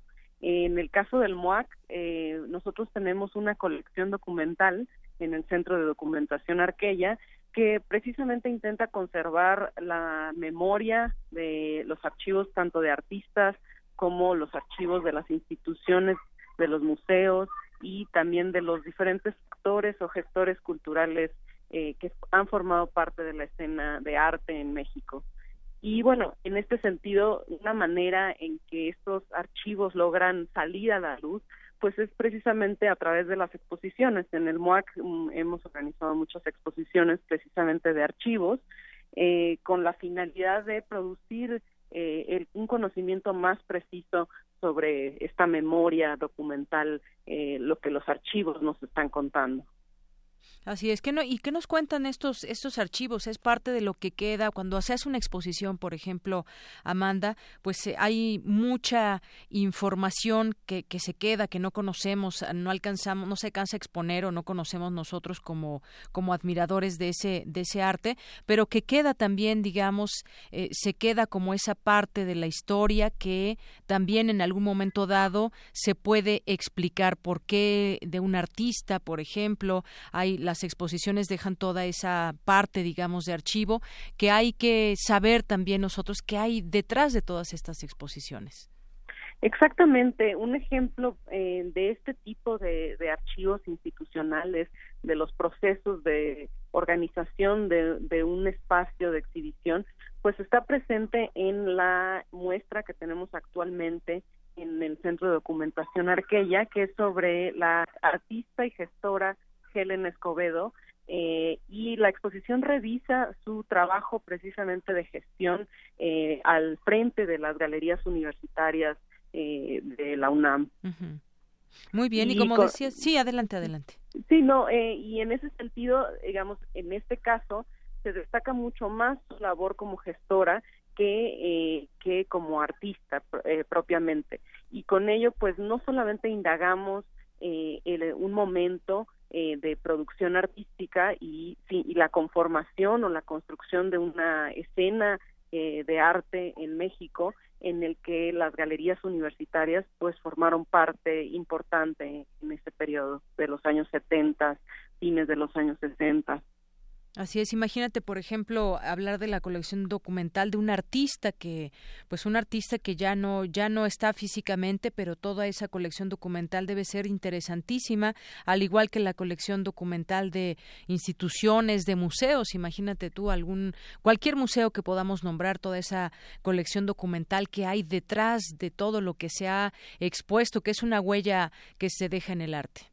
En el caso del MOAC, eh, nosotros tenemos una colección documental en el Centro de Documentación Arquella que precisamente intenta conservar la memoria de los archivos tanto de artistas como los archivos de las instituciones, de los museos y también de los diferentes actores o gestores culturales eh, que han formado parte de la escena de arte en México. Y bueno, en este sentido, una manera en que estos archivos logran salir a la luz, pues es precisamente a través de las exposiciones. En el MOAC mm, hemos organizado muchas exposiciones precisamente de archivos, eh, con la finalidad de producir eh, un conocimiento más preciso sobre esta memoria documental, eh, lo que los archivos nos están contando. Así es que no y qué nos cuentan estos estos archivos es parte de lo que queda cuando se hace una exposición, por ejemplo, Amanda, pues eh, hay mucha información que, que se queda que no conocemos, no alcanzamos, no se alcanza a exponer o no conocemos nosotros como como admiradores de ese de ese arte, pero que queda también, digamos, eh, se queda como esa parte de la historia que también en algún momento dado se puede explicar por qué de un artista, por ejemplo, hay la las exposiciones dejan toda esa parte, digamos, de archivo que hay que saber también nosotros qué hay detrás de todas estas exposiciones. Exactamente, un ejemplo eh, de este tipo de, archivos institucionales, de los procesos de organización de, de, un espacio de exhibición, pues está presente en la muestra que tenemos actualmente en el Centro de Documentación Arquella, que es sobre la artista y gestora Helen Escobedo, eh, y la exposición revisa su trabajo precisamente de gestión eh, al frente de las galerías universitarias eh, de la UNAM. Muy bien, y, como decías, sí, adelante, adelante. Sí, no, y en ese sentido, digamos, en este caso se destaca mucho más su labor como gestora que, que como artista propiamente. Y con ello, pues no solamente indagamos un momento eh, de producción artística y, y la conformación o la construcción de una escena eh, de arte en México en el que las galerías universitarias pues formaron parte importante en este periodo de los años 70, fines de los años 60. Así es, imagínate, por ejemplo, hablar de la colección documental de un artista que, pues un artista que ya no, ya no está físicamente, pero toda esa colección documental debe ser interesantísima, al igual que la colección documental de instituciones, de museos. Imagínate tú algún, cualquier museo que podamos nombrar, toda esa colección documental que hay detrás de todo lo que se ha expuesto, que es una huella que se deja en el arte.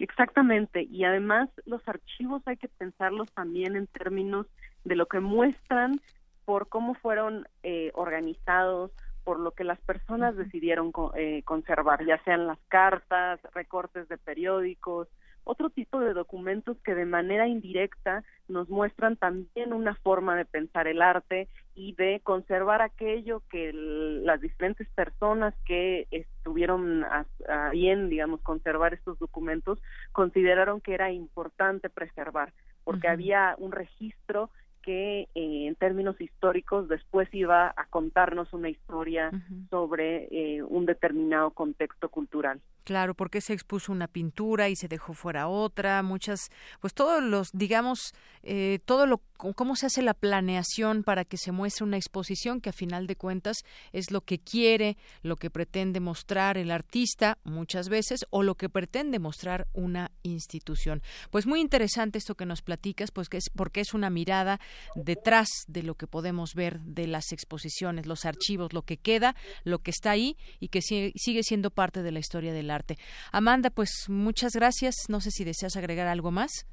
Exactamente, y además los archivos hay que pensarlos también en términos de lo que muestran por cómo fueron eh, organizados, por lo que las personas decidieron eh, conservar, ya sean las cartas, recortes de periódicos, otro tipo de documentos que de manera indirecta nos muestran también una forma de pensar el arte y de conservar aquello que las diferentes personas que estuvieron a, bien, digamos, conservar estos documentos, consideraron que era importante preservar, porque había un registro que eh, en términos históricos después iba a contarnos una historia sobre eh, un determinado contexto cultural. Claro, porque se expuso una pintura y se dejó fuera otra, muchas, pues todos los, digamos, eh, todo lo, cómo se hace la planeación para que se muestre una exposición que a final de cuentas es lo que quiere, lo que pretende mostrar el artista muchas veces o lo que pretende mostrar una institución. Pues muy interesante esto que nos platicas, pues que es porque es una mirada detrás de lo que podemos ver de las exposiciones, los archivos, lo que queda, lo que está ahí y que sigue siendo parte de la historia del arte. Amanda, pues muchas gracias. No sé si deseas agregar algo más.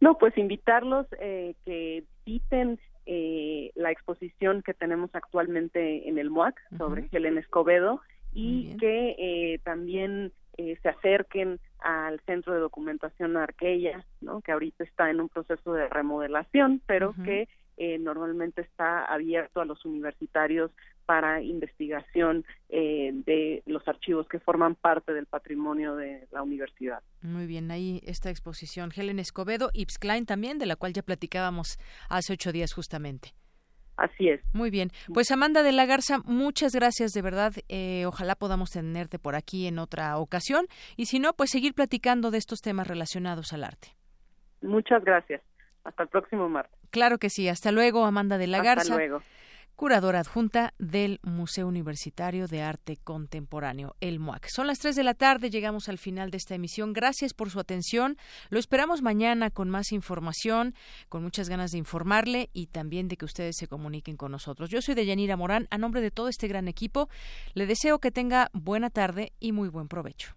No, pues invitarlos eh, que visiten eh, la exposición que tenemos actualmente en el MOAC sobre Helen Escobedo y que eh, también se acerquen al Centro de Documentación Arqueya, ¿no? que ahorita está en un proceso de remodelación, pero que eh, normalmente está abierto a los universitarios para investigación eh, de los archivos que forman parte del patrimonio de la universidad. Muy bien, ahí esta exposición. Helen Escobedo, Ips Klein también, de la cual ya platicábamos hace ocho días justamente. Así es. Muy bien. Pues Amanda de la Garza, muchas gracias de verdad. Eh, ojalá podamos tenerte por aquí en otra ocasión y si no, pues seguir platicando de estos temas relacionados al arte. Muchas gracias. Hasta el próximo martes. Claro que sí. Hasta luego, Amanda de la Garza. Hasta luego. Curadora adjunta del Museo Universitario de Arte Contemporáneo, el MUAC. Son las 3 de la tarde, llegamos al final de esta emisión. Gracias por su atención. Lo esperamos mañana con más información, con muchas ganas de informarle y también de que ustedes se comuniquen con nosotros. Yo soy Deyanira Morán, a nombre de todo este gran equipo, le deseo que tenga buena tarde y muy buen provecho.